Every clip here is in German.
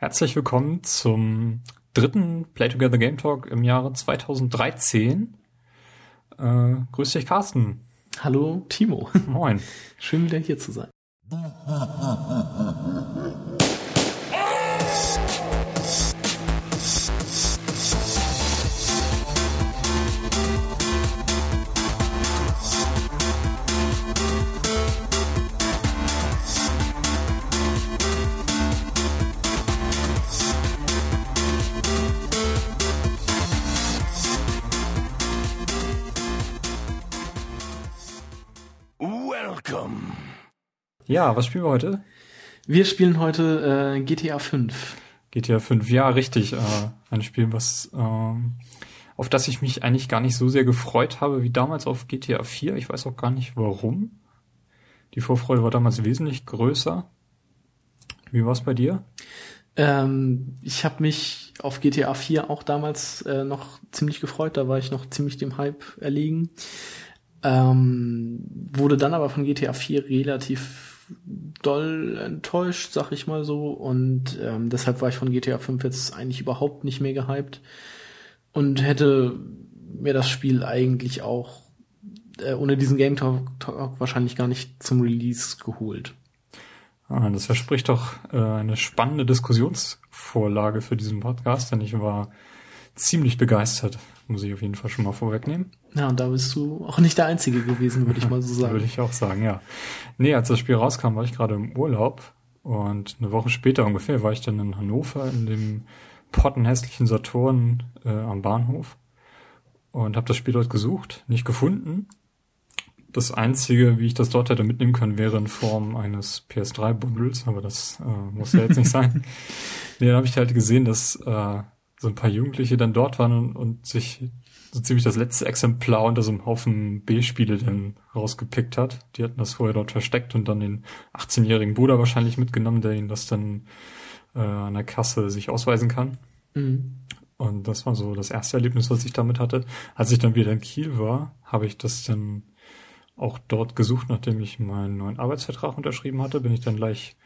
Herzlich willkommen zum dritten Play Together Game Talk im Jahre 2013. Äh, grüß dich, Carsten. Hallo, Timo. Moin. Schön wieder hier zu sein. Ja, was spielen wir heute? Wir spielen heute äh, GTA 5. GTA 5, ja, richtig. Äh, ein Spiel, was ähm, auf das ich mich eigentlich gar nicht so sehr gefreut habe wie damals auf GTA 4. Ich weiß auch gar nicht warum. Die Vorfreude war damals wesentlich größer. Wie war es bei dir? Ähm, ich habe mich auf GTA 4 auch damals äh, noch ziemlich gefreut. Da war ich noch ziemlich dem Hype erlegen. Ähm, wurde dann aber von GTA 4 relativ doll enttäuscht, sag ich mal so. Und ähm, deshalb war ich von GTA 5 jetzt eigentlich überhaupt nicht mehr gehypt. Und hätte mir das Spiel eigentlich auch äh, ohne diesen Game Talk, Talk wahrscheinlich gar nicht zum Release geholt. Ah, das verspricht doch äh, eine spannende Diskussionsvorlage für diesen Podcast, denn ich war ziemlich begeistert, muss ich auf jeden Fall schon mal vorwegnehmen. Ja, und da bist du auch nicht der Einzige gewesen, würde ich mal so sagen. Würde ich auch sagen, ja. Nee, als das Spiel rauskam, war ich gerade im Urlaub und eine Woche später ungefähr war ich dann in Hannover in dem pottenhässlichen Saturn äh, am Bahnhof und habe das Spiel dort gesucht, nicht gefunden. Das einzige, wie ich das dort hätte mitnehmen können, wäre in Form eines PS3-Bundles, aber das äh, muss ja jetzt nicht sein. Nee, dann habe ich halt gesehen, dass äh, so ein paar Jugendliche dann dort waren und, und sich so ziemlich das letzte Exemplar unter so einem Haufen B-Spiele dann rausgepickt hat. Die hatten das vorher dort versteckt und dann den 18-jährigen Bruder wahrscheinlich mitgenommen, der ihnen das dann äh, an der Kasse sich ausweisen kann. Mhm. Und das war so das erste Erlebnis, was ich damit hatte. Als ich dann wieder in Kiel war, habe ich das dann auch dort gesucht, nachdem ich meinen neuen Arbeitsvertrag unterschrieben hatte, bin ich dann gleich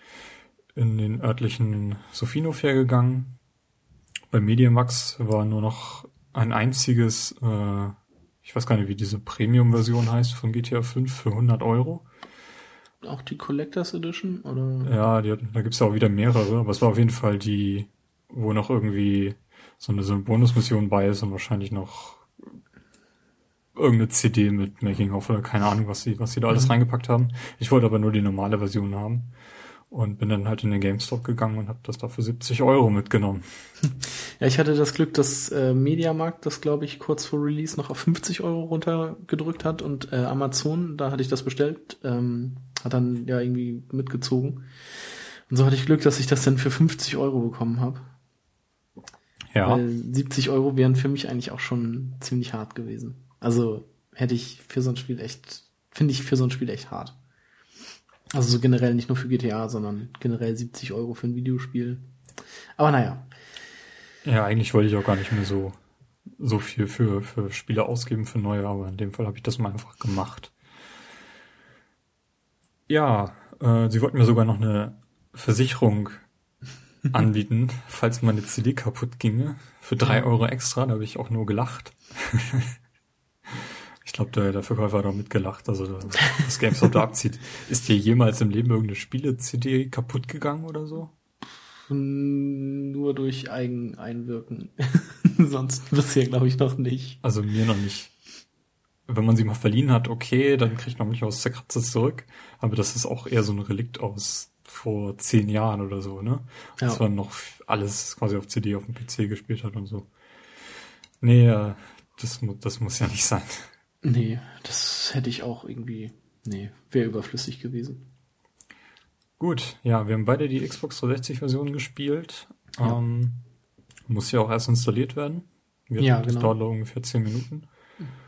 in den örtlichen Sophinhof hergegangen. Bei Mediamax war nur noch ein einziges, äh, ich weiß gar nicht, wie diese Premium-Version heißt von GTA 5 für 100 Euro. Auch die Collectors Edition oder? Ja, die, da gibt's ja auch wieder mehrere, aber es war auf jeden Fall die, wo noch irgendwie so eine, so eine Bonusmission bei ist und wahrscheinlich noch irgendeine CD mit Making of oder keine Ahnung, was sie, was sie da alles Mhm. reingepackt haben. Ich wollte aber nur die normale Version haben und bin dann halt in den GameStop gegangen und habe das da für 70 Euro mitgenommen. Ja, ich hatte das Glück, dass äh, Mediamarkt das, glaube ich, kurz vor Release noch auf 50 Euro runtergedrückt hat und äh, Amazon, da hatte ich das bestellt, ähm, hat dann ja irgendwie mitgezogen. Und so hatte ich Glück, dass ich das dann für 50 Euro bekommen habe. Ja, Weil 70 Euro wären für mich eigentlich auch schon ziemlich hart gewesen. Also hätte ich für so ein Spiel echt, finde ich für so ein Spiel echt hart. Also so generell nicht nur für GTA, sondern generell 70 Euro für ein Videospiel. Aber naja, ja, eigentlich wollte ich auch gar nicht mehr so so viel für für Spiele ausgeben für neue, aber in dem Fall habe ich das mal einfach gemacht. Ja, äh, sie wollten mir sogar noch eine Versicherung anbieten, falls meine CD kaputt ginge, für drei Euro extra. Da habe ich auch nur gelacht. ich glaube, der, der Verkäufer hat auch mitgelacht, also das GameStop da abzieht. Ist dir jemals im Leben irgendeine Spiele-CD kaputt gegangen oder so? nur durch Eigeneinwirken. Sonst bisher glaube ich noch nicht. Also mir noch nicht. Wenn man sie mal verliehen hat, okay, dann kriegt man mich aus der Kratze zurück. Aber das ist auch eher so ein Relikt aus vor zehn Jahren oder so, ne? Ja. Dass man noch alles quasi auf CD auf dem PC gespielt hat und so. Nee, äh, das, das muss ja nicht sein. Nee, das hätte ich auch irgendwie, nee, wäre überflüssig gewesen. Gut, ja, wir haben beide die Xbox 360-Version gespielt. Ja. Ähm, muss ja auch erst installiert werden. Wir Ja, Das genau. dauert ungefähr zehn Minuten.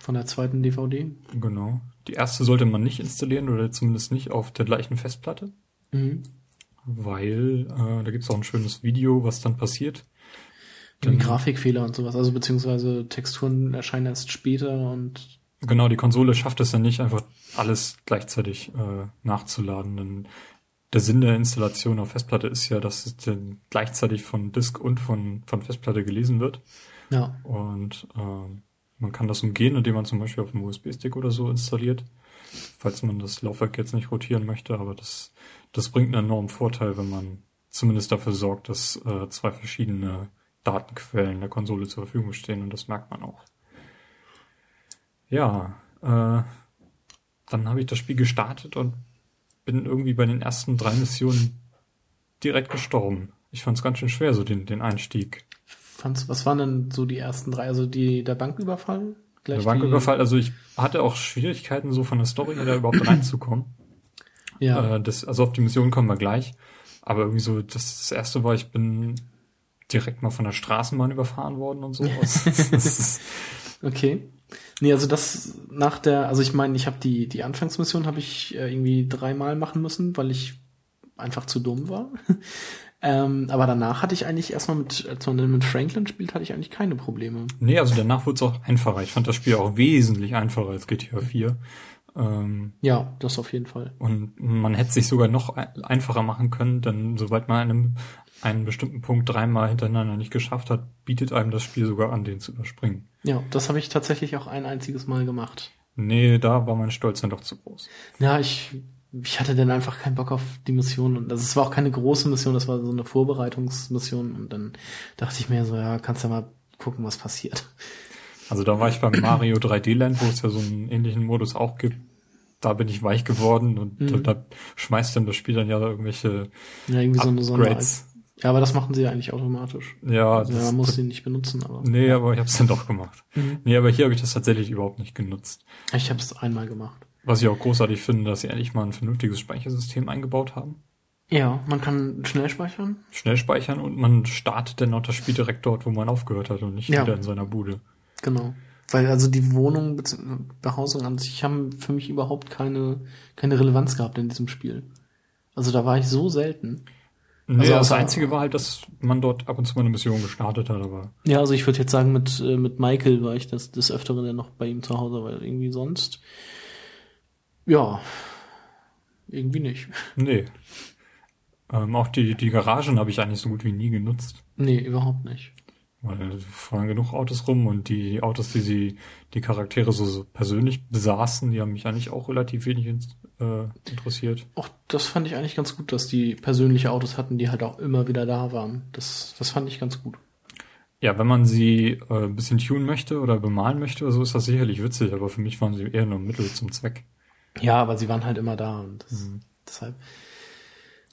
Von der zweiten DVD. Genau. Die erste sollte man nicht installieren oder zumindest nicht auf der gleichen Festplatte. Mhm. weil äh, da gibt's auch ein schönes Video, was dann passiert. Dann- Grafikfehler und sowas, also beziehungsweise Texturen erscheinen erst später und Genau, die Konsole schafft es dann nicht, einfach alles gleichzeitig äh, nachzuladen. Dann der Sinn der Installation auf Festplatte ist ja, dass es dann gleichzeitig von Disk und von, von Festplatte gelesen wird. Ja. Und ähm, man kann das umgehen, indem man zum Beispiel auf einem USB-Stick oder so installiert, falls man das Laufwerk jetzt nicht rotieren möchte. Aber das, das bringt einen enormen Vorteil, wenn man zumindest dafür sorgt, dass äh, zwei verschiedene Datenquellen der Konsole zur Verfügung stehen und das merkt man auch. Ja, äh, dann habe ich das Spiel gestartet und bin irgendwie bei den ersten drei Missionen direkt gestorben. Ich fand es ganz schön schwer, so den, den Einstieg. Fand's, was waren denn so die ersten drei? Also die, der Banküberfall? Gleich der Banküberfall, also ich hatte auch Schwierigkeiten, so von der Story her da überhaupt reinzukommen. Ja. Äh, das, also auf die Mission kommen wir gleich. Aber irgendwie so, das, das erste war, ich bin direkt mal von der Straßenbahn überfahren worden und so. okay. Nee, also das nach der, also ich meine, ich habe die, die Anfangsmission habe ich äh, irgendwie dreimal machen müssen, weil ich einfach zu dumm war. ähm, aber danach hatte ich eigentlich erstmal mit, als man dann mit Franklin spielt, hatte ich eigentlich keine Probleme. Nee, also danach wurde es auch einfacher. Ich fand das Spiel auch wesentlich einfacher als GTA 4. Ähm, ja, das auf jeden Fall. Und man hätte sich sogar noch einfacher machen können, denn sobald man einem einen bestimmten Punkt dreimal hintereinander nicht geschafft hat, bietet einem das Spiel sogar an, den zu überspringen. Ja, das habe ich tatsächlich auch ein einziges Mal gemacht. Nee, da war mein Stolz dann doch zu groß. Ja, ich, ich hatte dann einfach keinen Bock auf die Mission. Und also es war auch keine große Mission, das war so eine Vorbereitungsmission. Und dann dachte ich mir so, ja, kannst du mal gucken, was passiert. Also da war ich beim Mario 3D Land, wo es ja so einen ähnlichen Modus auch gibt. Da bin ich weich geworden und mhm. da, schmeißt dann das Spiel dann ja irgendwelche ja, irgendwie so eine, so eine ja, aber das machen sie ja eigentlich automatisch. Ja, also, man muss sie nicht benutzen, aber. Nee, aber ich habe es dann doch gemacht. Mhm. Nee, aber hier habe ich das tatsächlich überhaupt nicht genutzt. Ich habe es einmal gemacht. Was ich auch großartig finde, dass sie endlich mal ein vernünftiges Speichersystem eingebaut haben. Ja, man kann schnell speichern. Schnell speichern und man startet dann auch das Spiel direkt dort, wo man aufgehört hat und nicht ja. wieder in seiner Bude. Genau. Weil also die Wohnung, Behausung an sich haben für mich überhaupt keine, keine Relevanz gehabt in diesem Spiel. Also da war ich so selten. Nee, also das Einzige war halt, dass man dort ab und zu mal eine Mission gestartet hat, aber. Ja, also ich würde jetzt sagen, mit, äh, mit Michael war ich das des Öfteren ja noch bei ihm zu Hause, weil irgendwie sonst. Ja. Irgendwie nicht. Nee. Ähm, auch die, die Garagen habe ich eigentlich so gut wie nie genutzt. Nee, überhaupt nicht. Weil fahren genug Autos rum und die Autos, die sie, die Charaktere so, so persönlich besaßen, die haben mich eigentlich auch relativ wenig äh, interessiert. Auch das fand ich eigentlich ganz gut, dass die persönliche Autos hatten, die halt auch immer wieder da waren. Das, das fand ich ganz gut. Ja, wenn man sie äh, ein bisschen tunen möchte oder bemalen möchte oder so, ist das sicherlich witzig, aber für mich waren sie eher nur Mittel zum Zweck. Ja, aber sie waren halt immer da und das, mhm. deshalb.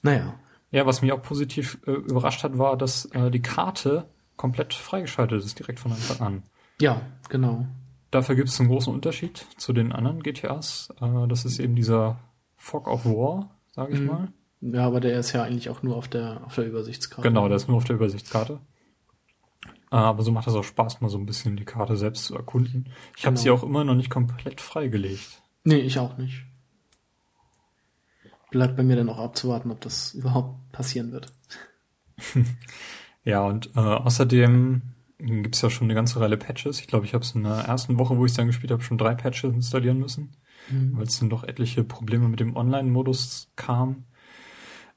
Naja. Ja, was mich auch positiv äh, überrascht hat, war, dass äh, die Karte komplett freigeschaltet ist, direkt von Anfang an. Ja, genau. Dafür gibt es einen großen Unterschied zu den anderen GTAs. Äh, das ist eben dieser Fog of War, sage ich mhm. mal. Ja, aber der ist ja eigentlich auch nur auf der, auf der Übersichtskarte. Genau, der ist nur auf der Übersichtskarte. Äh, aber so macht das auch Spaß, mal so ein bisschen die Karte selbst zu erkunden. Ich genau. habe sie auch immer noch nicht komplett freigelegt. Nee, ich auch nicht. Bleibt bei mir dann auch abzuwarten, ob das überhaupt passieren wird. Ja, und äh, außerdem gibt's ja schon eine ganze Reihe Patches. Ich glaube, ich habe es in der ersten Woche, wo ich dann gespielt habe, schon drei Patches installieren müssen, mhm. weil es dann doch etliche Probleme mit dem Online-Modus kam.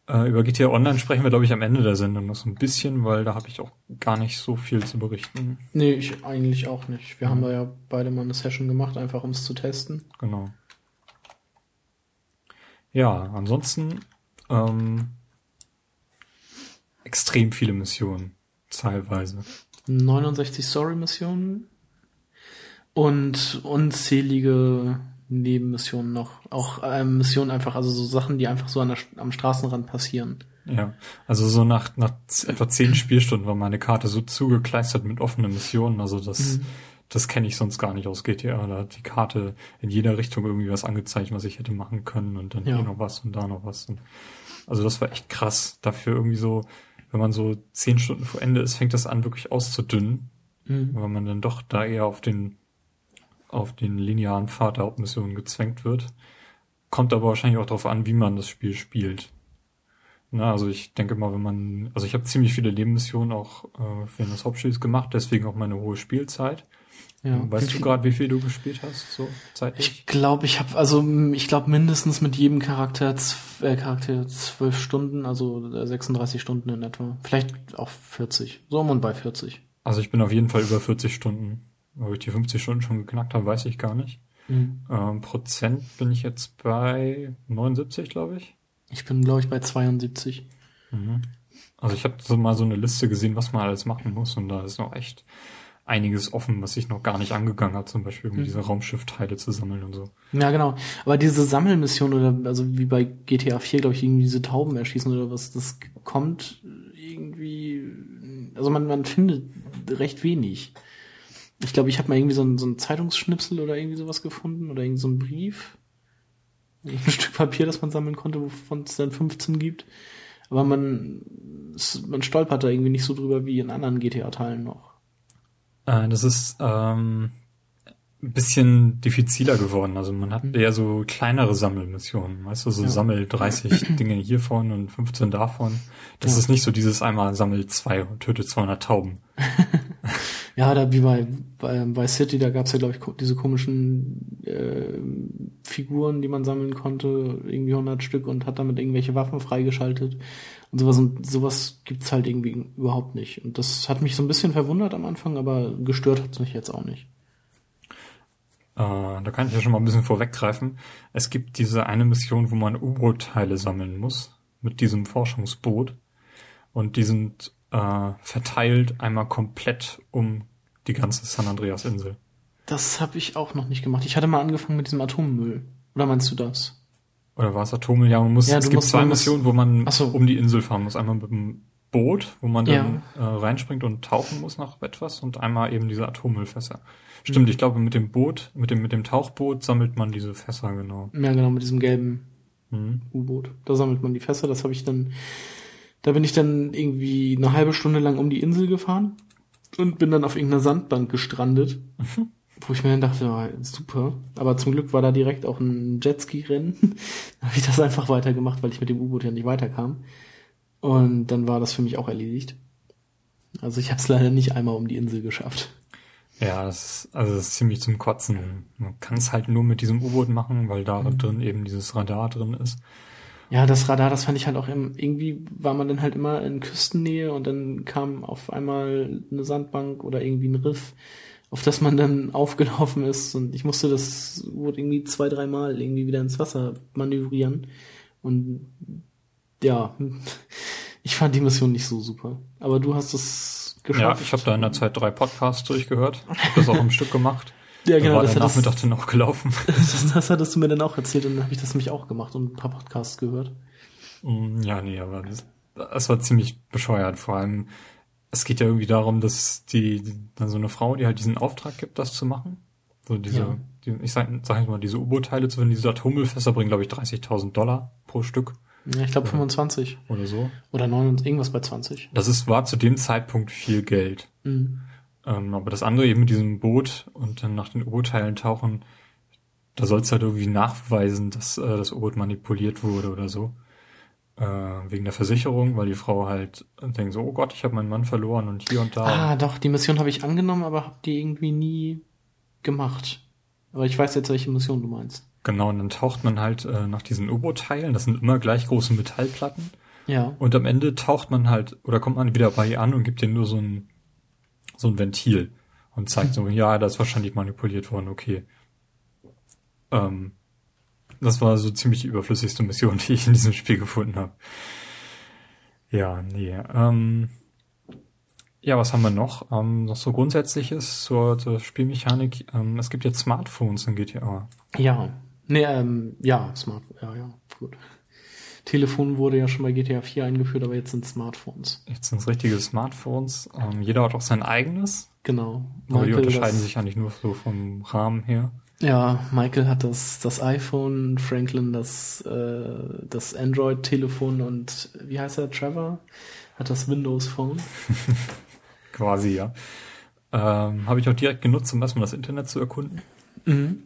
Äh, über GTA Online sprechen wir, glaube ich, am Ende der Sendung noch so ein bisschen, weil da habe ich auch gar nicht so viel zu berichten. Nee, ich eigentlich auch nicht. Wir mhm. haben da ja beide mal eine Session gemacht, einfach um es zu testen. Genau. Ja, ansonsten ähm, extrem viele Missionen, teilweise. 69 Story-Missionen und unzählige Nebenmissionen noch. Auch äh, Missionen einfach, also so Sachen, die einfach so an der, am Straßenrand passieren. Ja, also so nach, nach etwa zehn Spielstunden war meine Karte so zugekleistert mit offenen Missionen. Also das, mhm. das kenne ich sonst gar nicht aus GTA. Da hat die Karte in jeder Richtung irgendwie was angezeigt, was ich hätte machen können und dann ja. hier noch was und da noch was. Und also das war echt krass. Dafür irgendwie so wenn man so zehn Stunden vor Ende ist, fängt das an, wirklich auszudünnen, mhm. weil man dann doch da eher auf den auf den linearen Pfad der Hauptmission gezwängt wird. Kommt aber wahrscheinlich auch darauf an, wie man das Spiel spielt. Na, also ich denke mal, wenn man, also ich habe ziemlich viele Nebenmissionen auch äh, für das Hauptspiel gemacht, deswegen auch meine hohe Spielzeit. Ja. Weißt du gerade, wie viel du gespielt hast, so zeitlich? Ich glaube, ich habe also ich glaube mindestens mit jedem Charakter, äh, Charakter zwölf Stunden, also 36 Stunden in etwa. Vielleicht auch 40. So um und bei 40. Also ich bin auf jeden Fall über 40 Stunden. Ob ich die 50 Stunden schon geknackt habe, weiß ich gar nicht. Mhm. Ähm, Prozent bin ich jetzt bei 79, glaube ich. Ich bin, glaube ich, bei 72. Mhm. Also ich habe so mal so eine Liste gesehen, was man alles machen muss und da ist noch echt einiges offen, was ich noch gar nicht angegangen habe, zum Beispiel um mhm. diese Raumschiffteile zu sammeln und so. Ja, genau. Aber diese Sammelmission oder also wie bei GTA 4, glaube ich, irgendwie diese Tauben erschießen oder was, das kommt irgendwie, also man, man findet recht wenig. Ich glaube, ich habe mal irgendwie so ein, so ein Zeitungsschnipsel oder irgendwie sowas gefunden oder irgendwie so ein Brief. Ein Stück Papier, das man sammeln konnte, wovon es dann 15 gibt. Aber man, man stolpert da irgendwie nicht so drüber wie in anderen GTA-Teilen noch. Äh, das ist ähm, ein bisschen diffiziler geworden. Also man hat mhm. eher so kleinere Sammelmissionen, weißt du, so ja. sammel 30 Dinge hiervon und 15 davon. Das ja. ist nicht so dieses einmal sammel zwei und töte 200 Tauben. ja, da wie bei, bei, bei City, da gab's ja, glaube ich, diese komischen äh, Figuren, die man sammeln konnte, irgendwie 100 Stück und hat damit irgendwelche Waffen freigeschaltet. Und sowas, und sowas gibt's halt irgendwie überhaupt nicht. Und das hat mich so ein bisschen verwundert am Anfang, aber gestört hat's mich jetzt auch nicht. Äh, da kann ich ja schon mal ein bisschen vorweggreifen. Es gibt diese eine Mission, wo man U-Boot-Teile sammeln muss mit diesem Forschungsboot. Und die sind äh, verteilt einmal komplett um die ganze San Andreas-Insel. Das habe ich auch noch nicht gemacht. Ich hatte mal angefangen mit diesem Atommüll. Oder meinst du das? Oder war es Atommüll? Ja, man muss, ja, es gibt zwei Missionen, wo man so. um die Insel fahren muss. Einmal mit dem Boot, wo man dann ja. äh, reinspringt und tauchen muss nach etwas und einmal eben diese Atommüllfässer. Stimmt, mhm. ich glaube mit dem Boot, mit dem, mit dem Tauchboot sammelt man diese Fässer, genau. Ja, genau, mit diesem gelben mhm. U-Boot. Da sammelt man die Fässer, das habe ich dann, da bin ich dann irgendwie eine halbe Stunde lang um die Insel gefahren und bin dann auf irgendeiner Sandbank gestrandet. Mhm. Wo ich mir dann dachte, oh, super. Aber zum Glück war da direkt auch ein Jetski-Rennen. da habe ich das einfach weitergemacht, weil ich mit dem U-Boot ja nicht weiterkam. Und dann war das für mich auch erledigt. Also ich habe es leider nicht einmal um die Insel geschafft. Ja, das ist, also das ist ziemlich zum Kotzen. Man kann es halt nur mit diesem U-Boot machen, weil da mhm. drin eben dieses Radar drin ist. Ja, das Radar, das fand ich halt auch im, irgendwie war man dann halt immer in Küstennähe und dann kam auf einmal eine Sandbank oder irgendwie ein Riff auf das man dann aufgelaufen ist und ich musste das wurde irgendwie zwei, dreimal irgendwie wieder ins Wasser manövrieren und ja, ich fand die Mission nicht so super. Aber du hast es geschafft. Ja, ich habe da in der Zeit drei Podcasts durchgehört, hab das auch im Stück gemacht. Ja, genau. War das der Nachmittag dann auch gelaufen. Das, das hattest du mir dann auch erzählt und dann habe ich das nämlich auch gemacht und ein paar Podcasts gehört. Mm, ja, nee, aber das, das war ziemlich bescheuert. Vor allem, es geht ja irgendwie darum, dass die, dann so eine Frau, die halt diesen Auftrag gibt, das zu machen. So diese, ja. die, ich sag, sag ich mal, diese U-Boot-Teile zu finden, diese Atommüllfässer bringen, glaube ich, 30.000 Dollar pro Stück. Ja, ich glaube 25. Oder so. Oder 9, irgendwas bei 20. Das ist, war zu dem Zeitpunkt viel Geld. Mhm. Ähm, aber das andere eben mit diesem Boot und dann nach den U-Boot-Teilen tauchen, da sollst du halt irgendwie nachweisen, dass äh, das U-Boot manipuliert wurde oder so äh, wegen der Versicherung, weil die Frau halt denkt so, oh Gott, ich habe meinen Mann verloren und hier und da. Ah, doch, die Mission habe ich angenommen, aber habe die irgendwie nie gemacht. Aber ich weiß jetzt, welche Mission du meinst. Genau, und dann taucht man halt äh, nach diesen U-Boot-Teilen, das sind immer gleich große Metallplatten. Ja. Und am Ende taucht man halt, oder kommt man wieder bei ihr an und gibt ihr nur so ein, so ein Ventil und zeigt so, ja, das ist wahrscheinlich manipuliert worden, okay. Ähm, das war so ziemlich die überflüssigste Mission, die ich in diesem Spiel gefunden habe. Ja, nee. Ähm, ja, was haben wir noch? Ähm, noch so Grundsätzliches zur, zur Spielmechanik. Ähm, es gibt jetzt Smartphones in GTA. Ja. Nee, ähm, ja, Smart, ja, ja, gut. Telefon wurde ja schon bei GTA 4 eingeführt, aber jetzt sind Smartphones. Jetzt sind es richtige Smartphones. Ähm, jeder hat auch sein eigenes. Genau. Aber die unterscheiden sich eigentlich nur so vom Rahmen her. Ja, Michael hat das, das iPhone, Franklin das, äh, das Android-Telefon und wie heißt er, Trevor? Hat das Windows-Phone. Quasi, ja. Ähm, Habe ich auch direkt genutzt, um erstmal das Internet zu erkunden. Mhm.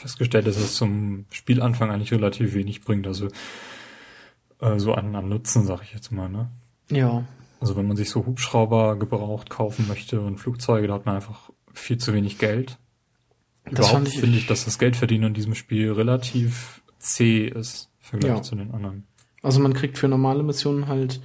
Festgestellt, dass es zum Spielanfang eigentlich relativ wenig bringt. Also äh, so an, an Nutzen, sag ich jetzt mal, ne? Ja. Also wenn man sich so Hubschrauber gebraucht kaufen möchte und Flugzeuge, da hat man einfach viel zu wenig Geld. Das Überhaupt ich- finde ich, dass das Geldverdienen in diesem Spiel relativ zäh ist, im Vergleich Ja. zu den anderen. Also man kriegt für normale Missionen halt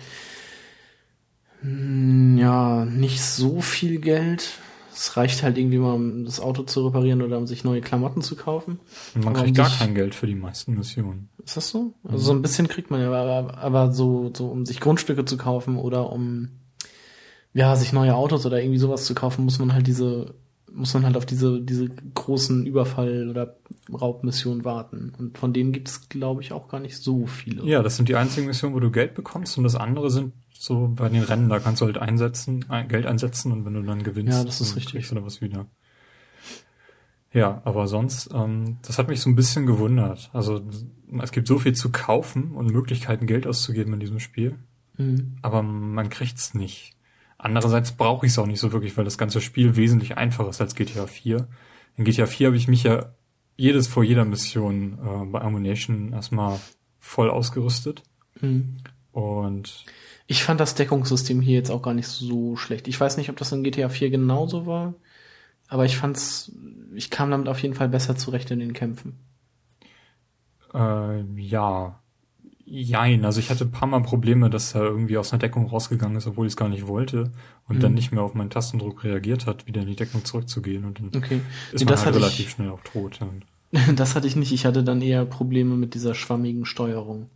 mm, ja nicht so viel Geld. Es reicht halt irgendwie mal, um das Auto zu reparieren oder um sich neue Klamotten zu kaufen. Und man Aber kriegt um gar sich- kein Geld für die meisten Missionen. Ist das so? Also so ein bisschen kriegt man ja, aber, aber so, so um sich Grundstücke zu kaufen oder um ja, sich neue Autos oder irgendwie sowas zu kaufen, muss man halt diese, muss man halt auf diese, diese großen Überfall- oder Raubmissionen warten. Und von denen gibt es, glaube ich, auch gar nicht so viele. Ja, das sind die einzigen Missionen, wo du Geld bekommst und das andere sind so bei den Rennen, da kannst du halt einsetzen, ein, Geld einsetzen und wenn du dann gewinnst, Ja, das ist richtig. kriegst du da was wieder. Ja, aber sonst, ähm, das hat mich so ein bisschen gewundert. Also es gibt so viel zu kaufen und Möglichkeiten, Geld auszugeben in diesem Spiel, Mhm. aber man kriegt's nicht. Andererseits brauche ich es auch nicht so wirklich, weil das ganze Spiel wesentlich einfacher ist als GTA 4. In GTA 4 habe ich mich ja jedes vor jeder Mission äh, bei Ammunition erstmal voll ausgerüstet. Mhm. Und Ich fand das Deckungssystem hier jetzt auch gar nicht so schlecht. Ich weiß nicht, ob das in GTA 4 genauso war, aber ich fand's, ich kam damit auf jeden Fall besser zurecht in den Kämpfen. äh, ja, jein. Also ich hatte ein paar Mal Probleme, dass er irgendwie aus einer Deckung rausgegangen ist, obwohl ich es gar nicht wollte und Mhm. dann nicht mehr auf meinen Tastendruck reagiert hat, wieder in die Deckung zurückzugehen und dann Okay. ist Nee, man halt relativ ich, schnell auch tot. Das hatte ich nicht. Ich hatte dann eher Probleme mit dieser schwammigen Steuerung,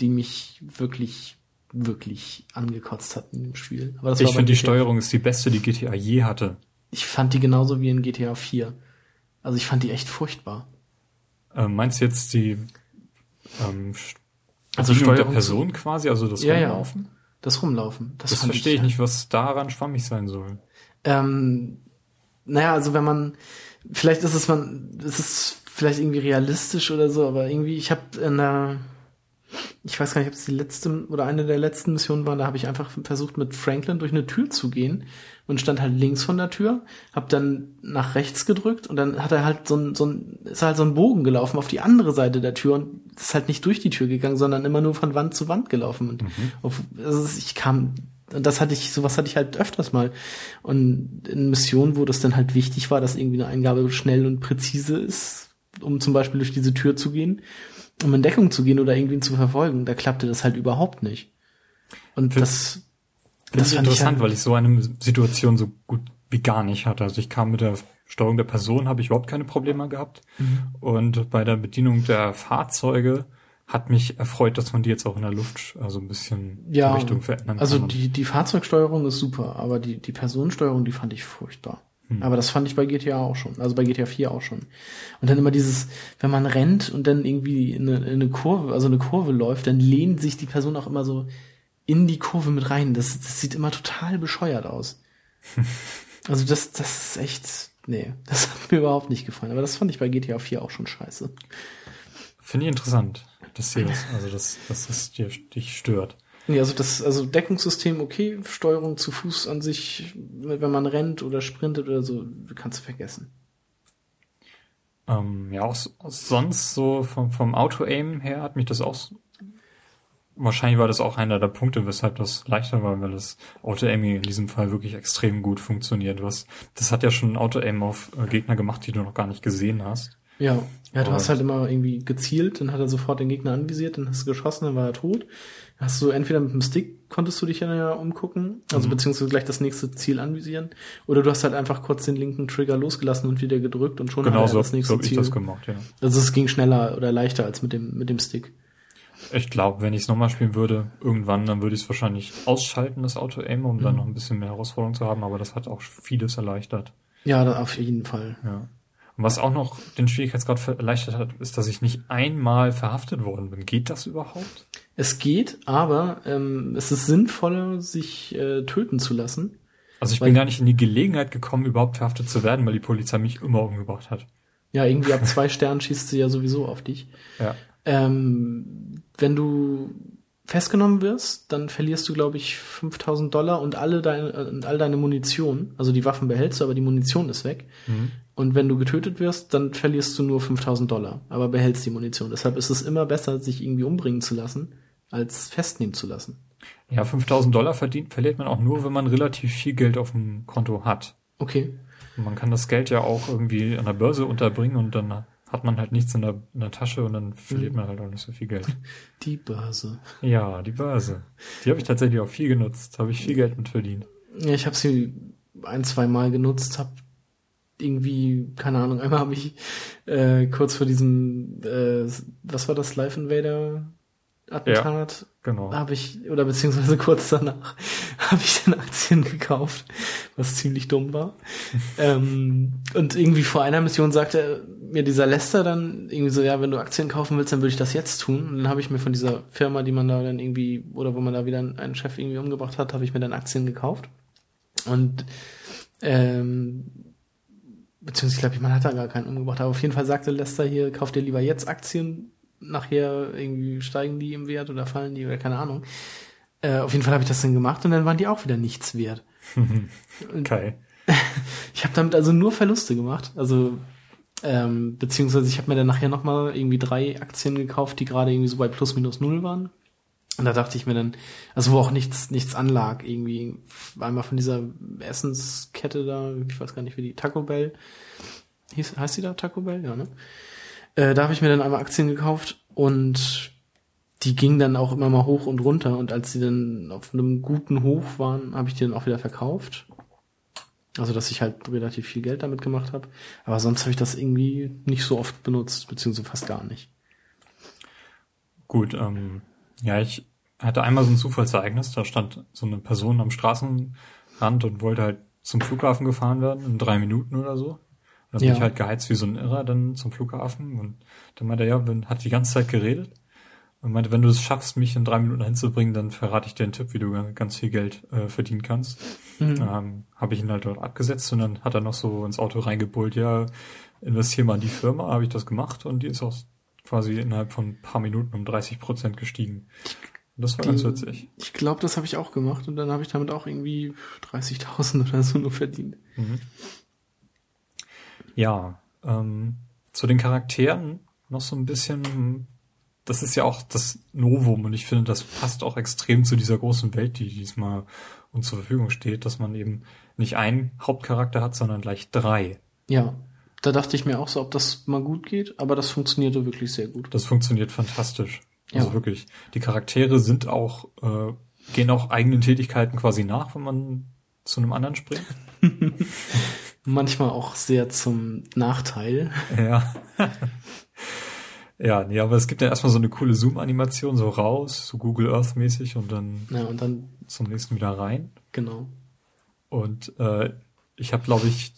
die mich wirklich, wirklich angekotzt hat in dem Spiel. Aber das ich finde, die Steuerung ist die beste, die GTA je hatte. Ich fand die genauso wie in GTA 4. Also ich fand die echt furchtbar. Ähm, meinst du jetzt die ähm, Also Bedienung der Steuerung Person quasi, also das Ja, ja. Rumlaufen? Das Rumlaufen. Das, Das verstehe ich nicht, was daran schwammig sein soll. Ähm, naja, also wenn man, vielleicht ist es man, es ist vielleicht irgendwie realistisch oder so, aber irgendwie, ich habe in der, ich weiß gar nicht, ob es die letzte oder eine der letzten Missionen war, da habe ich einfach versucht, mit Franklin durch eine Tür zu gehen und stand halt links von der Tür, habe dann nach rechts gedrückt und dann hat er halt so ein, so ein, ist halt so ein Bogen gelaufen auf die andere Seite der Tür und ist halt nicht durch die Tür gegangen, sondern immer nur von Wand zu Wand gelaufen. Und auf, also ich kam, und das hatte ich, sowas hatte ich halt öfters mal. Und in Missionen, wo das dann halt wichtig war, dass irgendwie eine Eingabe schnell und präzise ist, um zum Beispiel durch diese Tür zu gehen, um in Deckung zu gehen oder irgendwen zu verfolgen, da klappte das halt überhaupt nicht. Und Für- das, Das ist fand ich interessant, halt- weil ich so eine Situation so gut wie gar nicht hatte. Also ich kam mit der Steuerung der Person, habe ich überhaupt keine Probleme gehabt. Mhm. Und bei der Bedienung der Fahrzeuge hat mich erfreut, dass man die jetzt auch in der Luft also ein bisschen Ja, Richtung verändern Also kann. die, die Fahrzeugsteuerung ist super, aber die, die Personensteuerung, die fand ich furchtbar. Hm. Aber das fand ich bei GTA auch schon, also bei GTA 4 auch schon. Und dann immer dieses, wenn man rennt und dann irgendwie in eine, in eine Kurve, also eine Kurve läuft, dann lehnt sich die Person auch immer so in die Kurve mit rein. Das, das sieht immer total bescheuert aus. Also das, das ist echt, nee, das hat mir überhaupt nicht gefallen. Aber das fand ich bei GTA 4 auch schon scheiße. Finde ich interessant, dass dir das, also dass, dass es dir, dich stört. Nee, also das, also Deckungssystem okay, Steuerung zu Fuß an sich, wenn man rennt oder sprintet oder so, kannst du vergessen. Ähm, ja, auch, sonst so vom, vom Auto-Aim her hat mich das auch, wahrscheinlich war das auch einer der Punkte, weshalb das leichter war, weil das Auto-Aiming in diesem Fall wirklich extrem gut funktioniert. Was, das hat ja schon Auto-Aim auf äh, Gegner gemacht, die du noch gar nicht gesehen hast. Ja, ja, du Und- hast halt immer irgendwie gezielt, dann hat er sofort den Gegner anvisiert, dann hast du geschossen, dann war er tot. Hast du entweder mit dem Stick konntest du dich ja umgucken, also Mhm. beziehungsweise gleich das nächste Ziel anvisieren, oder du hast halt einfach kurz den linken Trigger losgelassen und wieder gedrückt und schon Genau so, das so nächste ich Ziel. das gemacht, ja. Also es ging schneller oder leichter als mit dem mit dem Stick. Ich glaube, wenn ich es nochmal spielen würde, irgendwann, dann würde ich es wahrscheinlich ausschalten, das Auto-Aim, um dann Mhm. noch ein bisschen mehr Herausforderung zu haben, aber das hat auch vieles erleichtert. Ja, auf jeden Fall. Ja. Und was auch noch den Schwierigkeitsgrad erleichtert hat, ist, dass ich nicht einmal verhaftet worden bin. Geht das überhaupt? Es geht, aber ähm, es ist sinnvoller, sich äh, töten zu lassen. Also ich bin gar nicht in die Gelegenheit gekommen, überhaupt verhaftet zu werden, weil die Polizei mich immer umgebracht hat. Ja, irgendwie ab zwei Sternen schießt sie ja sowieso auf dich. Ja. Ähm, wenn du festgenommen wirst, dann verlierst du, glaube ich, 5000 Dollar und alle deine, und all deine Munition. Also die Waffen behältst du, aber die Munition ist weg. Mhm. Und wenn du getötet wirst, dann verlierst du nur 5000 Dollar, aber behältst die Munition. Deshalb ist es immer besser, sich irgendwie umbringen zu lassen, als festnehmen zu lassen. Ja, 5000 Dollar verdient, verliert man auch nur, wenn man relativ viel Geld auf dem Konto hat. Okay. Man kann das Geld ja auch irgendwie an der Börse unterbringen und dann hat man halt nichts in der, in der Tasche und dann verliert mhm. man halt auch nicht so viel Geld. Die Börse. Ja, die Börse. Die habe ich tatsächlich auch viel genutzt. Habe ich viel Geld mit verdient. Ja, ich habe sie ein, zwei Mal genutzt, habe irgendwie, keine Ahnung, einmal habe ich äh, kurz vor diesem, äh, was war das, Live Invader Attentat? Ja, genau. Habe ich, oder beziehungsweise kurz danach, habe ich dann Aktien gekauft, was ziemlich dumm war. ähm, und irgendwie vor einer Mission sagte mir dieser Lester dann irgendwie so, ja, wenn du Aktien kaufen willst, dann würde ich das jetzt tun. Und dann habe ich mir von dieser Firma, die man da dann irgendwie, oder wo man da wieder einen Chef irgendwie umgebracht hat, habe ich mir dann Aktien gekauft. Und ähm, beziehungsweise ich glaube, man hat da gar keinen umgebracht, aber auf jeden Fall sagte Lester hier, kauf dir lieber jetzt Aktien, nachher irgendwie steigen die im Wert oder fallen die oder keine Ahnung. Äh, auf jeden Fall habe ich das dann gemacht und dann waren die auch wieder nichts wert. okay. ich habe damit also nur Verluste gemacht. Also ähm, beziehungsweise ich habe mir dann nachher nochmal irgendwie drei Aktien gekauft, die gerade irgendwie so bei plus minus null waren. Und da dachte ich mir dann, also wo auch nichts, nichts anlag, irgendwie, einmal von dieser Essenskette da, ich weiß gar nicht, wie die, Taco Bell, hieß, heißt die da Taco Bell? Ja, ne? Äh, da habe ich mir dann einmal Aktien gekauft und die gingen dann auch immer mal hoch und runter und als sie dann auf einem guten Hoch waren, habe ich die dann auch wieder verkauft. Also, dass ich halt relativ viel Geld damit gemacht habe. Aber sonst habe ich das irgendwie nicht so oft benutzt, beziehungsweise fast gar nicht. Gut, ähm, ja, ich hatte einmal so ein Zufallsereignis, da stand so eine Person am Straßenrand und wollte halt zum Flughafen gefahren werden, in drei Minuten oder so. Dann ja. bin ich halt geheizt wie so ein Irrer dann zum Flughafen und dann meinte er, ja, hat die ganze Zeit geredet und meinte, wenn du es schaffst, mich in drei Minuten hinzubringen, dann verrate ich dir einen Tipp, wie du ganz viel Geld äh, verdienen kannst. Mhm. Ähm, Habe ich ihn halt dort abgesetzt und dann hat er noch so ins Auto reingebullt, ja, investiere mal in die Firma, habe ich das gemacht und die ist auch quasi innerhalb von ein paar Minuten um 30 Prozent gestiegen. Das war die, ganz witzig. Ich glaube, das habe ich auch gemacht und dann habe ich damit auch irgendwie 30.000 oder so nur verdient. Mhm. Ja, ähm, zu den Charakteren noch so ein bisschen, das ist ja auch das Novum und ich finde, das passt auch extrem zu dieser großen Welt, die diesmal uns zur Verfügung steht, dass man eben nicht einen Hauptcharakter hat, sondern gleich drei. Ja. Da dachte ich mir auch so, ob das mal gut geht, aber das funktionierte wirklich sehr gut. Das funktioniert fantastisch. Also ja. wirklich. Die Charaktere sind auch, äh, gehen auch eigenen Tätigkeiten quasi nach, wenn man zu einem anderen springt. Manchmal auch sehr zum Nachteil. Ja. ja, nee, aber es gibt ja erstmal so eine coole Zoom-Animation, so raus, so Google Earth-mäßig und dann, ja, und dann zum nächsten wieder rein. Genau. Und äh, ich habe, glaube ich,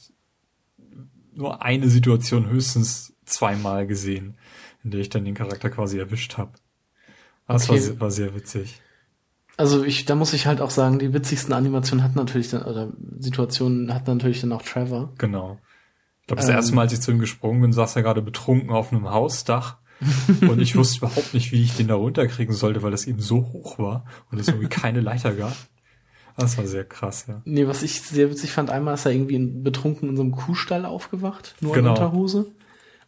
nur eine Situation höchstens zweimal gesehen, in der ich dann den Charakter quasi erwischt habe. Das okay. war, war sehr witzig. Also ich, da muss ich halt auch sagen, die witzigsten Animationen hat natürlich dann, oder Situationen hat natürlich dann auch Trevor. Genau. Ich glaube, das ähm, erste Mal, als ich zu ihm gesprungen bin, saß er gerade betrunken auf einem Hausdach. und ich wusste überhaupt nicht, wie ich den da runterkriegen sollte, weil das eben so hoch war und es irgendwie keine Leiter gab. Das war sehr krass, ja. Nee, was ich sehr witzig fand, einmal ist er irgendwie betrunken in so einem Kuhstall aufgewacht, nur genau. in Unterhose.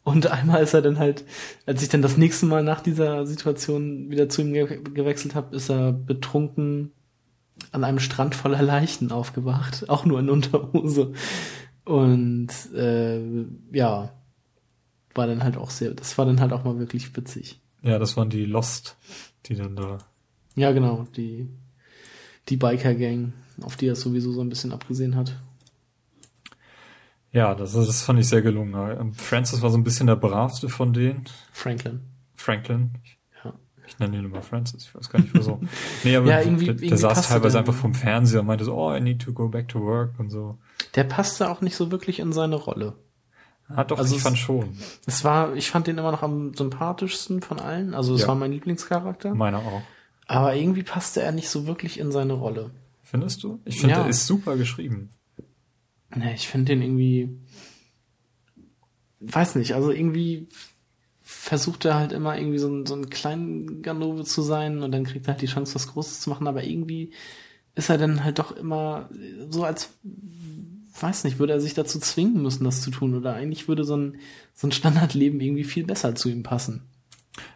Und einmal ist er dann halt, als ich dann das nächste Mal nach dieser Situation wieder zu ihm ge gewechselt habe, ist er betrunken an einem Strand voller Leichen aufgewacht, auch nur in Unterhose. Und äh, ja, war dann halt auch sehr, das war dann halt auch mal wirklich witzig. Ja, das waren die Lost, die dann da. Ja, genau, die die Biker-Gang, auf die er sowieso so ein bisschen abgesehen hat. Ja, das, das fand ich sehr gelungen. Ähm, Francis war so ein bisschen der bravste von denen. Franklin. Franklin. Ja. Ich nenne ihn immer Francis, ich weiß gar nicht wieso. nee, aber ja, irgendwie, der, der irgendwie saß teilweise einfach vom Fernseher und meinte so, oh, I need to go back to work und so. Der passte auch nicht so wirklich in seine Rolle. Ah, doch, also ich fand schon. Es war, ich fand den immer noch am sympathischsten von allen. Also es ja. war mein Lieblingscharakter. Meiner auch. Aber irgendwie passte er nicht so wirklich in seine Rolle. Findest du? Ich finde, ja. er ist super geschrieben. Ne, ich finde den irgendwie, weiß nicht, also irgendwie versucht er halt immer irgendwie so ein, so ein kleinen Ganove zu sein und dann kriegt er halt die Chance, was Großes zu machen, aber irgendwie ist er dann halt doch immer so als, weiß nicht, würde er sich dazu zwingen müssen, das zu tun oder eigentlich würde so ein, so ein Standardleben irgendwie viel besser zu ihm passen.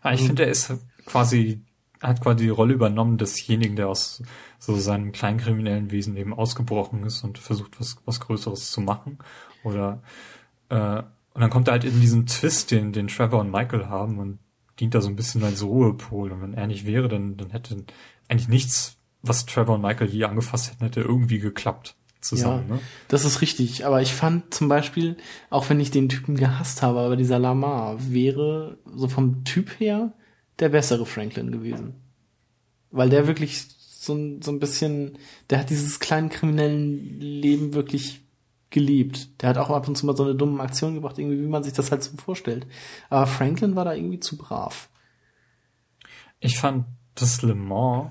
Ja, ich also, finde, er ist quasi hat quasi die Rolle übernommen desjenigen, der aus so seinem kleinkriminellen Wesen eben ausgebrochen ist und versucht, was, was Größeres zu machen. Oder äh, und dann kommt er halt in diesen Twist, den, den Trevor und Michael haben und dient da so ein bisschen als Ruhepol. Und wenn er nicht wäre, dann, dann hätte eigentlich nichts, was Trevor und Michael je angefasst hätten, hätte irgendwie geklappt zusammen. Ja, ne? das ist richtig. Aber ich fand zum Beispiel, auch wenn ich den Typen gehasst habe, aber dieser Lamar wäre so vom Typ her der bessere Franklin gewesen. Weil der wirklich so, ein- so ein bisschen, der hat dieses kleinen kriminellen Leben wirklich geliebt. Der hat auch ab und zu mal so eine dumme Aktion gebracht, irgendwie, wie man sich das halt so vorstellt. Aber Franklin war da irgendwie zu brav. Ich fand das Le Mans,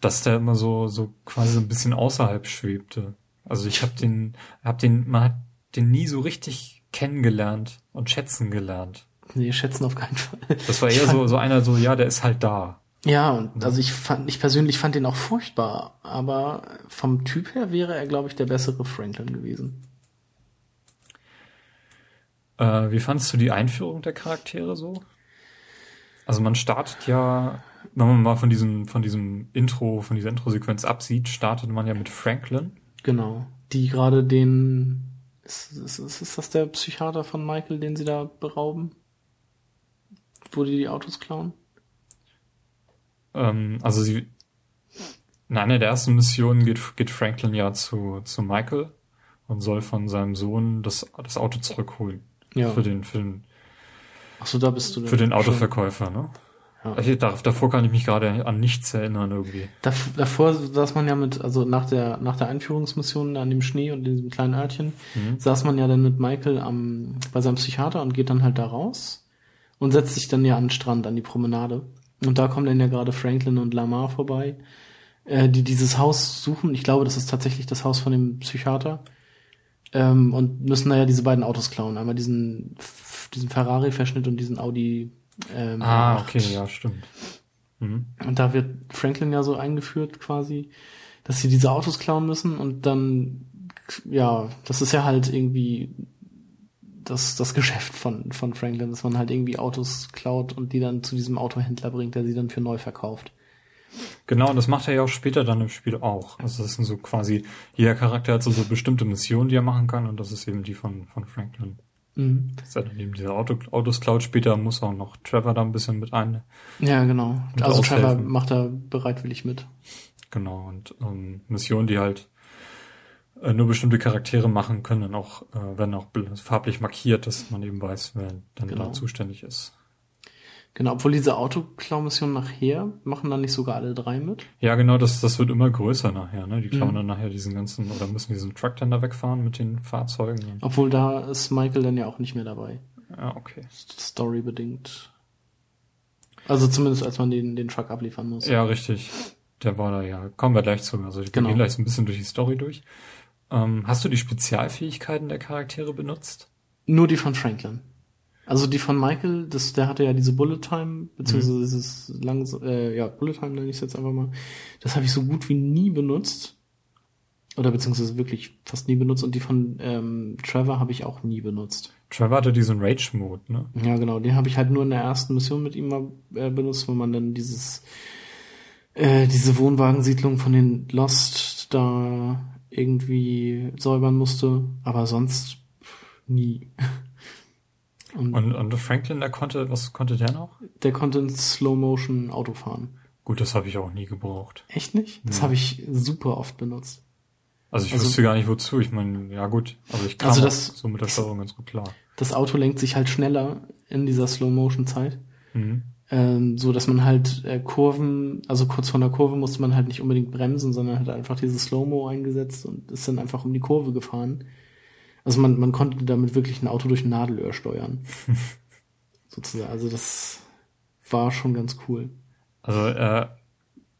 dass der immer so, so quasi so ein bisschen außerhalb schwebte. Also ich habe den, hab den, man hat den nie so richtig kennengelernt und schätzen gelernt. Nee, schätzen auf keinen Fall. Das war eher fand- so, so einer so, ja, der ist halt da. Ja, und also ich fand, ich persönlich fand den auch furchtbar, aber vom Typ her wäre er, glaube ich, der bessere Franklin gewesen. Äh, wie fandst du die Einführung der Charaktere so? Also man startet ja, wenn man mal von diesem, von diesem Intro, von dieser Intro-Sequenz absieht, startet man ja mit Franklin. Genau. Die gerade den, ist, ist, ist das der Psychiater von Michael, den sie da berauben? Wo die die Autos klauen? Ähm, also sie, in einer der ersten Missionen geht, geht Franklin ja zu, zu Michael und soll von seinem Sohn das, das Auto zurückholen. Ja. Für den, für den, Ach so, da bist du. für den schon. Autoverkäufer, ne? Ja. Da- davor kann ich mich gerade an nichts erinnern irgendwie. Dav davor saß man ja mit, also nach der, nach der Einführungsmission an dem Schnee und in diesem kleinen Örtchen, Mhm. saß man ja dann mit Michael am, bei seinem Psychiater und geht dann halt da raus und setzt sich dann ja an den Strand, an die Promenade. Und da kommen dann ja gerade Franklin und Lamar vorbei, äh, die dieses Haus suchen. Ich glaube, das ist tatsächlich das Haus von dem Psychiater. Ähm, und müssen da ja diese beiden Autos klauen. Einmal diesen, diesen Ferrari-Verschnitt und diesen Audi. Ähm, Ah, 8. okay, ja, stimmt. Mhm. Und da wird Franklin ja so eingeführt quasi, dass sie diese Autos klauen müssen und dann, ja, das ist ja halt irgendwie das, das Geschäft von, von Franklin, dass man halt irgendwie Autos klaut und die dann zu diesem Autohändler bringt, der sie dann für neu verkauft. Genau, und das macht er ja auch später dann im Spiel auch. Also das sind so quasi, jeder Charakter hat so, so bestimmte Missionen, die er machen kann und das ist eben die von, von Franklin. Mhm. Dass er dann eben diese Auto, Autos klaut. Später muss auch noch Trevor da ein bisschen mit ein. Ja, genau. Also Trevor aushelfen. macht da bereitwillig mit. Genau, und ähm, Missionen, die halt äh, nur bestimmte Charaktere machen können, dann auch, äh, werden auch bl- farblich markiert, dass man eben weiß, wer dann Genau. da zuständig ist. Genau, obwohl diese Autoklau-Mission nachher machen dann nicht sogar alle drei mit. Ja, genau, das, das wird immer größer nachher, ne? Die klauen Mhm. dann nachher diesen ganzen, oder müssen diesen Truck dann da wegfahren mit den Fahrzeugen. Obwohl da ist Michael dann ja auch nicht mehr dabei. Ja, okay. Storybedingt. Also zumindest als man den, den Truck abliefern muss. Ja, richtig. Der war da ja. Kommen wir gleich zu. Also wir Genau. gehen gleich so ein bisschen durch die Story durch. Ähm, hast du die Spezialfähigkeiten der Charaktere benutzt? Nur die von Franklin. Also die von Michael, das, der hatte ja diese Bullet Time, beziehungsweise dieses langs äh, ja, Bullet Time nenne ich es jetzt einfach mal. Das habe ich so gut wie nie benutzt. Oder beziehungsweise wirklich fast nie benutzt. Und die von ähm, Trevor habe ich auch nie benutzt. Trevor hatte diesen Rage-Mode, ne? Ja, genau. Den habe ich halt nur in der ersten Mission mit ihm mal äh, benutzt, wo man dann dieses äh, diese Wohnwagensiedlung von den Lost da irgendwie säubern musste. Aber sonst nie. Und, Und, und Franklin, der konnte, was konnte der noch? der konnte in Slow Motion Auto fahren. Gut, das habe ich auch nie gebraucht. Echt nicht? Das Nee. habe ich super oft benutzt. Also ich Also- wusste gar nicht wozu. Ich meine, ja gut, aber ich kam Also das- so mit der Steuerung ganz gut klar. Das Auto lenkt sich halt schneller in dieser Slow Motion Zeit. Mhm. Ähm, so dass man halt äh, Kurven, also kurz vor der Kurve musste man halt nicht unbedingt bremsen, sondern hat einfach dieses Slow-Mo eingesetzt und ist dann einfach um die Kurve gefahren. Also man, man konnte damit wirklich ein Auto durch ein Nadelöhr steuern. Sozusagen. Also das war schon ganz cool. Also äh,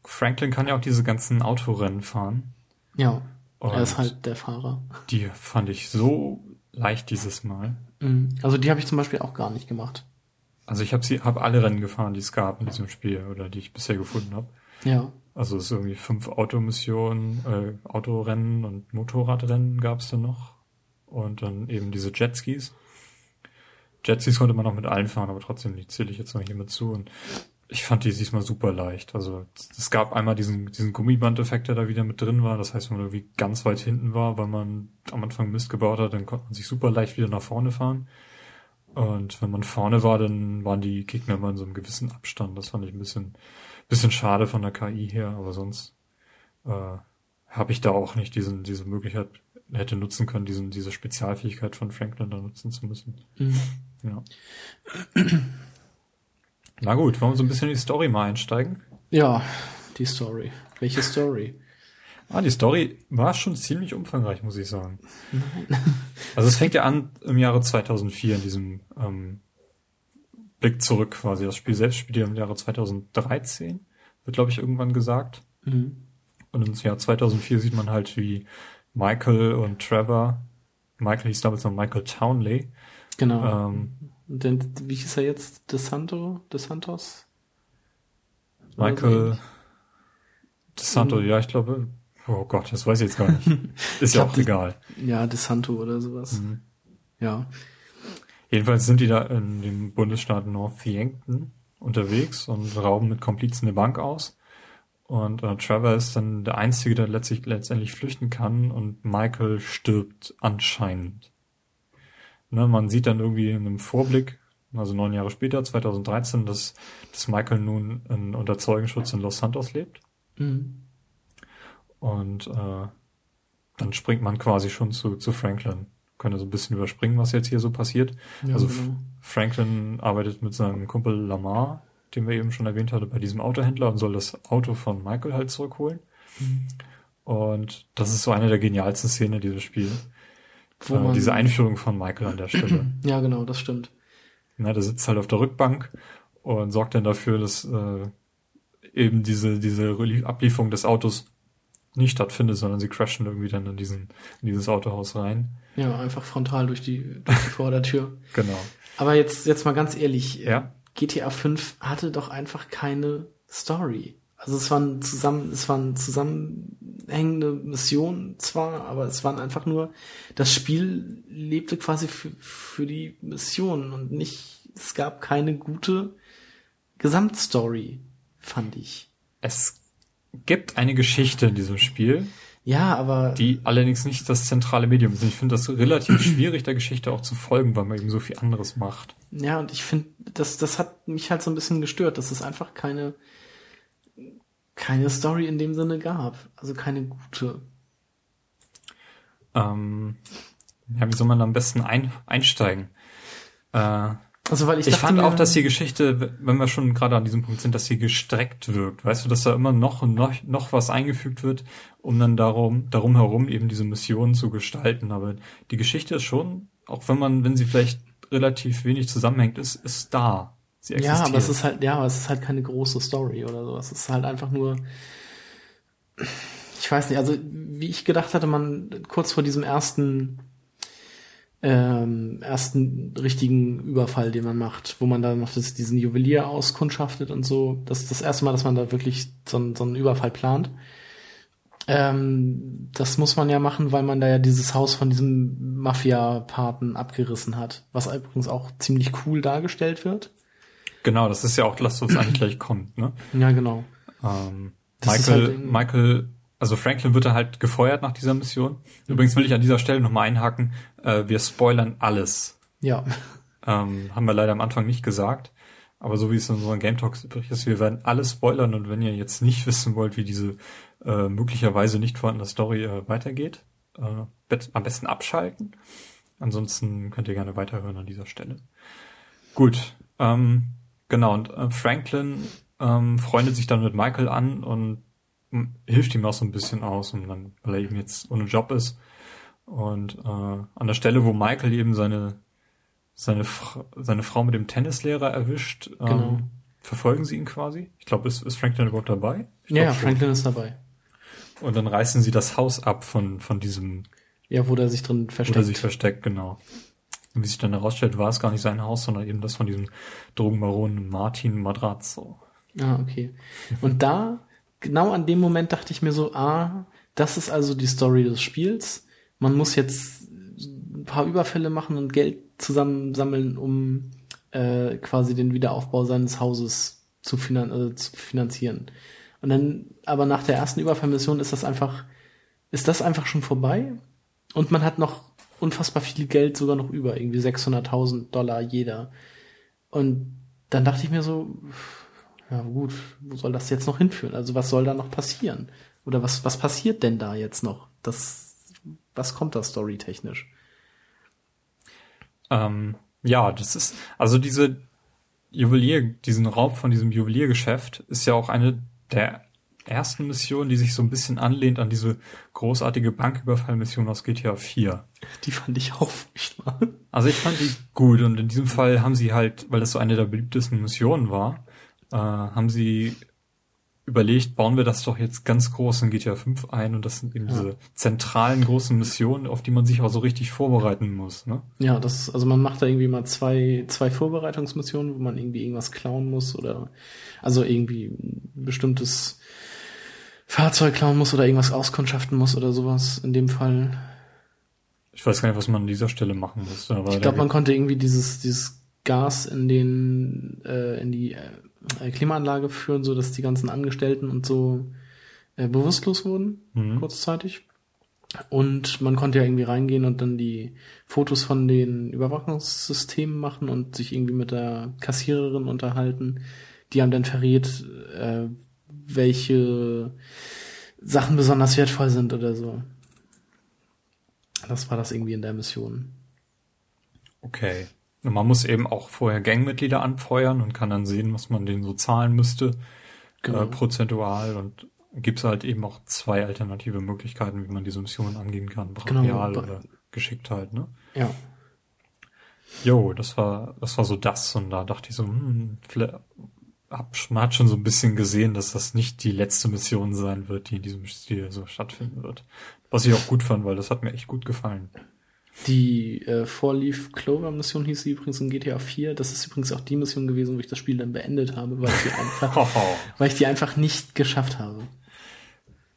Franklin kann ja auch diese ganzen Autorennen fahren. Ja. Und er ist halt der Fahrer. die fand ich so leicht dieses Mal. Mhm. Also die habe ich zum Beispiel auch gar nicht gemacht. Also ich habe sie, habe alle Rennen gefahren, die es gab in diesem Spiel oder die ich bisher gefunden habe. Ja. Also es ist irgendwie fünf Automissionen, äh, Autorennen und Motorradrennen gab es dann noch. Und dann eben diese Jetskis. Jetskis konnte man auch mit allen fahren, aber trotzdem, die zähle ich jetzt noch hier mit zu. Und ich fand die diesmal super leicht. Also es gab einmal diesen, diesen Gummiband-Effekt, der da wieder mit drin war. Das heißt, wenn man irgendwie ganz weit hinten war, weil man am Anfang Mist gebaut hat, dann konnte man sich super leicht wieder nach vorne fahren. Und wenn man vorne war, dann waren die Gegner immer in so einem gewissen Abstand. Das fand ich ein bisschen, bisschen schade von der KI her, aber sonst äh, habe ich da auch nicht diesen, diese Möglichkeit hätte nutzen können, diesen, diese Spezialfähigkeit von Franklin da nutzen zu müssen. Mhm. Ja. Na gut, wollen wir so ein bisschen in die Story mal einsteigen? Ja, die Story. Welche Story? Ah, die Story war schon ziemlich umfangreich, muss ich sagen. Also es fängt ja an im Jahre 2004 in diesem ähm, Blick zurück quasi. Das Spiel selbst spielt ja im Jahre 2013, wird glaube ich irgendwann gesagt. Mhm. Und im Jahr 2004 sieht man halt, wie Michael und Trevor, Michael hieß damals noch Michael Townley. Genau. Ähm, denn, wie hieß er jetzt? De Santo? De Santos? Michael De Santo, mhm. ja, ich glaube, oh Gott, das weiß ich jetzt gar nicht. Ist ja auch egal. Ja, De Santo oder sowas. Mhm. Ja. Jedenfalls sind die da in dem Bundesstaat North Yankton unterwegs und rauben mit Komplizen eine Bank aus. Und äh, Trevor ist dann der Einzige, der letztlich, letztendlich flüchten kann und Michael stirbt anscheinend. Ne, man sieht dann irgendwie in einem Vorblick, also neun Jahre später, 2013, dass, dass Michael nun in, unter Zeugenschutz in Los Santos lebt. Mhm. Und äh, dann springt man quasi schon zu, zu Franklin. Könnte so ein bisschen überspringen, was jetzt hier so passiert. Ja, also genau. Franklin arbeitet mit seinem Kumpel Lamar, den wir eben schon erwähnt hatten, bei diesem Autohändler und soll das Auto von Michael halt zurückholen. Mhm. Und das ist so eine der genialsten Szenen dieses Spiels. Äh, diese Einführung von Michael an der Stelle. Ja, genau, das stimmt. Na, der sitzt halt auf der Rückbank und sorgt dann dafür, dass äh, eben diese, diese Ablieferung des Autos nicht stattfindet, sondern sie crashen irgendwie dann in, diesen, in dieses Autohaus rein. Ja, einfach frontal durch die, durch die Vordertür. genau. Aber jetzt, jetzt mal ganz ehrlich, ja? GTA 5 hatte doch einfach keine Story. Also es waren zusammen, es waren zusammenhängende Missionen zwar, aber es waren einfach nur, das Spiel lebte quasi für, für die Missionen und nicht, es gab keine gute Gesamtstory, fand ich. Es gibt eine Geschichte in diesem Spiel. Ja, aber. Die allerdings nicht das zentrale Medium ist. Ich finde das relativ schwierig, der Geschichte auch zu folgen, weil man eben so viel anderes macht. Ja, und ich finde, das, das hat mich halt so ein bisschen gestört, dass es einfach keine, keine Story in dem Sinne gab. Also keine gute. Ähm, ja, wie soll man da am besten ein, einsteigen? Äh, also weil ich, ich fand auch, dass die Geschichte, wenn wir schon gerade an diesem Punkt sind, dass sie gestreckt wirkt. Weißt du, dass da immer noch und noch, noch was eingefügt wird, um dann darum, darum herum eben diese Mission zu gestalten. Aber die Geschichte ist schon, auch wenn man, wenn sie vielleicht relativ wenig zusammenhängt, ist, ist da. Sie existiert. Ja, aber es ist halt, ja, aber es ist halt keine große Story oder so. Es ist halt einfach nur, ich weiß nicht, also wie ich gedacht hatte, man kurz vor diesem ersten ähm, ersten richtigen Überfall, den man macht, wo man da noch das, diesen Juwelier auskundschaftet und so. Das ist das erste Mal, dass man da wirklich so, einen, so einen Überfall plant. Ähm, das muss man ja machen, weil man da ja dieses Haus von diesem Mafia-Paten abgerissen hat, was übrigens auch ziemlich cool dargestellt wird. Genau, das ist ja auch das, was eigentlich gleich kommt, ne? Ja, genau. Ähm, Michael, halt Michael, also Franklin wird da halt gefeuert nach dieser Mission. Übrigens will ich an dieser Stelle nochmal einhaken, äh, wir spoilern alles. Ja. Ähm, haben wir leider am Anfang nicht gesagt. Aber so wie es in unseren Game Talks übrig ist, wir werden alles spoilern und wenn ihr jetzt nicht wissen wollt, wie diese äh, möglicherweise nicht vorhandene Story äh, weitergeht, äh, am besten abschalten. Ansonsten könnt ihr gerne weiterhören an dieser Stelle. Gut, ähm, genau, und äh, Franklin ähm, freundet sich dann mit Michael an und hilft ihm auch so ein bisschen aus, und dann, weil er eben jetzt ohne Job ist und äh, an der Stelle, wo Michael eben seine seine, Fra seine Frau mit dem Tennislehrer erwischt, ähm, genau. verfolgen sie ihn quasi. Ich glaube, ist, ist Franklin überhaupt dabei? Ich ja, ja, Franklin ist dabei. Und dann reißen sie das Haus ab von, von diesem. Ja, wo der sich drin versteckt. Wo der sich versteckt, genau. Und wie sich dann herausstellt, war es gar nicht sein Haus, sondern eben das von diesem Drogenbaron Martin Madrazzo. Ah, okay. Und da, genau an dem Moment dachte ich mir so, ah, das ist also die Story des Spiels man muss jetzt ein paar Überfälle machen und Geld zusammensammeln, um äh, quasi den Wiederaufbau seines Hauses zu, finan also zu finanzieren. Und dann, aber nach der ersten Überfallmission ist das einfach, ist das einfach schon vorbei. Und man hat noch unfassbar viel Geld sogar noch über, irgendwie 600.000 Dollar jeder. Und dann dachte ich mir so, ja gut, wo soll das jetzt noch hinführen? Also was soll da noch passieren? Oder was, was passiert denn da jetzt noch? Das, was kommt da storytechnisch? Ähm, ja, das ist, also diese Juwelier, diesen Raub von diesem Juweliergeschäft ist ja auch eine der ersten Missionen, die sich so ein bisschen anlehnt an diese großartige Banküberfallmission aus GTA 4. Die fand ich auch furchtbar. Also ich fand die gut und in diesem Fall haben sie halt, weil das so eine der beliebtesten Missionen war, äh, haben sie überlegt, bauen wir das doch jetzt ganz groß in GTA 5 ein und das sind eben ja. diese zentralen großen Missionen, auf die man sich auch so richtig vorbereiten muss. Ne? Ja, das also man macht da irgendwie mal zwei zwei Vorbereitungsmissionen, wo man irgendwie irgendwas klauen muss oder also irgendwie ein bestimmtes Fahrzeug klauen muss oder irgendwas auskundschaften muss oder sowas. In dem Fall. Ich weiß gar nicht, was man an dieser Stelle machen muss. ich glaube, man konnte irgendwie dieses dieses Gas in den äh, in die äh, äh, Klimaanlage führen, so dass die ganzen Angestellten und so äh, bewusstlos wurden, mhm. kurzzeitig. Und man konnte ja irgendwie reingehen und dann die Fotos von den Überwachungssystemen machen und sich irgendwie mit der Kassiererin unterhalten, die haben dann verrät, äh, welche Sachen besonders wertvoll sind oder so. Das war das irgendwie in der Mission. Okay. Und man muss eben auch vorher Gangmitglieder anfeuern und kann dann sehen, was man denen so zahlen müsste, äh, genau. äh, prozentual. Und gibt es halt eben auch zwei alternative Möglichkeiten, wie man diese Mission angehen kann. Brachial genau. oder geschickt halt, ne? Ja. Jo, das war, das war so das. Und da dachte ich so, hm, hab, man hat schon so ein bisschen gesehen, dass das nicht die letzte Mission sein wird, die in diesem Stil so stattfinden wird. Was ich auch gut fand, weil das hat mir echt gut gefallen. Die äh, Four-Leaf Clover Mission hieß sie übrigens in GTA 4. Das ist übrigens auch die Mission gewesen, wo ich das Spiel dann beendet habe, weil ich die einfach, oh. weil ich die einfach nicht geschafft habe.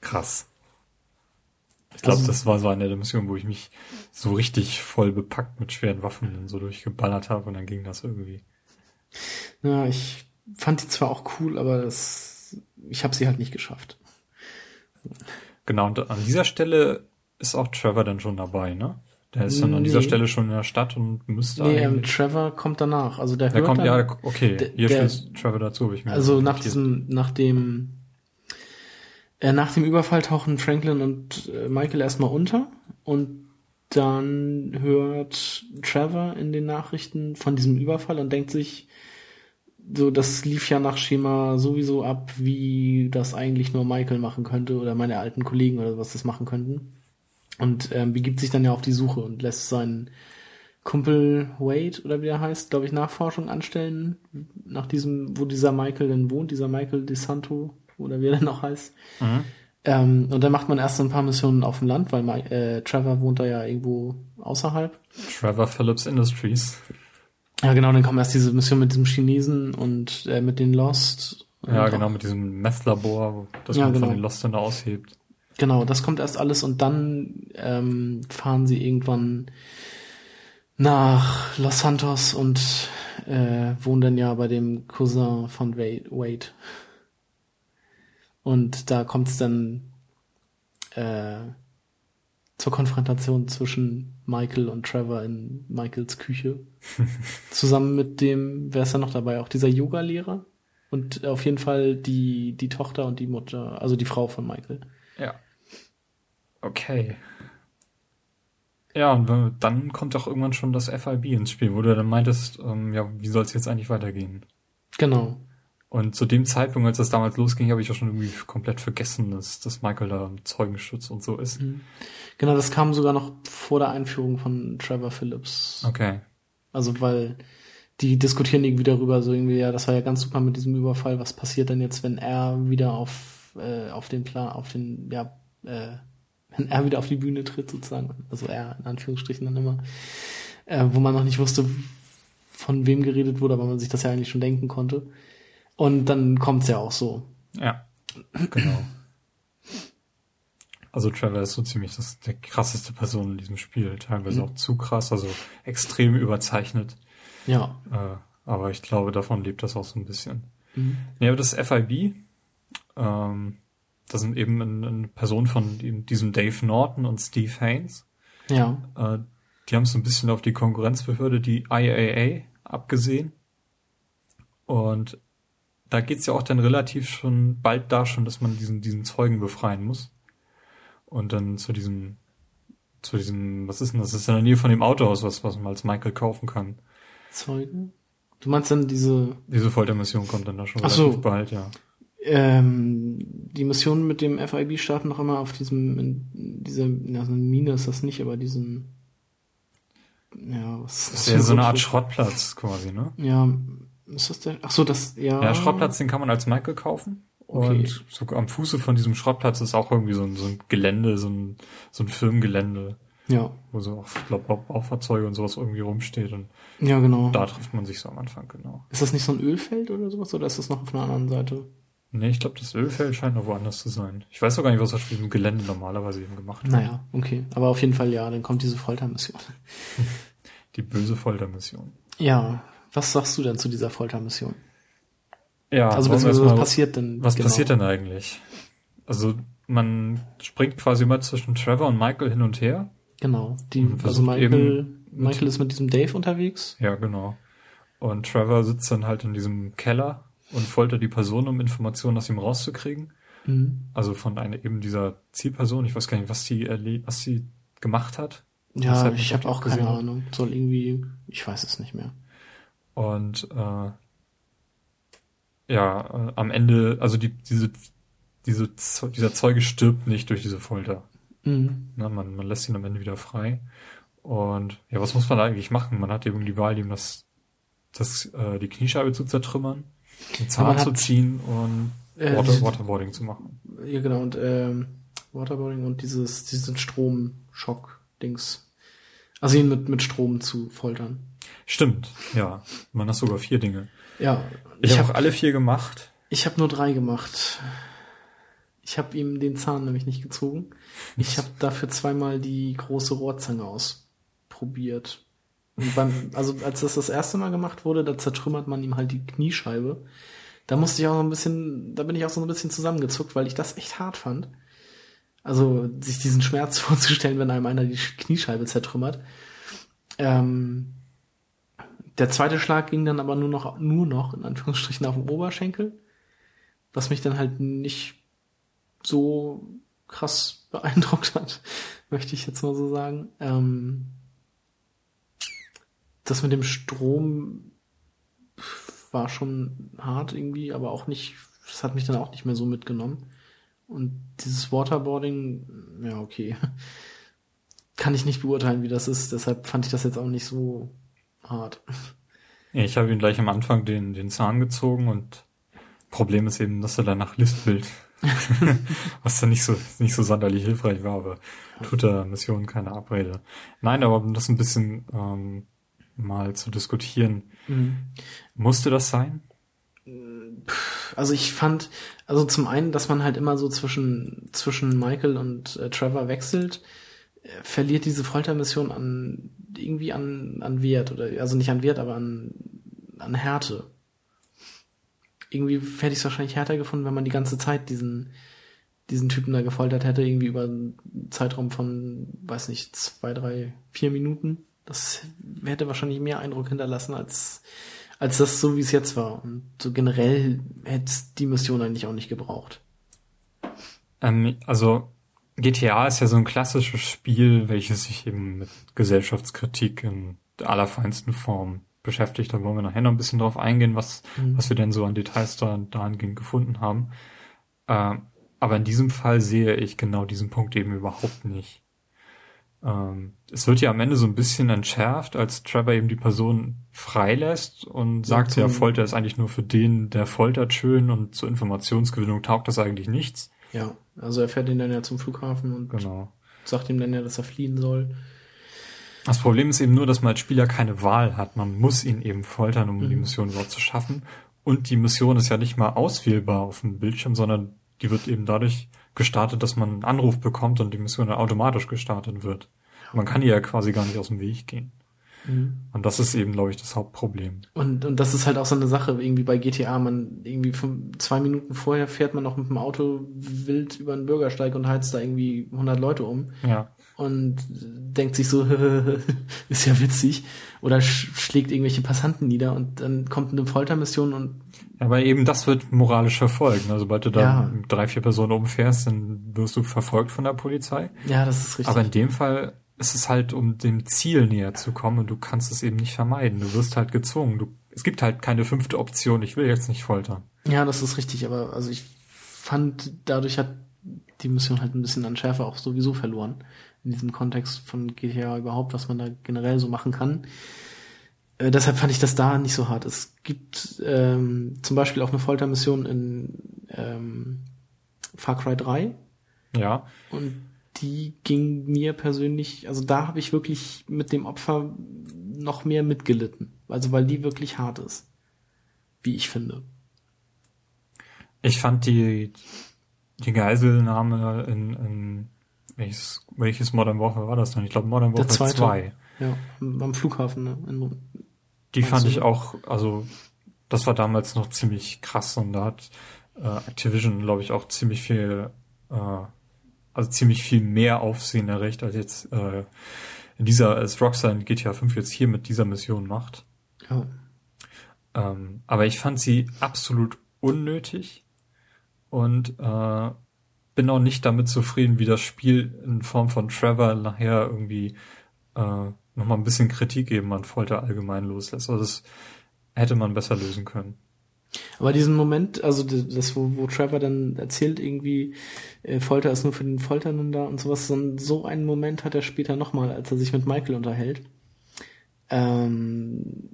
Krass. Ich glaube, also, das war so eine der Missionen, wo ich mich so richtig voll bepackt mit schweren Waffen so durchgeballert habe und dann ging das irgendwie. Ja, ich fand die zwar auch cool, aber das, ich habe sie halt nicht geschafft. Genau, und an dieser Stelle ist auch Trevor dann schon dabei, ne? Der ist dann an dieser Stelle schon in der Stadt und müsste Nee, ähm, Trevor kommt danach. Also der, der hört kommt, dann, ja, okay. Hier der, steht Trevor dazu, habe ich mir Also nach diesem, nach dem, äh, nach dem Überfall tauchen Franklin und äh, Michael erstmal unter und dann hört Trevor in den Nachrichten von diesem Überfall und denkt sich, so, das lief ja nach Schema sowieso ab, wie das eigentlich nur Michael machen könnte oder meine alten Kollegen oder was das machen könnten. Und ähm, begibt sich dann ja auf die Suche und lässt seinen Kumpel Wade oder wie er heißt, glaube ich, Nachforschung anstellen, nach diesem, wo dieser Michael denn wohnt, dieser Michael DeSanto oder wie er denn auch heißt. Mhm. Ähm, und dann macht man erst so ein paar Missionen auf dem Land, weil äh, Trevor wohnt da ja irgendwo außerhalb. Trevor Phillips Industries. Ja, genau, dann kommt erst diese Mission mit diesem Chinesen und äh, mit den Lost. Ja, genau, mit diesem Meth-Labor, das ja, man genau. von den Lost dann aushebt. Genau, das kommt erst alles und dann ähm, fahren sie irgendwann nach Los Santos und äh, wohnen dann ja bei dem Cousin von Wade. Und da kommt es dann äh, zur Konfrontation zwischen Michael und Trevor in Michaels Küche. Zusammen mit dem, wer ist da noch dabei? Auch dieser Yoga-Lehrer. Und auf jeden Fall die, die Tochter und die Mutter, also die Frau von Michael. Ja. Okay. Ja, und dann kommt auch irgendwann schon das FIB ins Spiel, wo du dann meintest, ähm, ja, wie soll es jetzt eigentlich weitergehen? Genau. Und zu dem Zeitpunkt, als das damals losging, habe ich auch schon irgendwie komplett vergessen, dass, dass Michael da Zeugenschutz und so ist. Mhm. Genau, das kam sogar noch vor der Einführung von Trevor Phillips. Okay. Also, weil die diskutieren irgendwie darüber, so irgendwie, ja, das war ja ganz super mit diesem Überfall, was passiert denn jetzt, wenn er wieder auf, äh, auf den Plan, auf den, ja, äh, wenn er wieder auf die Bühne tritt, sozusagen. Also er in Anführungsstrichen dann immer. Äh, wo man noch nicht wusste, von wem geredet wurde, aber man sich das ja eigentlich schon denken konnte. Und dann kommt's ja auch so. Ja, genau. Also Trevor ist so ziemlich das der krasseste Person in diesem Spiel, teilweise mhm. auch zu krass, also extrem überzeichnet. Ja. Äh, aber ich glaube, davon lebt das auch so ein bisschen. Mhm. Ja, aber das FIB, ähm, das sind eben eine, eine Person von diesem Dave Norton und Steve Haynes. Ja. Äh, die haben so ein bisschen auf die Konkurrenzbehörde, die IAA, abgesehen. Und da geht's ja auch dann relativ schon bald da schon, dass man diesen, diesen Zeugen befreien muss. Und dann zu diesem, zu diesem, was ist denn das? Das ist in der Nähe von dem Autohaus, was, was man als Michael kaufen kann. Zeugen? Du meinst dann diese. Diese Foltermission kommt dann da schon Ach so. relativ bald, ja. Ähm, die Missionen mit dem FIB starten noch immer auf diesem, in dieser, ja, so eine Mine ist das nicht, aber diesem, ja, was Das ist ja so eine Art Schrottplatz quasi, ne? Ja, ist das der, ach so, das, ja. Ja, Schrottplatz, den kann man als Michael kaufen. Okay. Und so am Fuße von diesem Schrottplatz ist auch irgendwie so ein, so ein Gelände, so ein, so ein Firmengelände, Ja, wo so auch, ich glaube, Baufahrzeuge und sowas irgendwie rumsteht. Und ja, genau. da trifft man sich so am Anfang, genau. Ist das nicht so ein Ölfeld oder sowas, oder ist das noch auf einer anderen Seite? Nee, ich glaube, das Ölfeld scheint noch woanders zu sein. Ich weiß auch gar nicht, was auf diesem Gelände normalerweise eben gemacht wird. Naja, okay. Aber auf jeden Fall ja, dann kommt diese Foltermission. Die böse Foltermission. Ja, was sagst du denn zu dieser Foltermission? Ja, Also beziehungsweise was passiert denn? Was genau? passiert denn eigentlich? Also, man springt quasi immer zwischen Trevor und Michael hin und her. Genau. Die, also Michael, Michael ist mit diesem Dave unterwegs. Ja, genau. Und Trevor sitzt dann halt in diesem Keller und foltert die Person, um Informationen aus ihm rauszukriegen. Mhm. Also von einer eben dieser Zielperson. Ich weiß gar nicht, was erle was sie gemacht hat. Ja, hat ich habe auch keine. Ahnung. Soll irgendwie, ich weiß es nicht mehr. Und äh, ja, äh, am Ende, also die, diese, diese, dieser Zeuge stirbt nicht durch diese Folter. Mhm. Ne, man, man lässt ihn am Ende wieder frei. Und ja, was muss man da eigentlich machen? Man hat eben die Wahl, ihm das, das, äh, die Kniescheibe zu zertrümmern, den Zahn zu hat- ziehen und Äh, Water, Waterboarding zu machen. Ja, genau, und ähm, Waterboarding und dieses, diesen Stromschock-Dings. Also ihn mit, mit Strom zu foltern. Stimmt, ja. Man hat sogar vier Dinge. Ja, Ich, habe habe alle vier gemacht. ich hab nur drei gemacht. Ich habe ihm den Zahn nämlich nicht gezogen. Ich habe dafür zweimal die große Rohrzange ausprobiert. Beim, also als das das erste Mal gemacht wurde, da zertrümmert man ihm halt die Kniescheibe. Da musste ich auch so ein bisschen, da bin ich auch so ein bisschen zusammengezuckt, weil ich das echt hart fand. Also sich diesen Schmerz vorzustellen, wenn einem einer die Kniescheibe zertrümmert. Ähm, der zweite Schlag ging dann aber nur noch, nur noch, in Anführungsstrichen, auf den Oberschenkel. Was mich dann halt nicht so krass beeindruckt hat, möchte ich jetzt mal so sagen. Ähm, das mit dem Strom war schon hart irgendwie, aber auch nicht, das hat mich dann auch nicht mehr so mitgenommen. Und dieses Waterboarding, ja, okay. Kann ich nicht beurteilen, wie das ist, deshalb fand ich das jetzt auch nicht so hart. Ich habe ihm gleich am Anfang den, den Zahn gezogen und Problem ist eben, dass er danach Listbild, was dann nicht so, nicht so sonderlich hilfreich war, aber tut der Mission keine Abrede. Nein, aber um das ein bisschen ähm, mal zu diskutieren, musste das sein? Also ich fand, also zum einen, dass man halt immer so zwischen, zwischen Michael und äh, Trevor wechselt, äh, verliert diese Foltermission an, irgendwie an, an Wert oder, also nicht an Wert, aber an, an Härte. Irgendwie hätte ich es wahrscheinlich härter gefunden, wenn man die ganze Zeit diesen, diesen Typen da gefoltert hätte, irgendwie über einen Zeitraum von, weiß nicht, zwei, drei, vier Minuten. Das hätte wahrscheinlich mehr Eindruck hinterlassen als, als das so, wie es jetzt war. Und so generell hätte es die Mission eigentlich auch nicht gebraucht. Ähm, also GTA ist ja so ein klassisches Spiel, welches sich eben mit Gesellschaftskritik in der allerfeinsten Form beschäftigt. Da wollen wir nachher noch ein bisschen drauf eingehen, was, was wir denn so an Details da dahingehend gefunden haben. Ähm, aber in diesem Fall sehe ich genau diesen Punkt eben überhaupt nicht. Ähm, es wird ja am Ende so ein bisschen entschärft, als Trevor eben die Person freilässt und sagt, ja, Folter ist eigentlich nur für den, der foltert schön und zur Informationsgewinnung taugt das eigentlich nichts. Ja, also er fährt ihn dann ja zum Flughafen und Genau. sagt ihm dann ja, dass er fliehen soll. Das Problem ist eben nur, dass man als Spieler keine Wahl hat. Man muss ihn eben foltern, um Mhm. die Mission überhaupt zu schaffen. Und die Mission ist ja nicht mal auswählbar auf dem Bildschirm, sondern die wird eben dadurch gestartet, dass man einen Anruf bekommt und die Mission dann automatisch gestartet wird. Man kann ihr ja quasi gar nicht aus dem Weg gehen. Mhm. Und das ist eben, glaube ich, das Hauptproblem. Und, und das ist halt auch so eine Sache, irgendwie bei GTA, man irgendwie fünf, zwei Minuten vorher fährt man noch mit dem Auto wild über den Bürgersteig und heizt da irgendwie 100 Leute um. Ja. Und denkt sich so, ist ja witzig. Oder sch schlägt irgendwelche Passanten nieder und dann kommt eine Foltermission und aber eben das wird moralisch verfolgt. Also sobald du da ja. drei, vier Personen umfährst, dann wirst du verfolgt von der Polizei. Ja, das ist richtig. Aber in dem Fall ist es halt, um dem Ziel näher zu kommen und du kannst es eben nicht vermeiden. Du wirst halt gezwungen. Du, es gibt halt keine fünfte Option. Ich will jetzt nicht foltern. Ja, das ist richtig. Aber also ich fand, dadurch hat die Mission halt ein bisschen an Schärfe auch sowieso verloren. In diesem Kontext von GTA überhaupt, was man da generell so machen kann. Äh, deshalb fand ich das da nicht so hart. Es gibt ähm, zum Beispiel auch eine Foltermission in ähm, Far Cry 3. Ja. Und die ging mir persönlich, also da habe ich wirklich mit dem Opfer noch mehr mitgelitten. Also weil die wirklich hart ist. Wie ich finde. Ich fand die, die Geiselnahme in, in welches, welches Modern Warfare war das denn? Ich glaube Modern Warfare 2. Ja, am Flughafen, ne? In, die fand ich auch, also das war damals noch ziemlich krass und da hat äh, Activision, glaube ich, auch ziemlich viel, äh, also ziemlich viel mehr Aufsehen erreicht, als jetzt äh, in dieser, als Rockstar in GTA 5 jetzt hier mit dieser Mission macht. Ja. Ähm, aber ich fand sie absolut unnötig und äh, bin auch nicht damit zufrieden, wie das Spiel in Form von Trevor nachher irgendwie äh, nochmal ein bisschen Kritik eben an Folter allgemein loslässt. Also das hätte man besser lösen können. Aber diesen Moment, also das, wo, wo Trevor dann erzählt, irgendwie, äh, Folter ist nur für den Folternden da und sowas, so, so einen Moment hat er später nochmal, als er sich mit Michael unterhält. Ähm,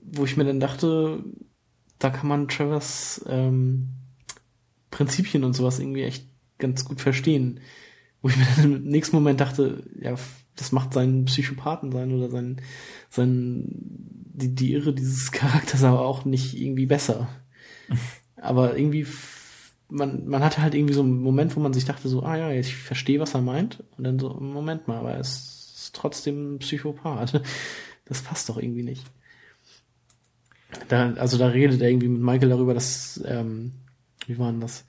wo ich mir dann dachte, da kann man Trevors ähm, Prinzipien und sowas irgendwie echt ganz gut verstehen. Wo ich mir dann im nächsten Moment dachte, ja, das macht seinen Psychopathen sein oder sein, sein, die, die Irre dieses Charakters aber auch nicht irgendwie besser. aber irgendwie, man, man hatte halt irgendwie so einen Moment, wo man sich dachte so, ah ja, ich verstehe, was er meint. Und dann so, Moment mal, aber er ist trotzdem ein Psychopath. Das passt doch irgendwie nicht. Da, also da redet er irgendwie mit Michael darüber, dass, ähm, wie war denn das?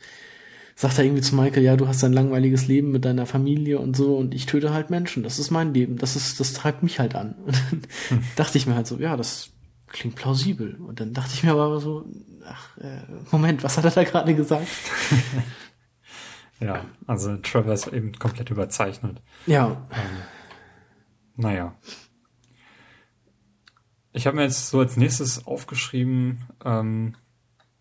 Sagt er irgendwie zu Michael, ja, du hast ein langweiliges Leben mit deiner Familie und so und ich töte halt Menschen. Das ist mein Leben. Das ist, das treibt mich halt an. Und dann hm. dachte ich mir halt so, ja, das klingt plausibel. Und dann dachte ich mir aber so, ach, äh, Moment, was hat er da gerade gesagt? ja, also Trevor ist eben komplett überzeichnet. Ja. Ähm, naja. Ich habe mir jetzt so als nächstes aufgeschrieben, ähm,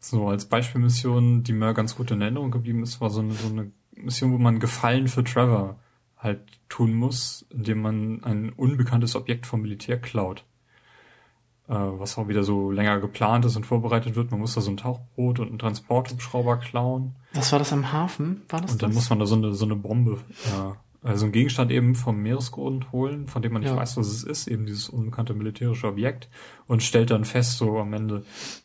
so als Beispielmission, die mir ganz gut in Erinnerung geblieben ist, war so eine, so eine Mission, wo man Gefallen für Trevor halt tun muss, indem man ein unbekanntes Objekt vom Militär klaut. Äh, was auch wieder so länger geplant ist und vorbereitet wird. Man muss da so ein Tauchboot und einen Transporthubschrauber klauen. Was war das am Hafen? War das Und dann das? muss man da so eine, so eine Bombe äh, also ein Gegenstand eben vom Meeresgrund holen, von dem man nicht ja. weiß, was es ist, eben dieses unbekannte militärische Objekt und stellt dann fest, so am Ende,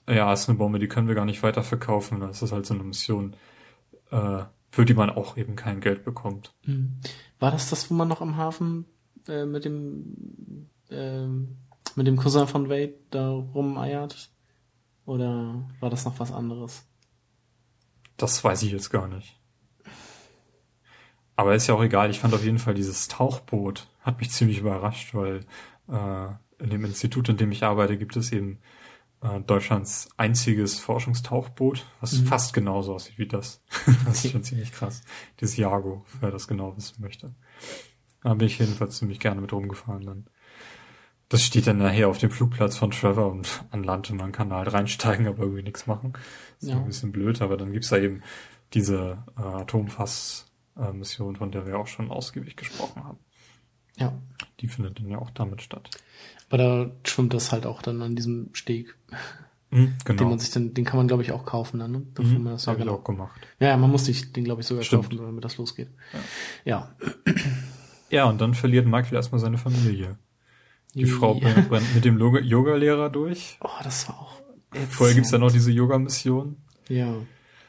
ja, ist eine Bombe, die können wir gar nicht weiterverkaufen. Das ist halt so eine Mission, äh, für die man auch eben kein Geld bekommt. Mhm. War das das, wo man noch am Hafen äh, mit dem äh, mit dem Cousin von Wade da rumeiert? Oder war das noch was anderes? Das weiß ich jetzt gar nicht. Aber ist ja auch egal. Ich fand auf jeden Fall dieses Tauchboot hat mich ziemlich überrascht, weil äh, in dem Institut, in dem ich arbeite, gibt es eben äh, Deutschlands einziges Forschungstauchboot, was mhm. fast genauso aussieht wie das. das ist schon ziemlich krass. Dieses Jago, wer das genau wissen möchte. Da bin ich jedenfalls ziemlich gerne mit rumgefahren dann. Das steht dann nachher auf dem Flugplatz von Trevor und an Land und man kann da halt reinsteigen, aber irgendwie nichts machen. Das ist ja. ein bisschen blöd, aber dann gibt's da eben diese äh, Atomfass äh, Mission, von der wir auch schon ausgiebig gesprochen haben. Ja. Die findet dann ja auch damit statt. Aber da schwimmt das halt auch dann an diesem Steg. Mhm, genau. Den man sich dann, den kann man glaube ich auch kaufen dann, ne? Bevor mhm, man das ja genau. auch gemacht. Ja, man muss sich den glaube ich sogar Stimmt. kaufen, damit das losgeht. Ja. ja. Ja, und dann verliert Michael erstmal seine Familie. Die ja. Frau brennt mit dem Yoga-Lehrer durch. Oh, das war auch. Vorher gibt's dann noch diese Yoga-Mission. Ja.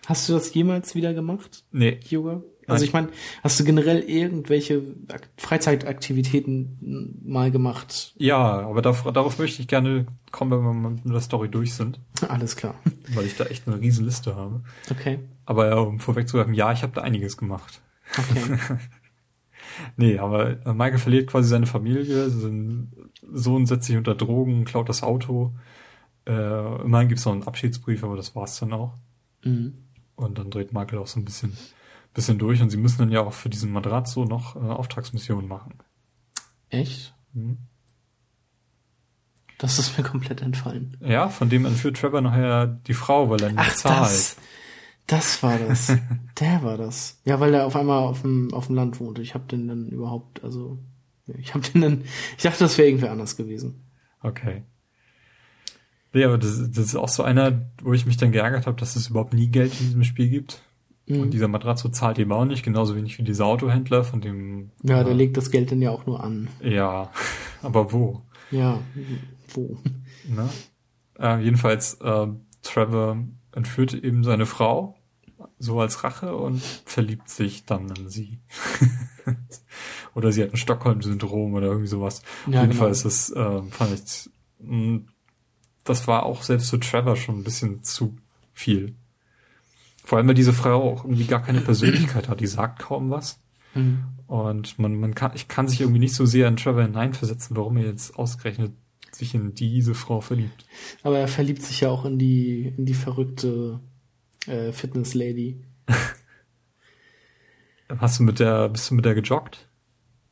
Hast du das jemals wieder gemacht? Nee. Yoga? Also ich meine, hast du generell irgendwelche Ak- Freizeitaktivitäten mal gemacht? Ja, aber darauf, darauf möchte ich gerne kommen, wenn wir mit der Story durch sind, Alles klar. weil ich da echt eine riesen Liste habe. Okay. Aber um vorwegzugreifen, ja, ich habe da einiges gemacht. Okay. Nee, aber äh, Michael verliert quasi seine Familie, sein Sohn setzt sich unter Drogen, klaut das Auto. Äh, immerhin gibt's noch einen Abschiedsbrief, aber das war's dann auch. mhm. Und dann dreht Michael auch so ein bisschen, bisschen durch und sie müssen dann ja auch für diesen Madrazzo noch äh, Auftragsmissionen machen. Echt? Hm? Das ist mir komplett entfallen. Ja, von dem entführt Trevor nachher die Frau, weil er nicht Ach, zahlt. das. Das war das. Der war das. Ja, weil er auf einmal auf dem, auf dem Land wohnte. Ich hab den dann überhaupt, also, ich hab den dann, ich dachte, das wäre irgendwer anders gewesen. Okay. Nee, aber das, das ist auch so einer, wo ich mich dann geärgert habe, dass es überhaupt nie Geld in diesem Spiel gibt. Mhm. Und dieser Matrazzo zahlt eben auch nicht, genauso wenig wie dieser Autohändler, von dem. Ja, der äh, legt das Geld dann ja auch nur an. Ja, aber wo? Ja, wo? Ne? Äh, jedenfalls, äh, Trevor entführt eben seine Frau, so als Rache, und verliebt sich dann in sie. oder sie hat ein Stockholm-Syndrom oder irgendwie sowas. Ja, Auf jeden genau. Fall ist das, äh, fand ich, mh, das war auch selbst für Trevor schon ein bisschen zu viel. Vor allem, weil diese Frau auch irgendwie gar keine Persönlichkeit hat. Die sagt kaum was. Mhm. Und man, man kann, ich kann sich irgendwie nicht so sehr in Trevor hineinversetzen, warum er jetzt ausgerechnet sich in diese Frau verliebt. Aber er verliebt sich ja auch in die, in die verrückte äh, Fitness-Lady. Hast du mit der, bist du mit der gejoggt?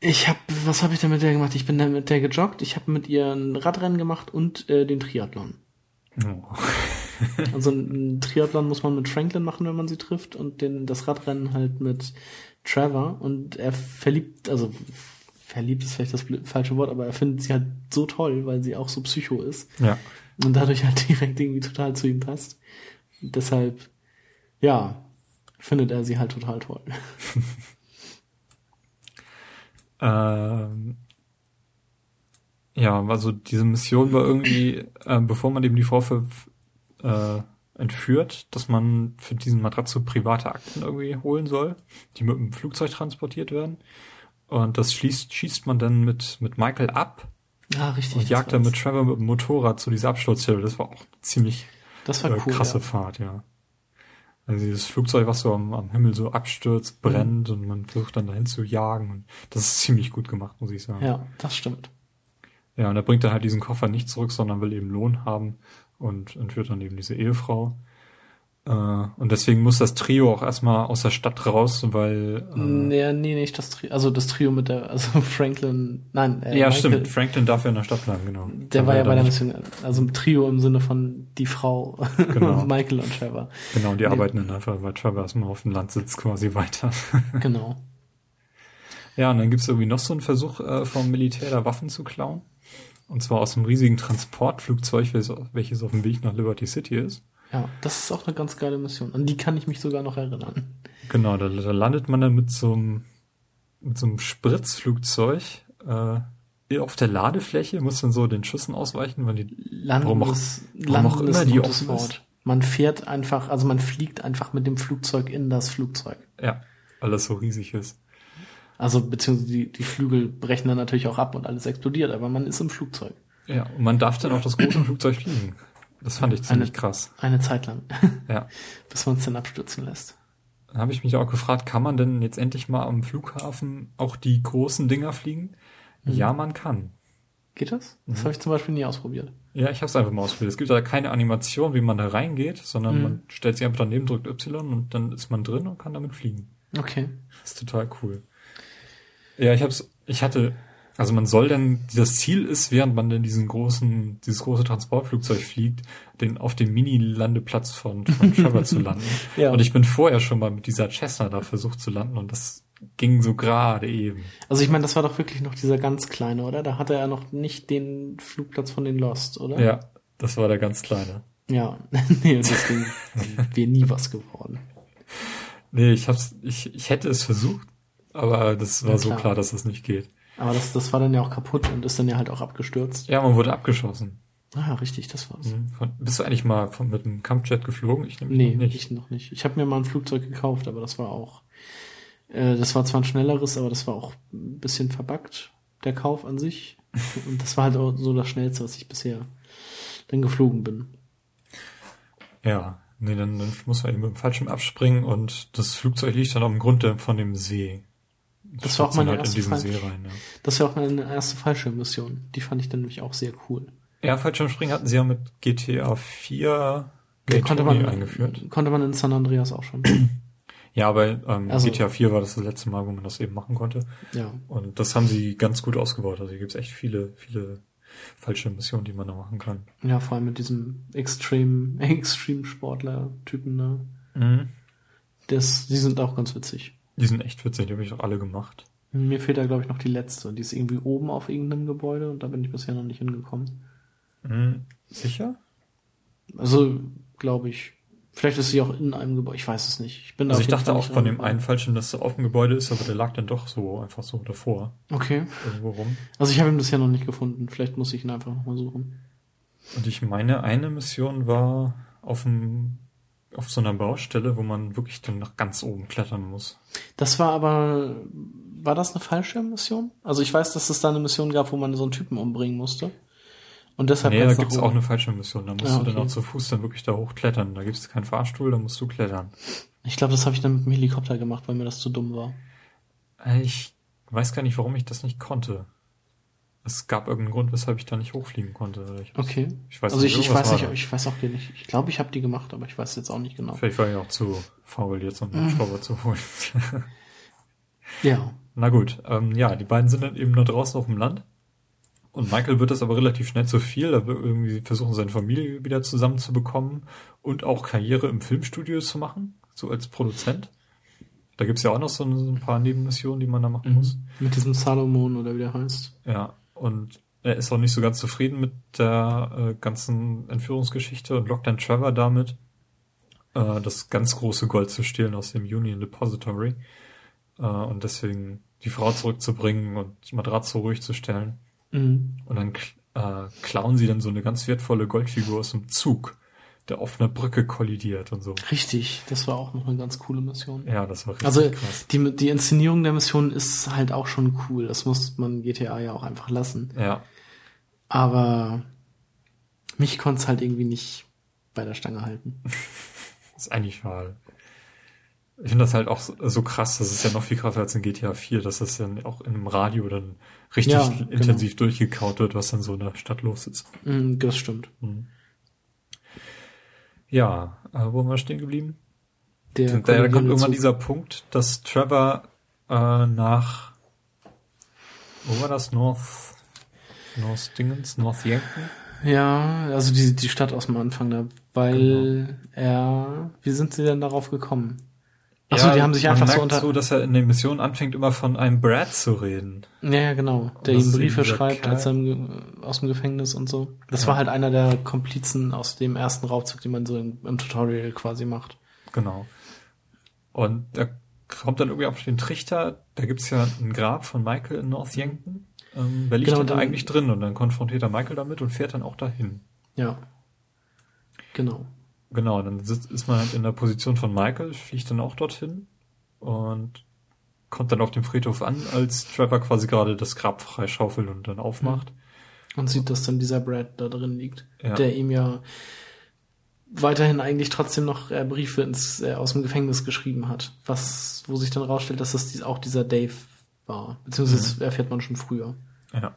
Ich hab, was habe ich denn mit der gemacht? Ich bin dann mit der gejoggt, ich habe mit ihr ein Radrennen gemacht und äh, den Triathlon. Oh. Also ein Triathlon muss man mit Franklin machen, wenn man sie trifft, und den, das Radrennen halt mit Trevor. Und er verliebt, also verliebt ist vielleicht das falsche Wort, aber er findet sie halt so toll, weil sie auch so psycho ist. Ja. Und dadurch halt direkt irgendwie total zu ihm passt. Und deshalb, ja, findet er sie halt total toll. Ähm, ja, also diese Mission war irgendwie, äh, bevor man eben die für, äh, entführt, dass man für diesen Matratze private Akten irgendwie holen soll, die mit dem Flugzeug transportiert werden. Und das schließt, schießt man dann mit, mit Michael ab Ja, richtig. und jagt dann mit Trevor mit dem Motorrad zu dieser Absturzstelle. Das war auch ziemlich Das war äh, cool. krasse ja. Fahrt, ja. Also dieses Flugzeug, was so am, am Himmel so abstürzt, brennt und man versucht dann dahin zu jagen. Und das ist ziemlich gut gemacht, muss ich sagen. Ja, das stimmt. Ja, und er bringt dann halt diesen Koffer nicht zurück, sondern will eben Lohn haben und entführt dann eben diese Ehefrau. Äh, und deswegen muss das Trio auch erstmal aus der Stadt raus, weil äh, Nee, nee, nicht das Trio. Also das Trio mit der, also Franklin, nein, äh, ja Michael, stimmt, Franklin darf ja in der Stadt bleiben, genau. Der war ja bei der Mission, also ein Trio im Sinne von die Frau, Genau. Michael und Trevor. Genau, die Nee. arbeiten dann einfach, weil Trevor erstmal auf dem Land sitzt, quasi weiter. Genau. Ja, und dann gibt's irgendwie noch so einen Versuch äh, vom Militär, da Waffen zu klauen. Und zwar aus einem riesigen Transportflugzeug, welches, auf dem Weg nach Liberty City ist. Ja, das ist auch eine ganz geile Mission. An die kann ich mich sogar noch erinnern. Genau, da, da landet man dann mit so einem, mit so einem Spritzflugzeug äh, auf der Ladefläche, muss dann so den Schüssen ausweichen, weil die Landen Warum auch- ist, warum auch immer ist die offen ist. Wort. Man fährt einfach, also man fliegt einfach mit dem Flugzeug in das Flugzeug. ja, alles so riesig ist. Also beziehungsweise die, die Flügel brechen dann natürlich auch ab und alles explodiert, aber man ist im Flugzeug. Ja, und man darf dann auch das große Flugzeug fliegen. Das fand ich ziemlich Eine- krass. Eine Zeit lang, Ja. bis man es dann abstürzen lässt. Dann habe ich mich auch gefragt, kann man denn jetzt endlich mal am Flughafen auch die großen Dinger fliegen? Mhm. Ja, man kann. Geht das? Das Mhm. habe ich zum Beispiel nie ausprobiert. Ja, ich habe es einfach mal ausprobiert. Es gibt da keine Animation, wie man da reingeht, sondern Mhm. man stellt sich einfach daneben, drückt Y und dann ist man drin und kann damit fliegen. Okay. Das ist total cool. Ja, ich hab's, ich hatte, also man soll dann, das Ziel ist, während man denn diesen großen, dieses große Transportflugzeug fliegt, den auf dem Mini-Landeplatz von, von Trevor zu landen. Ja. Und ich bin vorher schon mal mit dieser Cessna da versucht zu landen und das ging so gerade eben. Also ich meine, das war doch wirklich noch dieser ganz kleine, oder? Da hatte er noch nicht den Flugplatz von den Lost, oder? Ja, das war der ganz kleine. Ja. nee, deswegen wäre nie was geworden. Nee, ich hab's, ich, ich hätte es versucht, aber das war Ja, so klar. klar, dass das nicht geht. Aber das, das war dann ja auch kaputt und ist dann ja halt auch abgestürzt. Ja, man wurde abgeschossen. Ah, richtig, das war's. Mhm. Bist du eigentlich mal von, mit einem Kampfjet geflogen? Ich nämlich Nee, noch nicht. ich noch nicht. Ich habe mir mal ein Flugzeug gekauft, aber das war auch Äh, das war zwar ein schnelleres, aber das war auch ein bisschen verbuggt, der Kauf an sich. Und das war halt auch so das Schnellste, was ich bisher dann geflogen bin. Ja, nee, dann, dann muss man eben mit dem Fallschirm abspringen und das Flugzeug liegt dann auf dem Grund von dem See. Das war auch meine halt erste Fall- rein, ja. Das war auch meine erste Fallschirmmission. Die fand ich dann nämlich auch sehr cool. Ja, Fallschirmspringen hatten sie ja mit GTA 4 Nee, Gate konnte man, eingeführt. konnte man in San Andreas auch schon. Ja, aber ähm, Also- GTA 4 war das das letzte Mal, wo man das eben machen konnte. ja. Und das haben sie ganz gut ausgebaut. Also hier gibt's echt viele, viele Fallschirmmissionen, die man da machen kann. Ja, vor allem mit diesem Extreme, Extreme Sportler-Typen, ne? Mhm. Das, die sind auch ganz witzig. Die sind echt witzig, die habe ich auch alle gemacht. Mir fehlt da, glaube ich, noch die letzte. Die ist irgendwie oben auf irgendeinem Gebäude und da bin ich bisher noch nicht hingekommen. Mhm. Sicher? Also, glaube ich. Vielleicht ist sie auch in einem Gebäude. Ich weiß es nicht. Ich bin da Also ich dachte auch von dem einen Fallschirm, dass er auf dem Gebäude ist, aber der lag dann doch so, einfach so davor, Okay. irgendwo rum. Also ich habe ihn bisher noch nicht gefunden. Vielleicht muss ich ihn einfach nochmal suchen. Und ich meine, eine Mission war auf dem, auf so einer Baustelle, wo man wirklich dann nach ganz oben klettern muss. Das war aber, war das eine Fallschirmmission? Also ich weiß, dass es da eine Mission gab, wo man so einen Typen umbringen musste. Und deshalb nee, da gibt's oben. auch eine Fallschirmmission. Da musst Ah, du dann okay. auch zu Fuß dann wirklich da hochklettern. Da gibt's keinen Fahrstuhl, da musst du klettern. Ich glaube, das habe ich dann mit dem Helikopter gemacht, weil mir das zu dumm war. Äh, Ich weiß gar nicht, warum ich das nicht konnte. Es gab irgendeinen Grund, weshalb ich da nicht hochfliegen konnte. Ich, Okay. ich weiß also ich, nicht, ich irgendwas weiß nicht, da. ich weiß auch nicht. Ich glaube, ich habe die gemacht, aber ich weiß jetzt auch nicht genau. Vielleicht war ich auch zu faul, jetzt einen Hubschrauber zu holen. Ja. Na gut, ähm, ja, die beiden sind dann eben da draußen auf dem Land. Und Michael wird das aber relativ schnell zu viel. Er will irgendwie versuchen, seine Familie wieder zusammenzubekommen und auch Karriere im Filmstudio zu machen, so als Produzent. Da gibt's ja auch noch so ein, so ein paar Nebenmissionen, die man da machen muss. Mit diesem Salomon oder wie der heißt. Ja, und er ist auch nicht so ganz zufrieden mit der äh, ganzen Entführungsgeschichte und lockt dann Trevor damit, äh, das ganz große Gold zu stehlen aus dem Union Depository äh, und deswegen die Frau zurückzubringen und Matratze ruhig zu stellen. Mhm. Und dann äh, klauen sie dann so eine ganz wertvolle Goldfigur aus dem Zug, der auf einer Brücke kollidiert und so. Richtig, das war auch noch eine ganz coole Mission. Ja, das war richtig Also krass. die, die Inszenierung der Mission ist halt auch schon cool. Das muss man GTA ja auch einfach lassen. Ja, Aber mich konnte es halt irgendwie nicht bei der Stange halten. ist eigentlich schade. Ich finde das halt auch so, krass, das ist ja noch viel krasser als in GTA 4, dass das dann auch im Radio dann richtig Ja, genau. intensiv durchgekaut wird, was dann so in der Stadt los ist. Mhm, das stimmt. Mhm. Ja, äh, wo waren wir stehen geblieben? Der da kommt kollidierende irgendwann dieser Punkt, dass Trevor äh, nach wo war das? North North Dingens? North Yankton? Ja, also die, die Stadt aus dem Anfang da, weil Genau. er, wie sind sie denn darauf gekommen? Achso, Ja, die haben sich einfach so unter, so, dass er in der Mission anfängt, immer von einem Brad zu reden. ja, ja, genau, der ihm Briefe schreibt als er aus dem Gefängnis und so. Das Ja. war halt einer der Komplizen aus dem ersten Raubzug, den man so im, im Tutorial quasi macht. Genau. Und da kommt dann irgendwie auf den Trichter, da gibt's ja ein Grab von Michael in North Yankton. Ähm, wer liegt Genau, da eigentlich drin? Und dann konfrontiert er Michael damit und fährt dann auch dahin. Ja. Genau. Genau, dann sitzt, ist man halt in der Position von Michael, fliegt dann auch dorthin und kommt dann auf dem Friedhof an, als Trevor quasi gerade das Grab freischaufelt und dann aufmacht. Und sieht, dass dann dieser Brad da drin liegt, Ja. der ihm ja weiterhin eigentlich trotzdem noch äh, Briefe ins, äh, aus dem Gefängnis geschrieben hat. Was, wo sich dann rausstellt, dass das dies, auch dieser Dave war. Beziehungsweise Mhm. erfährt man schon früher. Ja.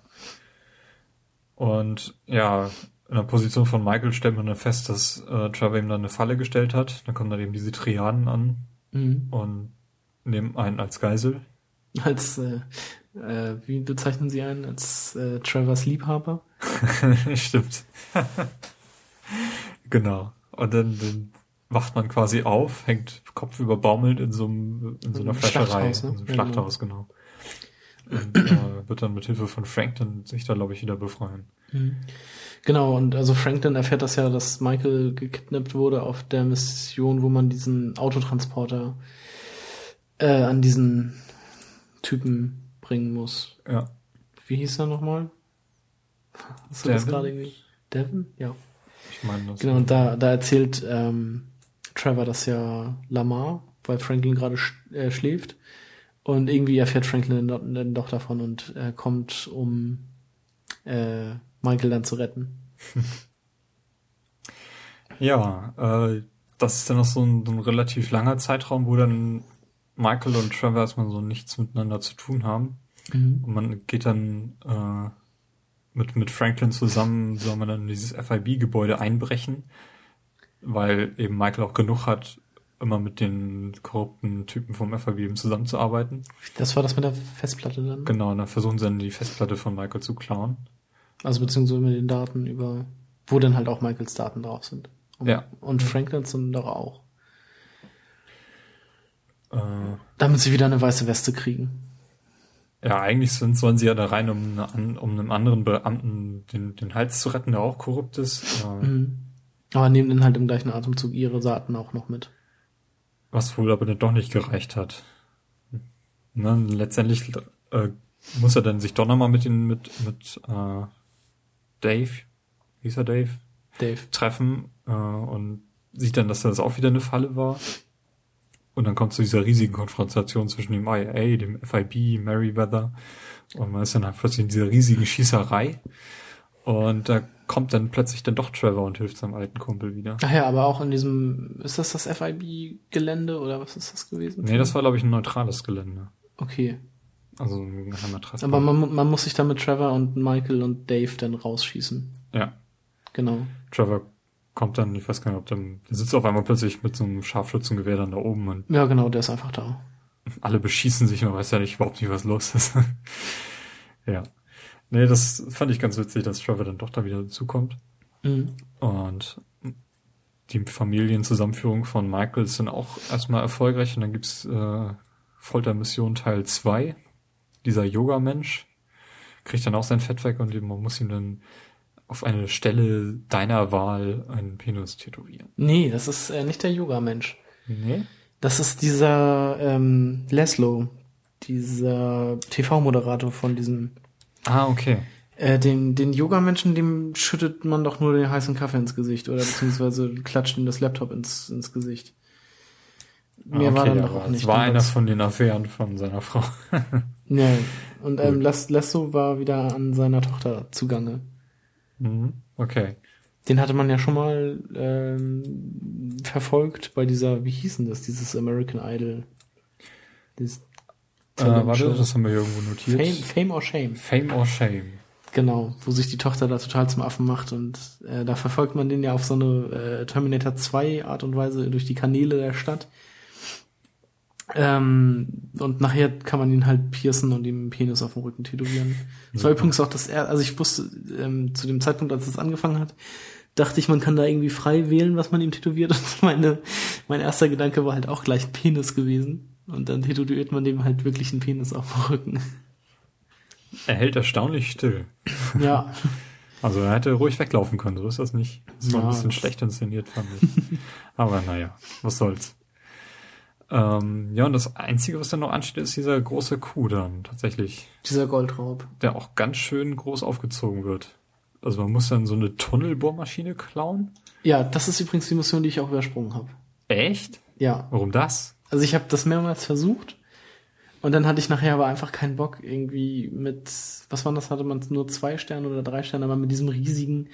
Und ja, in der Position von Michael stellt man dann fest, dass äh, Trevor ihm dann eine Falle gestellt hat. Dann kommen dann eben diese Triaden an Mhm. und nehmen einen als Geisel. Als, äh, äh, wie bezeichnen sie einen? Als äh, Travers Liebhaber? Stimmt. genau. Und dann, dann wacht man quasi auf, hängt kopfüber baumelnd in so, einem, in so einer Fleischerei, Schlachthaus, ne? in so einem Ja, Schlachthaus, genau. Und äh, wird dann mit Hilfe von Frank dann sich da, glaube ich, wieder befreien. Mhm. Genau, und also Franklin erfährt das ja, dass Michael gekidnappt wurde auf der Mission, wo man diesen Autotransporter äh, an diesen Typen bringen muss. Ja. Wie hieß er nochmal? Hast du das Devin? gerade irgendwie? Devin? Ja. Ich meine, das Genau, und da, da erzählt ähm, Trevor das ja Lamar, weil Franklin gerade sch äh, schläft. Und irgendwie erfährt Franklin dann dann doch davon und äh, kommt, um äh, Michael dann zu retten. Ja, äh, das ist dann noch so ein, so ein relativ langer Zeitraum, wo dann Michael und Trevor erstmal so nichts miteinander zu tun haben. Mhm. Und man geht dann äh, mit, mit Franklin zusammen, soll man dann in dieses FIB-Gebäude einbrechen, weil eben Michael auch genug hat, immer mit den korrupten Typen vom FIB eben zusammenzuarbeiten. Das war das mit der Festplatte dann? Genau, und dann versuchen sie dann die Festplatte von Michael zu klauen. Also beziehungsweise mit den Daten über, wo dann halt auch Michaels Daten drauf sind. Und, Ja. Und Franklins sind doch auch. Äh, Damit sie wieder eine weiße Weste kriegen. ja, eigentlich sind, sollen sie ja da rein, um, eine, um einem anderen Beamten den, den Hals zu retten, der auch korrupt ist. Äh, Mhm. Aber nehmen dann halt im gleichen Atemzug ihre Daten auch noch mit. Was wohl aber dann doch nicht gereicht hat. Ne, letztendlich äh, muss er dann sich doch nochmal mit den, mit, mit äh, Dave, hieß er Dave, Dave. treffen äh, und sieht dann, dass das auch wieder eine Falle war. Und dann kommt zu dieser riesigen Konfrontation zwischen dem IA, dem FIB, Merryweather und man ist dann halt plötzlich in dieser riesigen Schießerei. Und da kommt dann plötzlich dann doch Trevor und hilft seinem alten Kumpel wieder. Ach ja, aber auch in diesem, ist das das FIB-Gelände oder was ist das gewesen? Nee, das war, glaube ich, ein neutrales Gelände. Okay. Also ein geheimer Treffpunkt. Aber man, man muss sich da mit Trevor und Michael und Dave dann rausschießen. Ja, Genau. Trevor kommt dann, ich weiß gar nicht, ob der, der sitzt auf einmal plötzlich mit so einem Scharfschützengewehr dann da oben und Ja, genau, der ist einfach da. alle beschießen sich, man weiß ja nicht überhaupt nicht, was los ist. ja. Nee, das fand ich ganz witzig, dass Trevor dann doch da wieder dazukommt. Mhm. Und die Familienzusammenführung von Michael ist dann auch erstmal erfolgreich und dann gibt's äh, Foltermission Teil 2. Dieser Yoga-Mensch kriegt dann auch sein Fett weg und man muss ihm dann auf eine Stelle deiner Wahl einen Penis tätowieren. Nee, das ist äh, nicht der Yoga-Mensch. Nee? Das ist dieser ähm, Laszlo, dieser TV-Moderator von diesem Ah, okay. Äh, den, den Yoga-Menschen, dem schüttet man doch nur den heißen Kaffee ins Gesicht oder beziehungsweise klatscht ihm das Laptop ins, ins Gesicht. Ah, okay, war dann aber doch auch es nicht. war einer von den Affären von seiner Frau. Ja, und ähm, Lasso war wieder an seiner Tochter zugange. mhm. Okay. Den hatte man ja schon mal ähm, verfolgt bei dieser, wie hieß denn das, dieses American Idol. Dieses Äh, warte, das haben wir irgendwo notiert. Fame, Fame or Shame. Fame or Shame. Genau, wo sich die Tochter da total zum Affen macht und äh, da verfolgt man den ja auf so eine äh, Terminator 2 Art und Weise durch die Kanäle der Stadt. Ähm, und nachher kann man ihn halt piercen und ihm einen Penis auf dem Rücken tätowieren. Das war übrigens auch das, er also ich wusste, ähm, zu dem Zeitpunkt, als es angefangen hat, dachte ich, man kann da irgendwie frei wählen, was man ihm tätowiert. Und meine, mein erster Gedanke war halt auch gleich Penis gewesen. Und dann tätowiert man dem halt wirklich einen Penis auf dem Rücken. Er hält erstaunlich still. Ja, Also er hätte ruhig weglaufen können, so ist das nicht. Das war Ja, ein bisschen schlecht inszeniert, fand ich. Aber naja, was soll's. Ähm, ja, und das Einzige, was dann noch ansteht, ist dieser große Kuh dann tatsächlich, dieser Goldraub. der auch ganz schön groß aufgezogen wird. Also man muss dann so eine Tunnelbohrmaschine klauen. Ja, das ist übrigens die Mission, die ich auch übersprungen habe. Echt? Ja, Warum das? also ich habe das mehrmals versucht und dann hatte ich nachher aber einfach keinen Bock irgendwie mit, was waren das, hatte man nur zwei Sterne oder drei Sterne, aber mit diesem riesigen,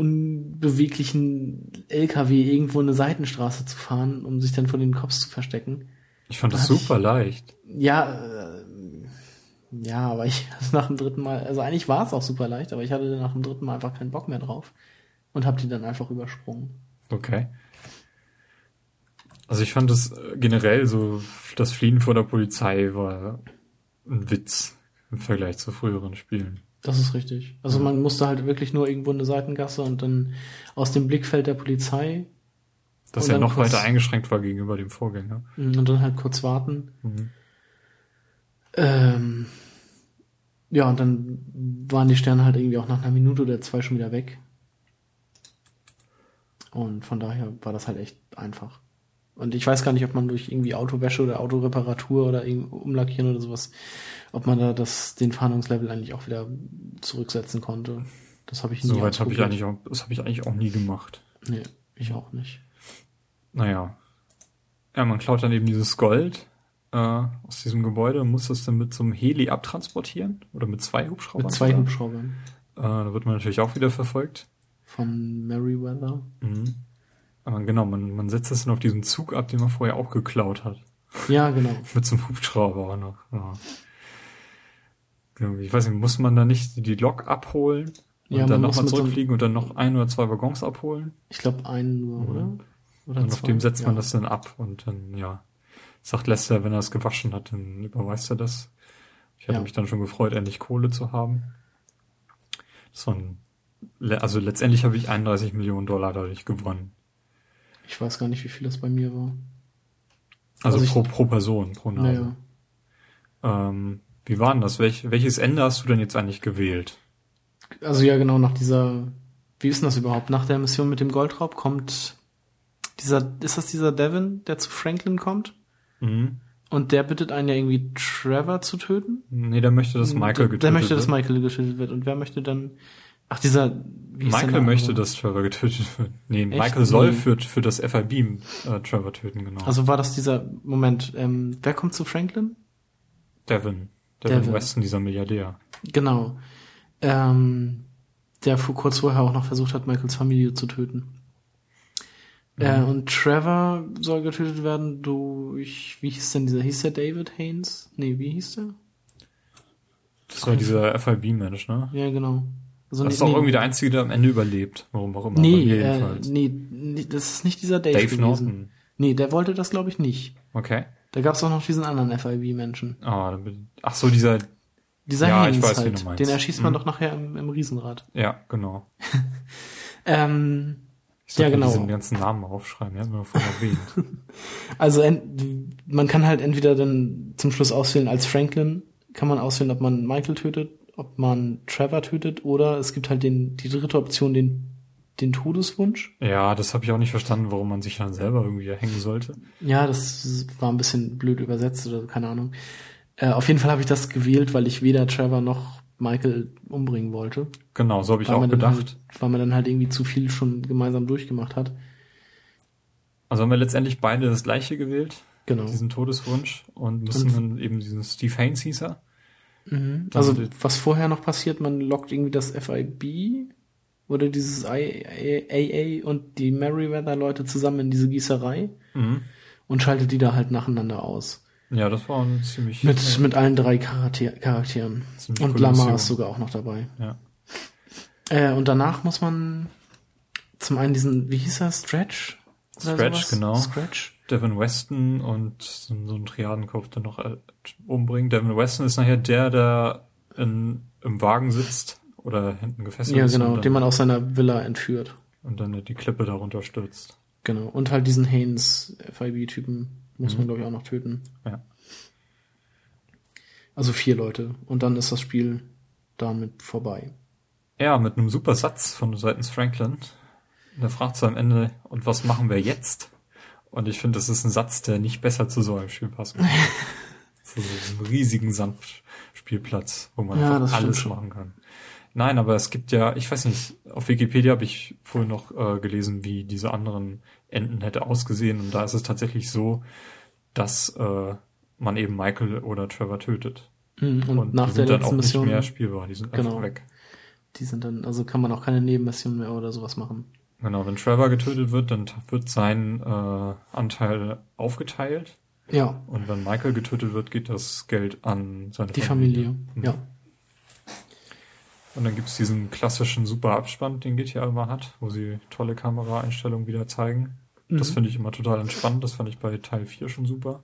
unbeweglichen LKW irgendwo eine Seitenstraße zu fahren, um sich dann vor den Cops zu verstecken. Ich fand das Hatte ich- super leicht. Ja, äh, ja, aber ich nach dem dritten Mal, also eigentlich war es auch super leicht, aber ich hatte nach dem dritten Mal einfach keinen Bock mehr drauf und habe die dann einfach übersprungen. Okay. Also ich fand das äh, generell so, das Fliehen vor der Polizei war ein Witz im Vergleich zu früheren Spielen. Das ist richtig. Also man musste halt wirklich nur irgendwo in eine Seitengasse und dann aus dem Blickfeld der Polizei Das ja noch kurz- weiter eingeschränkt war gegenüber dem Vorgänger. mm, und dann halt kurz warten. Mhm. Ähm, ja, und dann waren die Sterne halt irgendwie auch nach einer Minute oder zwei schon wieder weg. Und von daher war das halt echt einfach. Und ich weiß gar nicht, ob man durch irgendwie Autowäsche oder Autoreparatur oder irgendwie umlackieren oder sowas, ob man da das, den Fahndungslevel eigentlich auch wieder zurücksetzen konnte. Das habe ich nie Soweit habe ich eigentlich auch, das habe ich eigentlich auch nie gemacht. Nee, ich auch nicht. Naja. Ja, man klaut dann eben dieses Gold äh, aus diesem Gebäude und muss das dann mit so einem Heli abtransportieren oder mit zwei Hubschraubern. Mit zwei. Hubschraubern. Äh, da wird man natürlich auch wieder verfolgt. Von Meriwether. Mhm. Aber genau, man, man setzt das dann auf diesen Zug ab, den man vorher auch geklaut hat. Ja, genau. Mit so einem Hubschrauber auch noch. Ja. Genau, Ich weiß nicht, muss man da nicht die Lok abholen und Ja, dann nochmal zurückfliegen und dann noch ein oder zwei Waggons abholen? Ich glaube einen nur, oder? Oder Und auf dem setzt man Ja. das dann ab und dann, ja, sagt Lester, wenn er es gewaschen hat, dann überweist er das. Ich hatte Ja. mich dann schon gefreut, endlich Kohle zu haben. Das war ein, also letztendlich habe ich 31 Millionen Dollar dadurch gewonnen. Ich weiß gar nicht, wie viel das bei mir war. Also, Also ich- pro, pro Person, pro Nase. Naja. Ähm, wie war denn das? Welch, welches Ende hast du denn jetzt eigentlich gewählt? Also ja, genau, nach dieser, wie ist denn das überhaupt? Nach der Mission mit dem Goldraub kommt dieser, ist das dieser Devin, der zu Franklin kommt? Mhm. Und der bittet einen ja irgendwie Trevor zu töten? Nee, der möchte, dass Michael getötet Der möchte, wird. dass Michael getötet wird. Und wer möchte dann, ach dieser, Michael möchte, dass Trevor getötet wird. Nee, Echt? Michael soll für, für das FIB äh, Trevor töten, genau. Also war das dieser, Moment, ähm, wer kommt zu Franklin? Devin. Devin, Devin. Weston, dieser Milliardär. Genau. Ähm, der vor, kurz vorher auch noch versucht hat, Michaels Familie zu töten. Äh, und Trevor soll getötet werden durch, wie hieß denn dieser? Hieß der David Haynes? Nee, wie hieß der? Das war dieser FIB-Mensch, ne? Ja, genau. Also, Das ist auch irgendwie der Einzige, der am Ende überlebt. Warum auch immer. Nee, äh, nee, nee, das ist nicht dieser Dave, Dave gewesen. Norton. Nee, der wollte das, glaube ich, nicht. Okay. Da gab es auch noch diesen anderen FIB-Menschen. Ah, dann bin- ach so, dieser, Dieser Ja, ich weiß, halt. du meinst. Den erschießt man Mhm. doch nachher im, im Riesenrad. ja, genau. Ähm, Ich Ja, genau. diesen ganzen Namen aufschreiben. Hat mir vorhin erwähnt. Also man kann halt entweder dann zum Schluss auswählen als Franklin, kann man auswählen, ob man Michael tötet, ob man Trevor tötet oder es gibt halt den die dritte Option, den den Todeswunsch. ja, das habe ich auch nicht verstanden, warum man sich dann selber irgendwie erhängen sollte. Ja, das war ein bisschen blöd übersetzt oder keine Ahnung. Äh, auf jeden Fall habe ich das gewählt, weil ich weder Trevor noch Michael umbringen wollte. Genau, so habe ich auch gedacht. Halt, weil man dann halt irgendwie zu viel schon gemeinsam durchgemacht hat. Also haben wir letztendlich beide das gleiche gewählt, Genau. diesen Todeswunsch, und müssen Und- dann eben diesen Steve Haynes hieß er. Mhm. Also Also- was vorher noch passiert, man lockt irgendwie das FIB oder dieses AA und die Meriwether-Leute zusammen in diese Gießerei Mhm. und schaltet die da halt nacheinander aus. Ja, das war ein ziemlich, Mit, äh, mit allen drei Charakter Charakteren. Und coole Lamar ist sogar auch noch dabei. Ja. Äh, und danach muss man zum einen diesen, wie hieß er, Stretch? Scratch, sowas? genau. Scratch. Devin Weston und so, so ein Triadenkopf dann noch äh, umbringen. Devin Weston ist nachher der, der in, im Wagen sitzt oder hinten gefesselt Ja, ist genau, und dann, den man aus seiner Villa entführt. und dann die Klippe darunter stürzt. Genau. Und halt diesen Haynes FIB-Typen muss Mhm. man, glaube ich, auch noch töten. Ja. Also vier Leute. Und dann ist das Spiel damit vorbei. Ja, mit einem super Satz von seitens Franklin. Der fragt so am Ende, und was machen wir jetzt? Und ich finde, das ist ein Satz, der nicht besser zu so einem Spiel passt. zu so einem riesigen Sandspielplatz, wo man Ja, einfach alles machen kann. Nein, aber es gibt ja, ich weiß nicht, auf Wikipedia habe ich vorhin noch äh, gelesen, wie diese anderen Enden hätte ausgesehen. Und da ist es tatsächlich so, dass äh, man eben Michael oder Trevor tötet. Mhm. Und, Und, nach die der sind dann letzten auch Mission, nicht mehr spielbar, die sind Genau. einfach weg. die sind dann, also kann man auch keine Nebenmission mehr oder sowas machen. Genau, wenn Trevor getötet wird, dann wird sein äh, Anteil aufgeteilt. Ja, Und wenn Michael getötet wird, geht das Geld an seine die Familie. Mhm. Ja. Und dann gibt's diesen klassischen super Abspann, den GTA immer hat, wo sie tolle Kameraeinstellungen wieder zeigen. Das Mhm. finde ich immer total entspannt. Das fand ich bei Teil 4 schon super.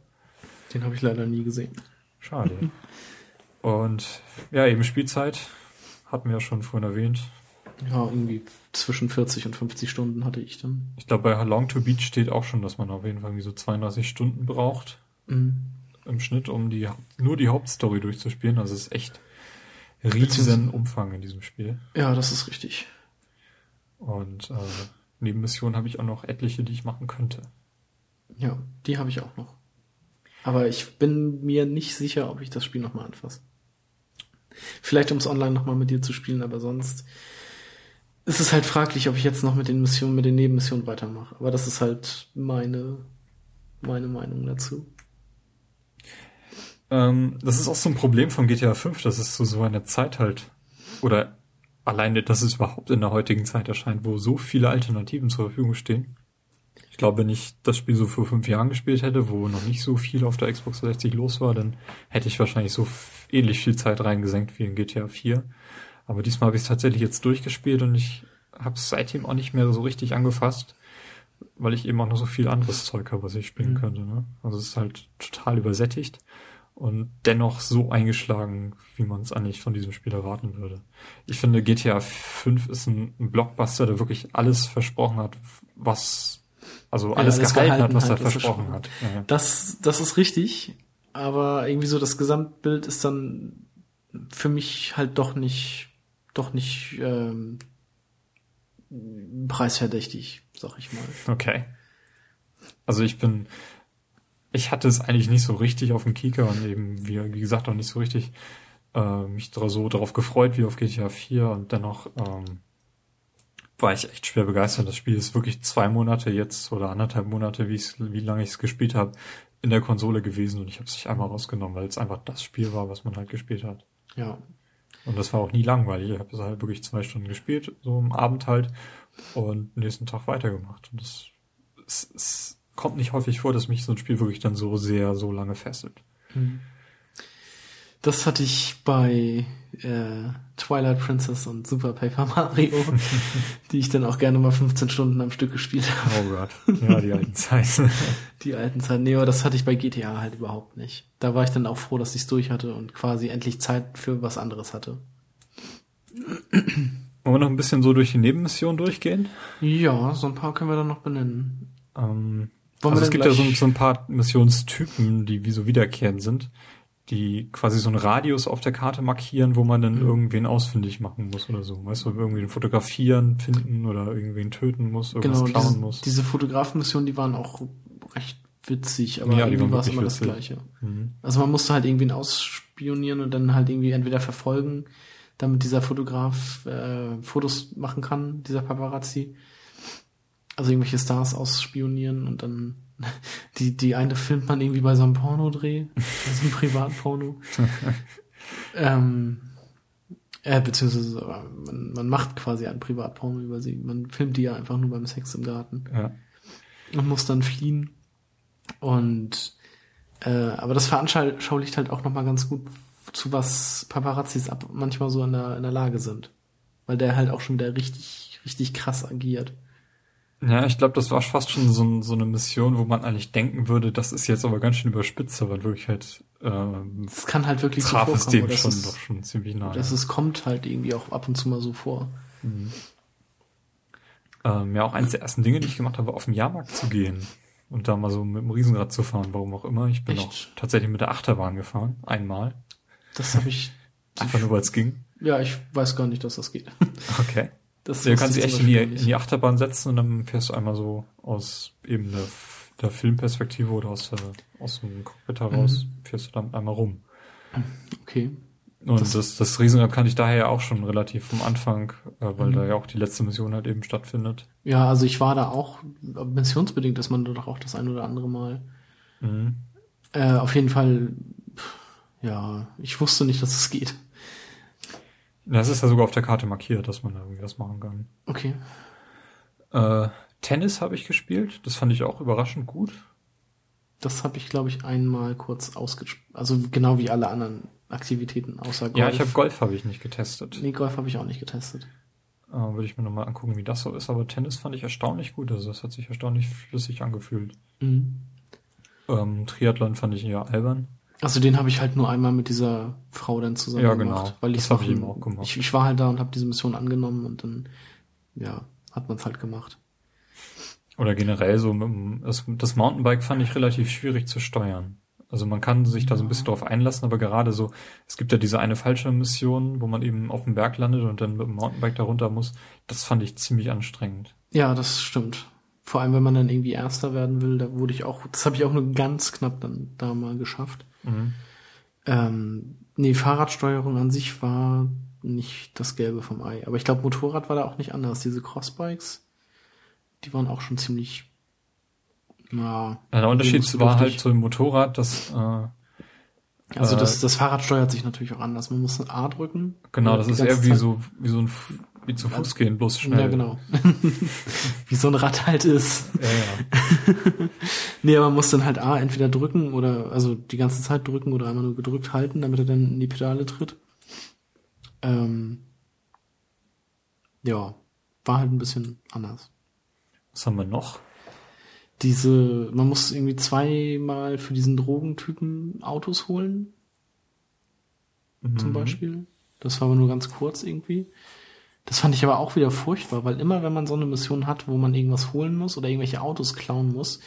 Den habe ich leider nie gesehen. Schade. Und ja, eben Spielzeit. Hatten wir ja schon vorhin erwähnt. Ja, irgendwie zwischen 40 und 50 Stunden hatte ich dann. Ich glaube, bei Long to Beach steht auch schon, dass man auf jeden Fall irgendwie so 32 Stunden braucht. Mhm. im Schnitt, um die nur die Hauptstory durchzuspielen. Also es ist echt riesen Umfang in diesem Spiel. Ja, das ist richtig. Und äh, neben Missionen habe ich auch noch etliche, die ich machen könnte. Ja, die habe ich auch noch. Aber ich bin mir nicht sicher, ob ich das Spiel nochmal anfasse. Vielleicht um es online nochmal mit dir zu spielen, aber sonst ist es halt fraglich, ob ich jetzt noch mit den Missionen, mit den Nebenmissionen weitermache. Aber das ist halt meine, meine Meinung dazu. Ähm, das ist auch so ein Problem von GTA 5, dass es zu so einer Zeit halt, oder alleine, dass es überhaupt in der heutigen Zeit erscheint, wo so viele Alternativen zur Verfügung stehen. Ich glaube, wenn ich das Spiel so vor fünf Jahren gespielt hätte, wo noch nicht so viel auf der Xbox 360 los war, dann hätte ich wahrscheinlich so ähnlich viel Zeit reingesenkt wie in GTA 4. Aber diesmal habe ich es tatsächlich jetzt durchgespielt und ich habe es seitdem auch nicht mehr so richtig angefasst, weil ich eben auch noch so viel anderes Zeug habe, was ich spielen mhm. könnte. Ne? Also es ist halt total übersättigt und dennoch so eingeschlagen, wie man es eigentlich von diesem Spiel erwarten würde. Ich finde, GTA 5 ist ein, Blockbuster, der wirklich alles versprochen hat, was also alles, ja, alles gehalten, gehalten, hat, was halt, er versprochen hat. Ja. Das, das ist richtig, aber irgendwie so das Gesamtbild ist dann für mich halt doch nicht, doch nicht ähm, preisverdächtig, sag ich mal. Okay. Also ich bin, ich hatte es eigentlich nicht so richtig auf dem Kieker und eben, wie, wie gesagt, auch nicht so richtig äh, mich so darauf gefreut wie auf GTA 4 und dennoch ähm, war ich echt schwer begeistert. Das Spiel ist wirklich zwei Monate jetzt oder anderthalb Monate, wie, wie lange ich es gespielt habe, in der Konsole gewesen und ich habe es nicht einmal rausgenommen, weil es einfach das Spiel war, was man halt gespielt hat. Ja. Und das war auch nie langweilig. Ich habe es halt wirklich zwei Stunden gespielt, so am Abend halt, und nächsten Tag weitergemacht. Und das es, es kommt nicht häufig vor, dass mich so ein Spiel wirklich dann so sehr, so lange fesselt. Mhm. Das hatte ich bei äh, Twilight Princess und Super Paper Mario, die ich dann auch gerne mal 15 Stunden am Stück gespielt habe. Oh Gott, ja, die alten Zeiten. die alten Zeiten. Nee, aber das hatte ich bei GTA halt überhaupt nicht. Da war ich dann auch froh, dass ich es durch hatte und quasi endlich Zeit für was anderes hatte. Wollen wir noch ein bisschen so durch die Nebenmission durchgehen? Ja, so ein paar können wir dann noch benennen. Ähm, also es gibt ja so, so, ein paar Missionstypen, die wie so wiederkehrend sind die quasi so einen Radius auf der Karte markieren, wo man dann mhm. irgendwen ausfindig machen muss oder so. Weißt du, irgendwie fotografieren, finden oder irgendwen töten muss, irgendwas genau, klauen diese, muss. Diese Fotografenmissionen, die waren auch recht witzig, aber ja, irgendwie war es immer witzig. das Gleiche. Mhm. Also man musste halt irgendwen ausspionieren und dann halt irgendwie entweder verfolgen, damit dieser Fotograf äh, Fotos machen kann, dieser Paparazzi. Also irgendwelche Stars ausspionieren und dann die, die eine filmt man irgendwie bei so einem Pornodreh, so einem Privatporno. ähm, äh, beziehungsweise man, man macht quasi ein Privatporno über sie. Man filmt die ja einfach nur beim Sex im Garten. Ja. Und muss dann fliehen. Und äh, aber das veranschaulicht halt auch nochmal ganz gut, zu was Paparazzis ab manchmal so in der, in der Lage sind. Weil der halt auch schon wieder richtig, richtig krass agiert. Ja, ich glaube, das war fast schon so, so, eine Mission, wo man eigentlich denken würde, das ist jetzt aber ganz schön überspitzt, aber in Wirklichkeit ähm, das kann halt wirklich traf so es dem schon ist, doch schon ziemlich nahe. Das es kommt halt irgendwie auch ab und zu mal so vor. Mhm. Ähm, ja, auch eines der ersten Dinge, die ich gemacht habe, auf den Jahrmarkt zu gehen und da mal so mit dem Riesenrad zu fahren, warum auch immer. Ich bin Echt? auch tatsächlich mit der Achterbahn gefahren, einmal. Das habe ich einfach nur, weil es ging. Ja, ich weiß gar nicht, dass das geht. Okay. Das du kannst dich echt in die, in die Achterbahn setzen und dann fährst du einmal so aus eben der, der Filmperspektive oder aus, der, aus dem Cockpit heraus, mhm. fährst du dann einmal rum. Okay. Und das, das, das Riesenrad kannte ich daher ja auch schon relativ vom Anfang, äh, weil mhm. da ja auch die letzte Mission halt eben stattfindet. Ja, also ich war da auch, missionsbedingt ist man doch auch das ein oder andere Mal. Mhm. Äh, auf jeden Fall, ja, ich wusste nicht, dass es geht. Das ist ja sogar auf der Karte markiert, dass man da irgendwie was machen kann. Okay. Äh, Tennis habe ich gespielt. Das fand ich auch überraschend gut. Das habe ich, glaube ich, einmal kurz ausgespielt. Also genau wie alle anderen Aktivitäten außer Golf. Ja, ich habe Golf habe ich nicht getestet. Nee, Golf habe ich auch nicht getestet. Äh, Würde ich mir nochmal angucken, wie das so ist. Aber Tennis fand ich erstaunlich gut. Also das hat sich erstaunlich flüssig angefühlt. Mhm. Ähm, Triathlon fand ich eher albern. Also den habe ich halt nur einmal mit dieser Frau dann zusammen ja, genau. gemacht, weil das hab ich auch gemacht. Ich, ich war halt da und habe diese Mission angenommen und dann ja hat man es halt gemacht. Oder generell so das, das Mountainbike fand ich relativ schwierig zu steuern. Also man kann sich da so ein bisschen drauf einlassen, aber gerade so, es gibt ja diese eine falsche Mission, wo man eben auf dem Berg landet und dann mit dem Mountainbike da runter muss. Das fand ich ziemlich anstrengend. Ja, das stimmt. Vor allem, wenn man dann irgendwie Erster werden will, da wurde ich auch, das habe ich auch nur ganz knapp dann da mal geschafft. Mhm. Ähm, nee, Fahrradsteuerung an sich war nicht das Gelbe vom Ei. Aber ich glaube, Motorrad war da auch nicht anders. Diese Crossbikes, die waren auch schon ziemlich. Ja, ja der Unterschied war halt zu dem Motorrad, dass äh, Also Äh, das, das Fahrrad steuert sich natürlich auch anders. Man muss ein A drücken. Genau, das ist eher wie Zeit- so, wie so ein, wie zu Fuß gehen, bloß schnell. Ja, genau. wie so ein Rad halt ist. Ja, ja. Nee, aber man muss dann halt A entweder drücken oder, also die ganze Zeit drücken oder einmal nur gedrückt halten, damit er dann in die Pedale tritt. Ähm, ja, war halt ein bisschen anders. Was haben wir noch? Diese, man muss irgendwie zweimal für diesen Drogentypen Autos holen, zum Mhm. Beispiel. Das war aber nur ganz kurz irgendwie. Das fand ich aber auch wieder furchtbar, weil immer wenn man so eine Mission hat, wo man irgendwas holen muss oder irgendwelche Autos klauen muss,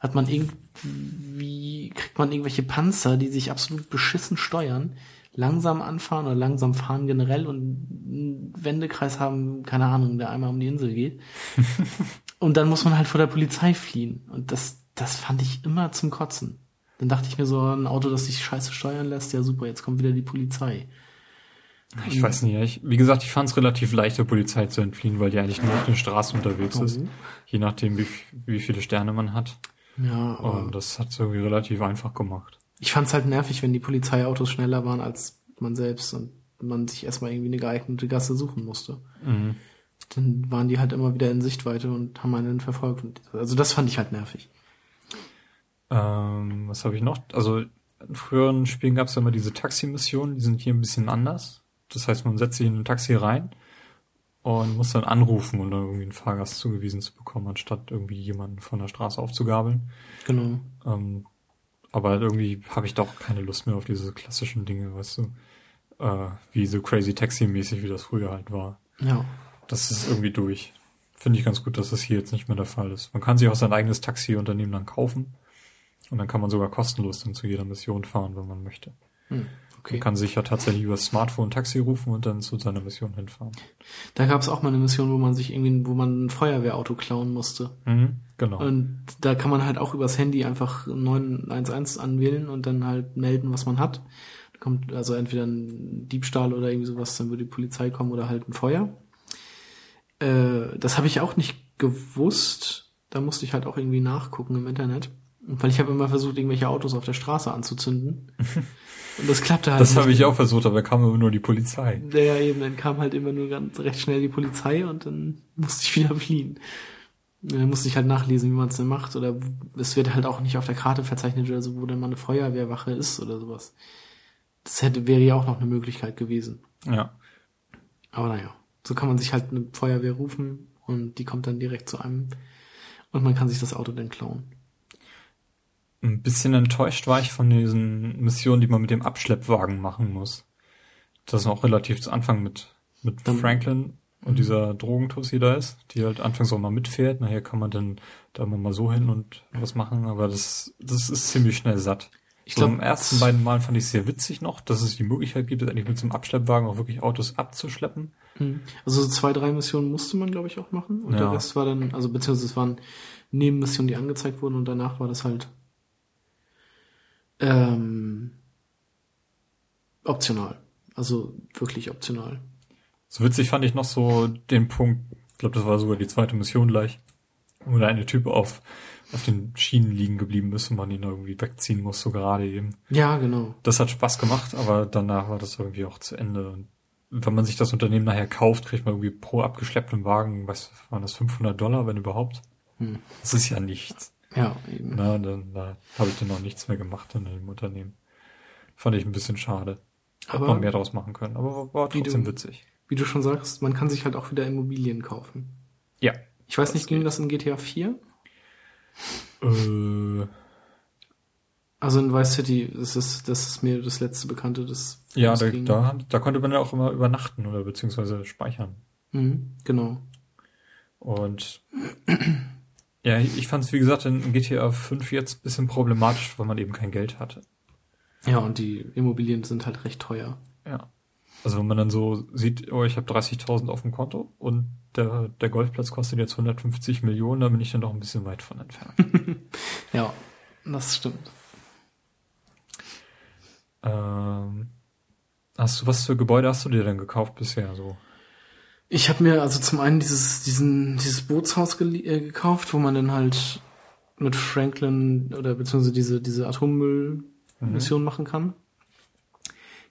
hat man irgendwie, kriegt man irgendwelche Panzer, die sich absolut beschissen steuern, langsam anfahren oder langsam fahren generell und einen Wendekreis haben, keine Ahnung, der einmal um die Insel geht. und dann muss man halt vor der Polizei fliehen. Und das, das fand ich immer zum Kotzen. Dann dachte ich mir so, ein Auto, das sich scheiße steuern lässt, ja super, jetzt kommt wieder die Polizei. Ich weiß nicht, ich, wie gesagt, ich fand es relativ leicht, der Polizei zu entfliehen, weil die eigentlich nur auf den Straßen unterwegs ist. Oh. Je nachdem, wie, wie viele Sterne man hat. Ja, aber Und das hat es irgendwie relativ einfach gemacht. ich fand's halt nervig, wenn die Polizeiautos schneller waren als man selbst und man sich erstmal irgendwie eine geeignete Gasse suchen musste. Mhm. Dann waren die halt immer wieder in Sichtweite und haben einen verfolgt. Also das fand ich halt nervig. Ähm, was habe ich noch? Also in früheren Spielen gab es ja immer diese Taxi-Missionen, die sind hier ein bisschen anders. Das heißt, man setzt sich in ein Taxi rein und muss dann anrufen, um dann irgendwie einen Fahrgast zugewiesen zu bekommen, anstatt irgendwie jemanden von der Straße aufzugabeln. Genau. Ähm, aber halt irgendwie habe ich doch keine Lust mehr auf diese klassischen Dinge, weißt du, äh, wie so crazy Taxi-mäßig, wie das früher halt war. Ja. Das ist irgendwie durch. Finde ich ganz gut, dass das hier jetzt nicht mehr der Fall ist. Man kann sich auch sein eigenes Taxiunternehmen dann kaufen. Und dann kann man sogar kostenlos dann zu jeder Mission fahren, wenn man möchte. Hm, okay. Man kann sich ja tatsächlich über das Smartphone ein Taxi rufen und dann zu seiner Mission hinfahren. Da gab's auch mal eine Mission, wo man sich irgendwie, wo man ein Feuerwehrauto klauen musste. Mhm, genau. Und da kann man halt auch übers Handy einfach 911 anwählen und dann halt melden, was man hat. Da kommt also entweder ein Diebstahl oder irgendwie sowas, dann würde die Polizei kommen oder halt ein Feuer. Äh, das habe ich auch nicht gewusst. Da musste ich halt auch irgendwie nachgucken im Internet. Weil ich habe immer versucht, irgendwelche Autos auf der Straße anzuzünden. Und das klappte halt das habe ich auch versucht, aber da kam immer nur die Polizei. Ja, eben, dann kam halt immer nur ganz recht schnell die Polizei und dann musste ich wieder fliehen. Und Dann musste ich halt nachlesen, wie man es denn macht. Oder es wird halt auch nicht auf der Karte verzeichnet oder so, wo dann mal eine Feuerwehrwache ist oder sowas. Das hätte, wäre ja auch noch eine Möglichkeit gewesen. Ja. Aber naja, so kann man sich halt eine Feuerwehr rufen und die kommt dann direkt zu einem und man kann sich das Auto dann klauen. Ein bisschen enttäuscht war ich von diesen Missionen, die man mit dem Abschleppwagen machen muss. Das ist auch relativ zu Anfang mit, mit Dann- Franklin und dieser Drogentussi da ist, die halt anfangs auch mal mitfährt. Nachher kann man dann da immer mal so hin und was machen, aber das, das ist ziemlich schnell satt. Ich so glaub, im ersten beiden Malen fand ich es sehr witzig noch, dass es die Möglichkeit gibt, eigentlich mit so einem Abschleppwagen auch wirklich Autos abzuschleppen. Hm. Also so zwei, drei Missionen musste man, glaube ich, auch machen. Und Ja. der Rest war dann, also beziehungsweise es waren Nebenmissionen, die angezeigt wurden und danach war das halt ähm, optional. Also wirklich optional. So witzig fand ich noch so den Punkt, ich glaube, das war sogar die zweite Mission gleich, wo der eine Typ auf, auf den Schienen liegen geblieben ist und man ihn irgendwie wegziehen muss, so gerade eben. Ja, genau. Das hat Spaß gemacht, aber danach war das irgendwie auch zu Ende. Und wenn man sich das Unternehmen nachher kauft, kriegt man irgendwie pro abgeschleppten Wagen, was waren das, 500 Dollar, wenn überhaupt? Hm. Das ist ja nichts. Ja, eben. Na, dann da habe ich dann noch nichts mehr gemacht in dem Unternehmen. Fand ich ein bisschen schade. Hätte man mehr draus machen können, aber war, trotzdem du- witzig. Wie du schon sagst, man kann sich halt auch wieder Immobilien kaufen. Ja. Ich weiß nicht, ging das in GTA 4? Äh, Also in Vice City, das ist, das ist mir das letzte Bekannte, das Ja, da, da, da konnte man ja auch immer übernachten oder beziehungsweise speichern. Mhm, genau. Und ja, ich fand es, wie gesagt, in GTA 5 jetzt ein bisschen problematisch, weil man eben kein Geld hatte. Ja, und die Immobilien sind halt recht teuer. Ja. Also wenn man dann so sieht, oh, ich habe 30.000 auf dem Konto und der, der Golfplatz kostet jetzt 150 Millionen, da bin ich dann doch ein bisschen weit von entfernt. Ja, das stimmt. ähm, hast du, was für Gebäude hast du dir denn gekauft bisher so? Ich habe mir also zum einen dieses, diesen, dieses Bootshaus äh, gekauft, wo man dann halt mit Franklin oder beziehungsweise diese, diese Atommüllmission machen kann.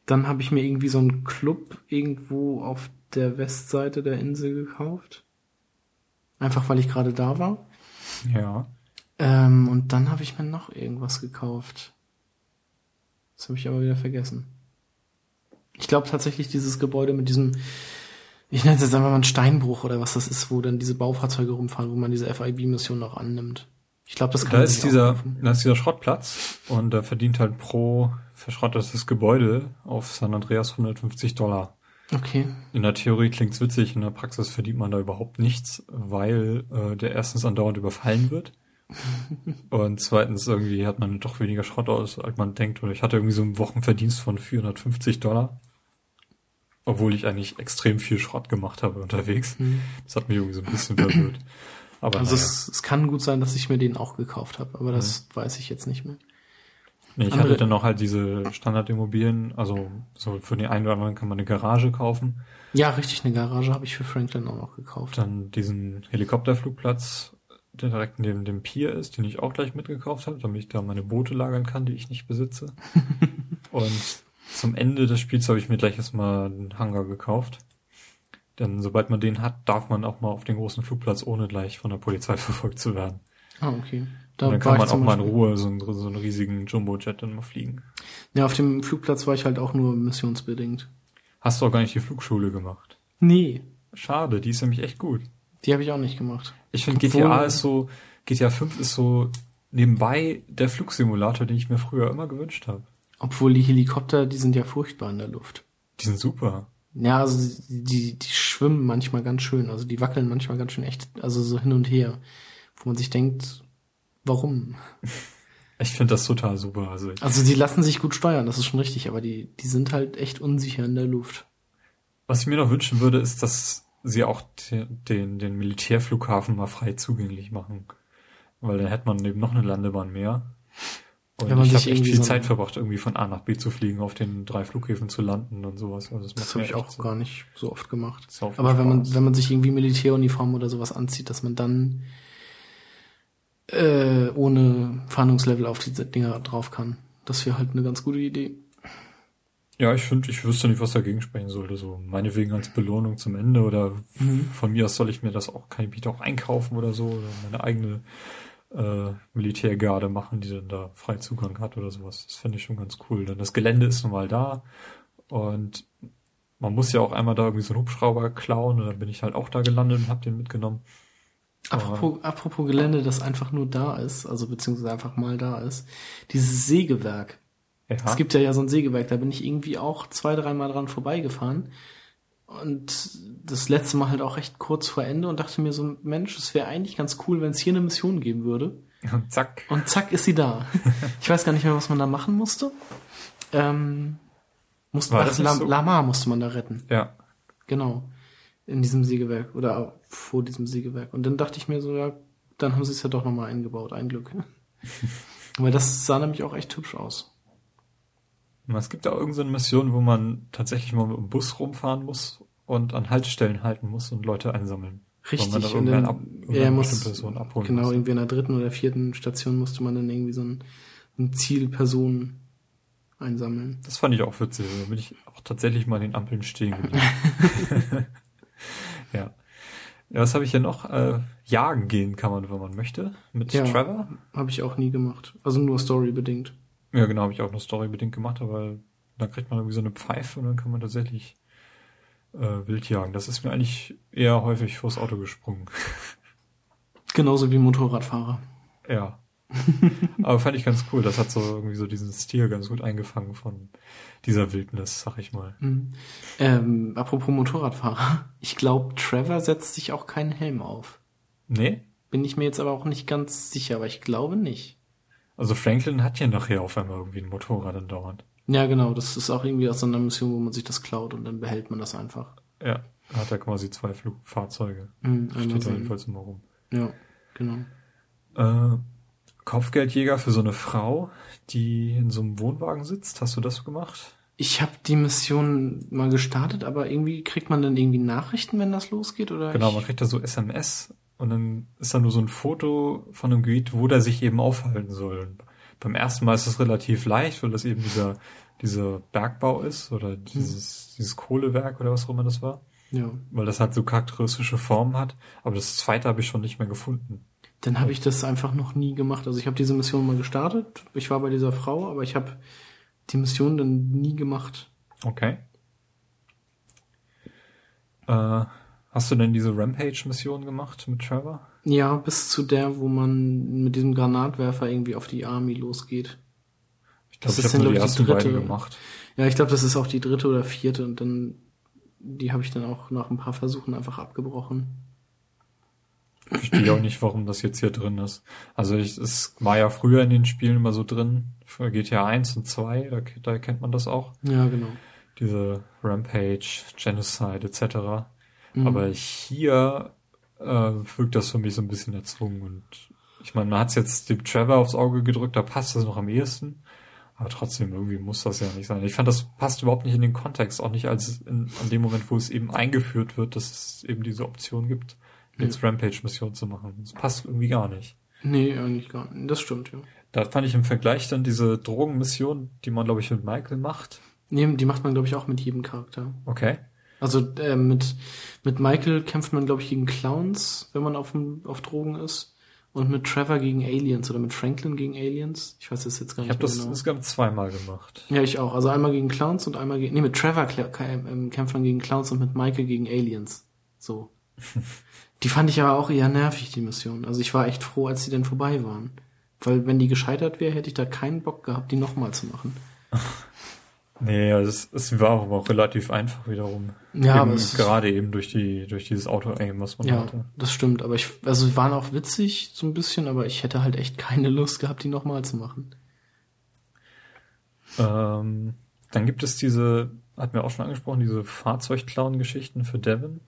Dann habe ich mir irgendwie so einen Club irgendwo auf der Westseite der Insel gekauft. Einfach weil ich gerade da war. Ja. Ähm, und dann habe ich mir noch irgendwas gekauft. Das habe ich aber wieder vergessen. Ich glaube tatsächlich dieses Gebäude mit diesem, ich nenne es jetzt einfach mal einen Steinbruch oder was das ist, wo dann diese Baufahrzeuge rumfahren, wo man diese FIB-Mission noch annimmt. Ich glaube, das kann Da man ist dieser, aufrufen. da ist dieser Schrottplatz und da verdient halt pro verschrottetes Gebäude auf San Andreas 150 Dollar. Okay. In der Theorie klingt's witzig, in der Praxis verdient man da überhaupt nichts, weil äh, der erstens andauernd überfallen wird und zweitens irgendwie hat man doch weniger Schrott aus, als man denkt. Oder ich hatte irgendwie so einen Wochenverdienst von 450 Dollar, obwohl ich eigentlich extrem viel Schrott gemacht habe unterwegs. Das hat mich irgendwie so ein bisschen verwirrt. Aber Also naja. es, es kann gut sein, dass ich mir den auch gekauft habe, aber das weiß ich jetzt nicht mehr. Nee, ich Andere- hatte dann noch halt diese Standardimmobilien, also so für den einen oder anderen kann man eine Garage kaufen, Ja, richtig, eine Garage habe ich für Franklin auch noch gekauft. dann diesen Helikopterflugplatz, der direkt neben dem Pier ist, den ich auch gleich mitgekauft habe, damit ich da meine Boote lagern kann, die ich nicht besitze. Und zum Ende des Spiels habe ich mir gleich erstmal einen Hangar gekauft. Denn sobald man den hat, darf man auch mal auf den großen Flugplatz, ohne gleich von der Polizei verfolgt zu werden. Ah, okay. Und dann kann man auch mal in Ruhe so einen, so einen riesigen Jumbo-Jet dann mal fliegen. Ja, auf dem Flugplatz war ich halt auch nur missionsbedingt. Hast du auch gar nicht die Flugschule gemacht. Nee, Schade, die ist nämlich echt gut. die habe ich auch nicht gemacht. Ich finde GTA ist so, GTA 5 ist so nebenbei der Flugsimulator, den ich mir früher immer gewünscht habe. Obwohl die Helikopter, die sind ja furchtbar in der Luft. Die sind super. Ja, also die, die schwimmen manchmal ganz schön, also die wackeln manchmal ganz schön echt, also so hin und her, wo man sich denkt, warum? Ich finde das total super. Also Also die lassen sich gut steuern, das ist schon richtig, aber die, die sind halt echt unsicher in der Luft. was ich mir noch wünschen würde, ist, dass sie auch de- den, den Militärflughafen mal frei zugänglich machen. Weil dann hätte man eben noch eine Landebahn mehr. Und Wenn man ich sich habe echt viel so Zeit verbracht, irgendwie von A nach B zu fliegen, auf den drei Flughäfen zu landen und sowas. Also Das macht habe ich auch so- gar nicht so oft gemacht. Aber wenn man, wenn man sich irgendwie Militäruniform oder sowas anzieht, dass man dann äh, ohne Fahndungslevel auf diese Dinger drauf kann. Das wäre halt eine ganz gute Idee. Ja, ich finde, ich wüsste nicht, was dagegen sprechen sollte. So meinetwegen als Belohnung zum Ende oder Mhm. von mir aus soll ich mir das auch, kann ich mich auch einkaufen oder so oder meine eigene äh, Militärgarde machen, die dann da frei Zugang hat oder sowas. Das finde ich schon ganz cool. Denn das Gelände ist nun mal da und man muss ja auch einmal da irgendwie so einen Hubschrauber klauen und dann bin ich halt auch da gelandet und hab den mitgenommen. Apropos, apropos Gelände, das einfach nur da ist, also beziehungsweise einfach mal da ist. Dieses Sägewerk. Ja, Es gibt ja ja so ein Sägewerk, da bin ich irgendwie auch zwei, dreimal dran vorbeigefahren. Und das letzte Mal halt auch recht kurz vor Ende und dachte mir so, Mensch, es wäre eigentlich ganz cool, wenn es hier eine Mission geben würde. und zack. Und zack ist sie da. Ich weiß gar nicht mehr, was man da machen musste. Ähm, musste, War ach, das La so? Lamar musste man da retten. Ja, Genau. In diesem Sägewerk oder vor diesem Sägewerk. Und dann dachte ich mir so, ja, dann haben sie es ja doch nochmal eingebaut. Ein Glück. Weil das sah nämlich auch echt hübsch aus. Es gibt auch irgendeine Mission, wo man tatsächlich mal mit dem Bus rumfahren muss und an Haltestellen halten muss und Leute einsammeln. Weil man da Richtig. Und irgendeine, dann, ab, ja, irgendeine muss, bestimmte Person abholen genau, muss. irgendwie in der dritten oder vierten Station musste man dann irgendwie so ein, ein Zielperson einsammeln. Das fand ich auch witzig. Da bin ich auch tatsächlich mal in den Ampeln stehen geblieben. ja. Ja, was habe ich hier noch? Äh, jagen gehen kann man, wenn man möchte. Mit Ja. Trevor. Habe ich auch nie gemacht. Also nur storybedingt. Ja, genau, habe ich auch nur storybedingt gemacht, aber dann kriegt man irgendwie so eine Pfeife und dann kann man tatsächlich äh, wild jagen. Das ist mir eigentlich eher häufig vors Auto gesprungen. Genauso wie Motorradfahrer. ja. aber fand ich ganz cool. Das hat so irgendwie so diesen Stil ganz gut eingefangen von dieser Wildnis, sag ich mal. Mhm. Ähm, apropos Motorradfahrer. Ich glaube, Trevor setzt sich auch keinen Helm auf. Nee? Bin ich mir jetzt aber auch nicht ganz sicher, aber ich glaube nicht. Also Franklin hat ja nachher auf einmal irgendwie ein Motorrad andauernd. Ja, genau. Das ist auch irgendwie aus so einer Mission, wo man sich das klaut und dann behält man das einfach. Ja, hat er quasi zwei Flugfahrzeuge. Mhm, Steht da jedenfalls immer rum. Ja, genau. Äh, Kopfgeldjäger für so eine Frau, die in so einem Wohnwagen sitzt. Hast du das gemacht? Ich habe die Mission mal gestartet, aber irgendwie kriegt man dann irgendwie Nachrichten, wenn das losgeht, oder? Genau, man kriegt da so SMS und dann ist da nur so ein Foto von einem Gebiet, wo der sich eben aufhalten soll. Beim ersten Mal ist es relativ leicht, weil das eben dieser dieser Bergbau ist oder dieses, dieses Kohlewerk oder was auch immer das war. Ja. Weil das halt so charakteristische Formen hat. Aber das zweite habe ich schon nicht mehr gefunden. Dann habe ich das einfach noch nie gemacht. Also ich habe diese Mission mal gestartet. Ich war bei dieser Frau, aber ich habe die Mission dann nie gemacht. Okay. Äh, hast du denn diese Rampage-Mission gemacht mit Trevor? Ja, bis zu der, wo man mit diesem Granatwerfer irgendwie auf die Army losgeht. Ich glaube, Das ich ist habe nur dann, die beiden dritte. gemacht. Ja, ich glaube, das ist auch die dritte oder vierte und dann die habe ich dann auch nach ein paar Versuchen einfach abgebrochen. Ich verstehe auch nicht, warum das jetzt hier drin ist. Also ich, es war ja früher in den Spielen immer so drin, für GTA 1 und 2, da, da kennt man das auch. Ja, genau. Diese Rampage, Genocide etc. Mhm. Aber hier äh, wirkt das für mich so ein bisschen erzwungen. Und ich meine, man hat es jetzt dem Trevor aufs Auge gedrückt, da passt das noch am ehesten. Aber trotzdem, irgendwie muss das ja nicht sein. Ich fand, das passt überhaupt nicht in den Kontext, auch nicht als in, an dem Moment, wo es eben eingeführt wird, dass es eben diese Option gibt, jetzt Rampage-Mission zu machen. Das passt irgendwie gar nicht. Nee, eigentlich gar nicht. Das stimmt, ja. Da fand ich im Vergleich dann diese Drogenmission, die man, glaube ich, mit Michael macht. Nee, die macht man, glaube ich, auch mit jedem Charakter. Okay. Also äh, mit, mit Michael kämpft man, glaube ich, gegen Clowns, wenn man auf, dem- auf Drogen ist. Und mit Trevor gegen Aliens oder mit Franklin gegen Aliens. Ich weiß das jetzt gar Ich nicht habe das mehr genau. insgesamt zweimal gemacht. Ja, ich auch. Also einmal gegen Clowns und einmal gegen. Nee, mit Trevor ka- ähm, kämpft man gegen Clowns und mit Michael gegen Aliens. So. die fand ich aber auch eher nervig, die Mission. Also ich war echt froh, als die dann vorbei waren. Weil wenn die gescheitert wäre, hätte ich da keinen Bock gehabt, die nochmal zu machen. Nee, es, es war aber auch relativ einfach wiederum. Ja, eben, aber es ist- gerade eben durch die durch dieses Auto-Aim, was man Ja, hatte. das stimmt. Aber ich, also sie waren auch witzig, so ein bisschen, aber ich hätte halt echt keine Lust gehabt, die nochmal zu machen. Ähm, dann gibt es diese, hatten wir auch schon angesprochen, diese Fahrzeugklauen-Geschichten für Devon,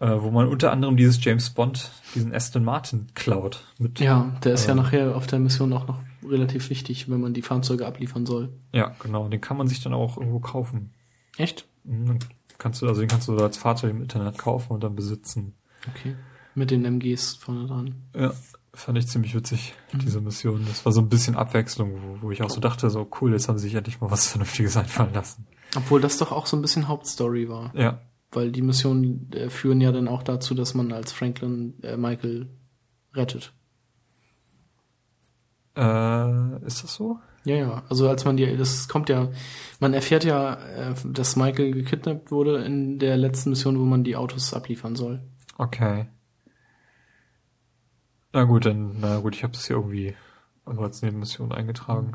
äh, wo man unter anderem dieses James Bond, diesen Aston Martin klaut. Mit, Ja, der ist ja Ähm. nachher auf der Mission auch noch relativ wichtig, wenn man die Fahrzeuge abliefern soll. ja, genau. Den kann man sich dann auch irgendwo kaufen. Echt? Mhm, kannst du, also den kannst du als Fahrzeug im Internet kaufen und dann besitzen. Okay. Mit den MGs vorne dran. Ja, fand ich ziemlich witzig, Mhm. diese Mission. Das war so ein bisschen Abwechslung, wo, wo ich auch so dachte, so cool, jetzt haben sie sich endlich mal was Vernünftiges einfallen lassen. Obwohl das doch auch so ein bisschen Hauptstory war. Ja, Weil die Missionen äh, führen ja dann auch dazu, dass man als Franklin äh, Michael rettet. Äh, ist das so? Ja, ja. Also als man die, das kommt ja, man erfährt ja, äh, dass Michael gekidnappt wurde in der letzten Mission, wo man die Autos abliefern soll. Okay. Na gut, dann, na gut, ich habe das hier irgendwie also als Nebenmission eingetragen.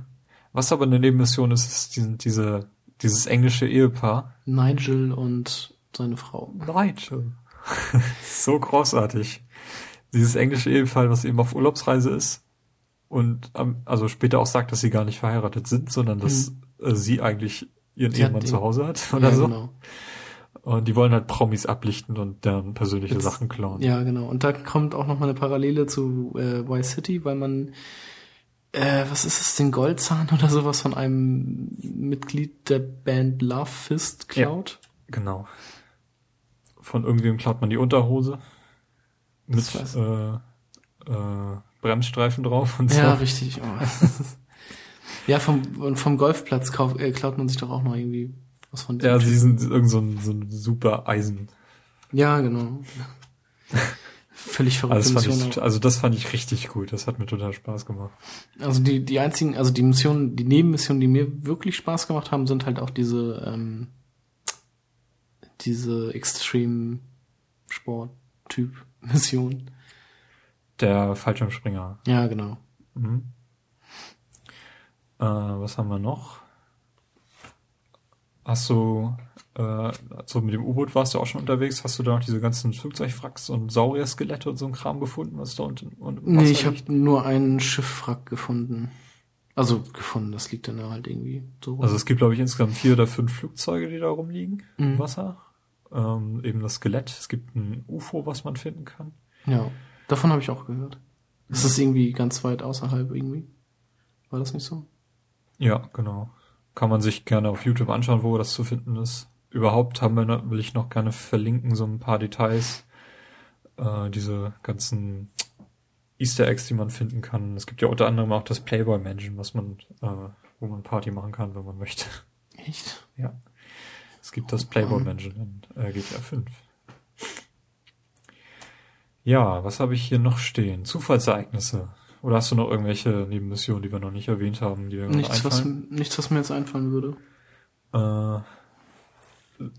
Was aber eine Nebenmission ist, ist die, diese, dieses englische Ehepaar. Nigel und seine Frau. Nigel. so großartig. Dieses englische Ehepaar, was eben auf Urlaubsreise ist und also später auch sagt, dass sie gar nicht verheiratet sind, sondern dass äh, sie eigentlich ihren. Sie Ehemann zu Hause hat oder ja, so. genau. Und die wollen halt Promis ablichten und deren persönliche Jetzt- Sachen klauen. Ja, genau. Und da kommt auch nochmal eine Parallele zu äh, Vice City, weil man, äh, was ist es, den Goldzahn oder sowas von einem Mitglied der Band Love Fist klaut. Genau. Von irgendwem klaut man die Unterhose mit äh, äh, Bremsstreifen drauf und Ja, so. richtig. Oh. ja, vom, und vom Golfplatz kauf, äh, klaut man sich doch auch noch irgendwie was von Ja, sie sind irgend so ein, so ein super Eisen. Ja, genau. Völlig verrückte Also das, fand Mission. ich, also das fand ich richtig gut. Das hat mir total Spaß gemacht. Also die, die einzigen, also die Missionen, die Nebenmissionen, die mir wirklich Spaß gemacht haben, sind halt auch diese, ähm, diese Extreme Sport Typ Mission. Der Fallschirmspringer. Ja, genau. Mhm. Äh, was haben wir noch? Hast du, äh, so mit dem U-Boot warst du auch schon unterwegs. Hast du da noch diese ganzen Flugzeugwracks und Saurier-Skelette und so ein Kram gefunden, was da unten im Nee, ich habe nur einen Schiffwrack gefunden. Also gefunden, das liegt dann da halt irgendwie so rum. Also es gibt, glaube ich, insgesamt vier oder fünf Flugzeuge, die da rumliegen im Mhm. Wasser. Ähm, eben das Skelett. Es gibt ein UFO, was man finden kann. ja, davon habe ich auch gehört. Es ist irgendwie ganz weit außerhalb irgendwie. War das nicht so? Ja, genau. Kann man sich gerne auf YouTube anschauen, wo das zu finden ist. Überhaupt haben wir, will ich noch gerne verlinken, so ein paar Details. Äh, diese ganzen Easter Eggs, die man finden kann. Es gibt ja unter anderem auch das Playboy Mansion, was man äh, wo man Party machen kann, wenn man möchte. Echt? Ja. Es gibt das Playboy Mansion in äh, GTA 5. Ja, was habe ich hier noch stehen? Zufallsereignisse. Oder hast du noch irgendwelche Nebenmissionen, die wir noch nicht erwähnt haben, die wir Nichts, was, nichts, was mir jetzt einfallen würde. Äh,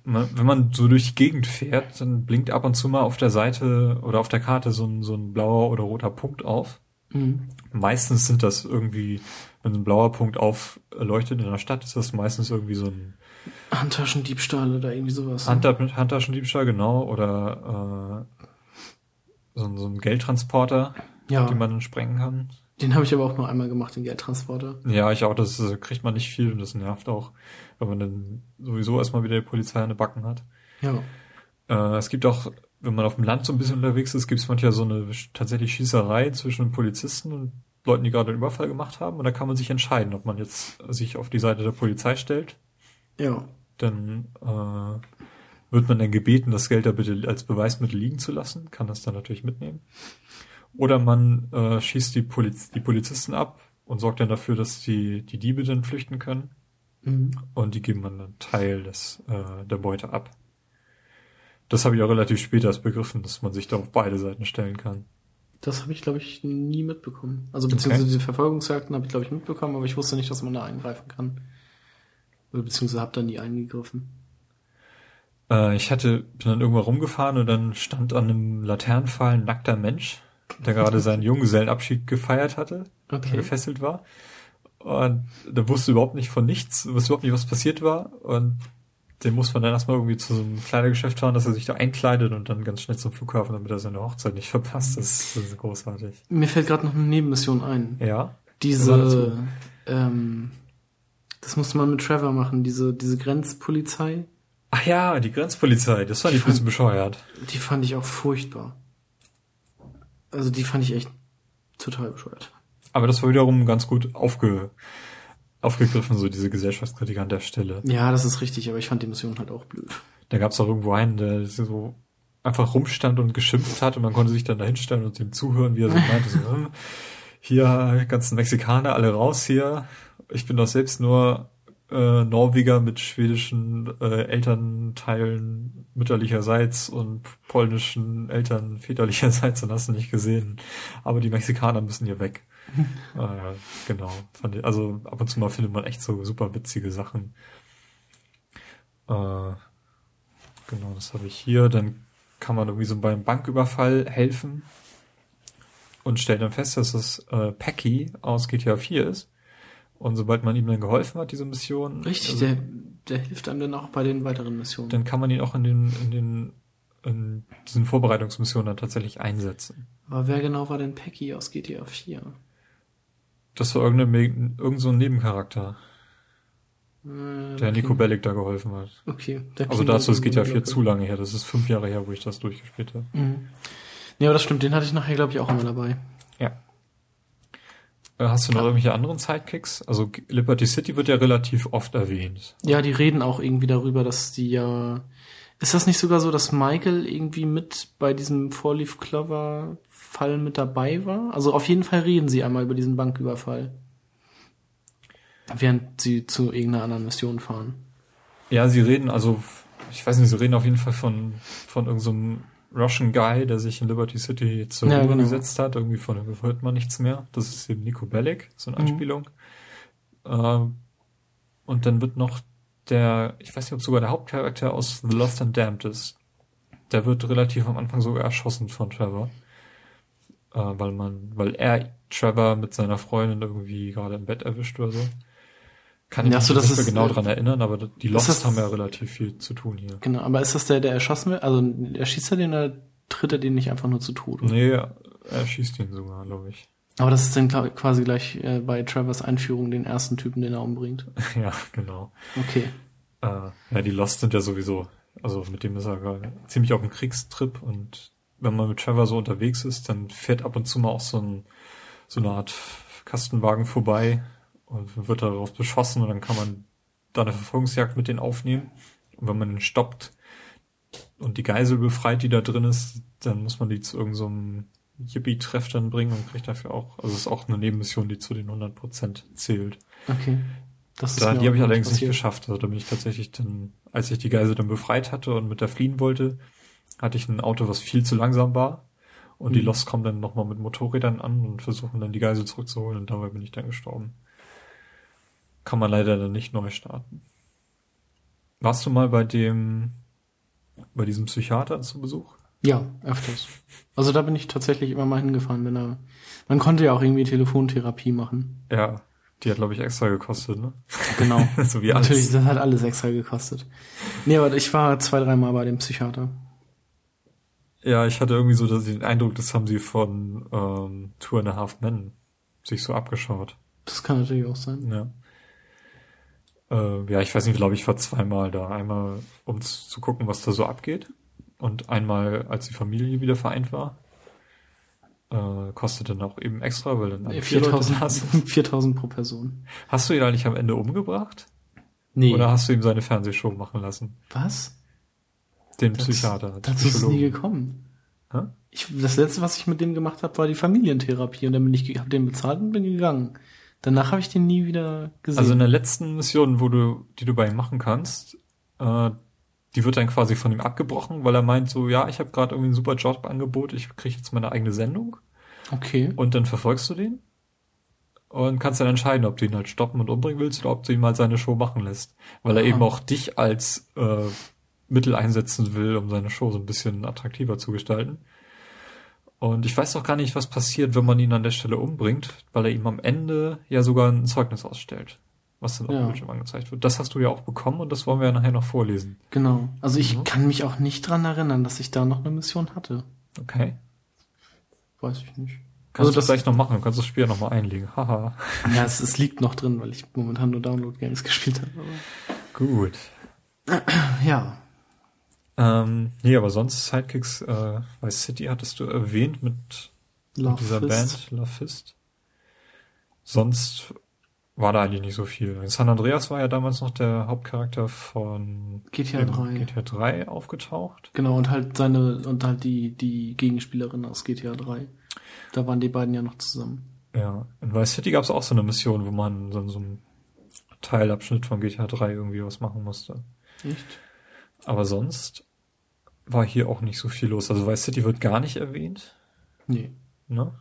wenn man so durch die Gegend fährt, dann blinkt ab und zu mal auf der Seite oder auf der Karte so ein, so ein blauer oder roter Punkt auf. Mhm. Meistens sind das irgendwie, wenn ein blauer Punkt aufleuchtet in der Stadt, ist das meistens irgendwie so ein Handtaschendiebstahl oder irgendwie sowas. Hand, Handtaschendiebstahl, genau, oder äh, so, so ein Geldtransporter, ja. den man dann sprengen kann. Den habe ich aber auch nur einmal gemacht, den Geldtransporter. Ja, ich auch. Das kriegt man nicht viel und das nervt auch, wenn man dann sowieso erstmal wieder die Polizei an den Backen hat. Ja. Äh, es gibt auch, wenn man auf dem Land so ein bisschen unterwegs ist, gibt es manchmal so eine tatsächlich Schießerei zwischen Polizisten und Leuten, die gerade einen Überfall gemacht haben. Und da kann man sich entscheiden, ob man jetzt sich auf die Seite der Polizei stellt. Ja. Dann äh, wird man dann gebeten, das Geld da bitte als Beweismittel liegen zu lassen, kann das dann natürlich mitnehmen. Oder man äh, schießt die, Poliz die Polizisten ab und sorgt dann dafür, dass die, die Diebe dann flüchten können. Mhm. Und die geben dann einen Teil des, äh, der Beute ab. Das habe ich auch relativ spät erst begriffen, dass man sich da auf beide Seiten stellen kann. Das habe ich, glaube ich, nie mitbekommen. Also beziehungsweise okay. diese Verfolgungsjagden habe ich, glaube ich, mitbekommen, aber ich wusste nicht, dass man da eingreifen kann. Oder beziehungsweise habe da nie eingegriffen. Äh, ich hatte, bin dann irgendwo rumgefahren und dann stand an einem Laternenpfahl ein nackter Mensch der gerade seinen Junggesellenabschied gefeiert hatte, okay. gefesselt war. Und der wusste überhaupt nicht von nichts, wusste überhaupt nicht, was passiert war. Und den muss man dann erstmal irgendwie zu so einem Kleidergeschäft fahren, dass er sich da einkleidet und dann ganz schnell zum Flughafen, damit er seine Hochzeit nicht verpasst. Das, das ist großartig. Mir fällt gerade noch eine Nebenmission ein. Ja. Diese, ähm, das musste man mit Trevor machen, diese, diese Grenzpolizei. Ach ja, die Grenzpolizei, das fand die ich ein bisschen bescheuert. Die fand ich auch furchtbar. Also die fand ich echt total bescheuert. Aber das war wiederum ganz gut aufge, aufgegriffen, so diese Gesellschaftskritik an der Stelle. Ja, das ist richtig, aber ich fand die Mission halt auch blöd. Da gab es auch irgendwo einen, der so einfach rumstand und geschimpft hat und man konnte sich dann da hinstellen und ihm zuhören, wie er so meinte, so, hm, hier ganzen Mexikaner alle raus hier. Ich bin doch selbst nur äh, Norweger mit schwedischen äh, Elternteilen mütterlicherseits und polnischen Eltern väterlicherseits, und hast du nicht gesehen. Aber die Mexikaner müssen hier weg. äh, genau. Also ab und zu mal findet man echt so super witzige Sachen. Äh, genau, das habe ich hier. Dann kann man irgendwie so beim Banküberfall helfen und stellt dann fest, dass es äh, Packy aus GTA 4 ist. Und sobald man ihm dann geholfen hat, diese Mission. Richtig, also, der, der hilft einem dann auch bei den weiteren Missionen. Dann kann man ihn auch in den, in den, in diesen Vorbereitungsmissionen dann tatsächlich einsetzen. Aber wer genau war denn Pecky aus GTA 4? Das war irgendeine, irgend so ein Nebencharakter. Äh, der Nico Bellic da geholfen hat. Okay. Also dazu, es geht ja viel zu lange her. Das ist fünf Jahre her, wo ich das durchgespielt habe. Mhm. Ja, aber das stimmt. Den hatte ich nachher, glaube ich, auch immer dabei. Ja. Äh, hast du noch irgendwelche anderen Sidekicks? Also Liberty City wird ja relativ oft erwähnt. Ja, die reden auch irgendwie darüber, dass die ja. Ist das nicht sogar so, dass Michael irgendwie mit bei diesem Four Leaf Clover Fall mit dabei war? Also auf jeden Fall reden sie einmal über diesen Banküberfall. Während sie zu irgendeiner anderen Mission fahren. Ja, sie reden, also, ich weiß nicht, sie reden auf jeden Fall von, von irgendeinem Russian Guy, der sich in Liberty City zur ja, Ruhe genau. gesetzt hat. Irgendwie von dem hört man nichts mehr. Das ist eben Nico Bellic, so eine mhm. Anspielung. Mhm. und dann wird noch der, ich weiß nicht, ob sogar der Hauptcharakter aus The Lost and Damned ist. Der wird relativ am Anfang sogar erschossen von Trevor. Äh, weil man, weil er Trevor mit seiner Freundin irgendwie gerade im Bett erwischt oder so. Kann ich mich so, nicht mehr genau dran erinnern, aber die Lost das, haben ja relativ viel zu tun hier. Genau, aber ist das der, der erschossen wird? Also erschießt er den oder tritt er den nicht einfach nur zu Tod? Oder? Nee, er schießt ihn sogar, glaube ich. Aber das ist dann quasi gleich äh, bei Travers Einführung den ersten Typen, den er umbringt. ja, genau. Okay. Äh, ja, die Lost sind ja sowieso, also mit dem ist er gerade ziemlich auf dem Kriegstrip und wenn man mit Trevor so unterwegs ist, dann fährt ab und zu mal auch so ein so eine Art Kastenwagen vorbei, und wird darauf beschossen und dann kann man da eine Verfolgungsjagd mit denen aufnehmen. Und wenn man ihn stoppt und die Geisel befreit, die da drin ist, dann muss man die zu irgendeinem so Yippie-Treff dann bringen und kriegt dafür auch, also es ist auch eine Nebenmission, die zu den 100% zählt. Okay. Das Da, die habe ich allerdings nicht passiert. geschafft. Also da bin ich tatsächlich dann, als ich die Geisel dann befreit hatte und mit der fliehen wollte, hatte ich ein Auto, was viel zu langsam war. Und die Mhm. Lost kommen dann nochmal mit Motorrädern an und versuchen dann die Geisel zurückzuholen und dabei bin ich dann gestorben. Kann man leider dann nicht neu starten. Warst du mal bei dem, bei diesem Psychiater zu Besuch? Ja, öfters. Also da bin ich tatsächlich immer mal hingefahren, wenn er. Man konnte ja auch irgendwie Telefontherapie machen. Ja, die hat glaube ich extra gekostet, ne? Genau. so wie Natürlich, alles. das hat alles extra gekostet. Nee, aber ich war zwei, dreimal bei dem Psychiater. Ja, ich hatte irgendwie so den Eindruck, das haben sie von ähm, Two and a Half Men sich so abgeschaut. Das kann natürlich auch sein. Ja. Äh, ja, ich weiß nicht, glaube ich, war zweimal da. Einmal, um zu gucken, was da so abgeht. Und einmal, als die Familie wieder vereint war. Äh, kostet dann auch eben extra, weil dann Leute 4000, da sind. 4000 pro Person. Hast du ihn eigentlich am Ende umgebracht? Nee. Oder hast du ihm seine Fernsehshow machen lassen? Was? Den Das- Psychiater. Dazu ist es nie gekommen. Hä? Ich, das letzte, was ich mit dem gemacht habe, war die Familientherapie und dann bin ich, hab den bezahlt und bin gegangen. Danach habe ich den nie wieder gesehen. Also in der letzten Mission, wo du, die du bei ihm machen kannst, äh, die wird dann quasi von ihm abgebrochen, weil er meint so, ja, ich habe gerade irgendwie ein super Jobangebot, ich kriege jetzt meine eigene Sendung. okay. Und dann verfolgst du den und kannst dann entscheiden, ob du ihn halt stoppen und umbringen willst oder ob du ihn mal seine Show machen lässt. Weil er Aha. eben auch dich als äh, Mittel einsetzen will, um seine Show so ein bisschen attraktiver zu gestalten. Und ich weiß auch gar nicht, was passiert, wenn man ihn an der Stelle umbringt, weil er ihm am Ende ja sogar ein Zeugnis ausstellt, was dann auf Ja. dem Bildschirm angezeigt wird. Das hast du ja auch bekommen und das wollen wir ja nachher noch vorlesen. Genau. Also ich Mhm. kann mich auch nicht dran erinnern, dass ich da noch eine Mission hatte. Okay. Weiß ich nicht. Kannst Also du das gleich noch machen, du kannst das Spiel nochmal einlegen. Haha. Ja, es, es liegt noch drin, weil ich momentan nur Download-Games gespielt habe. Aber Gut. ja. Ähm, nee, aber sonst Sidekicks, äh, Vice City hattest du erwähnt mit, mit dieser Fist. Band Love Fist. Sonst war da eigentlich nicht so viel. In San Andreas war ja damals noch der Hauptcharakter von GTA dem 3. GTA 3 aufgetaucht. Genau, und halt seine, und halt die, die Gegenspielerin aus GTA 3. Da waren die beiden ja noch zusammen. Ja. In Vice City gab es auch so eine Mission, wo man so so einem Teilabschnitt von GTA 3 irgendwie was machen musste. Echt? Aber sonst war hier auch nicht so viel los. Also Vice City wird gar nicht erwähnt. Nee. Ne?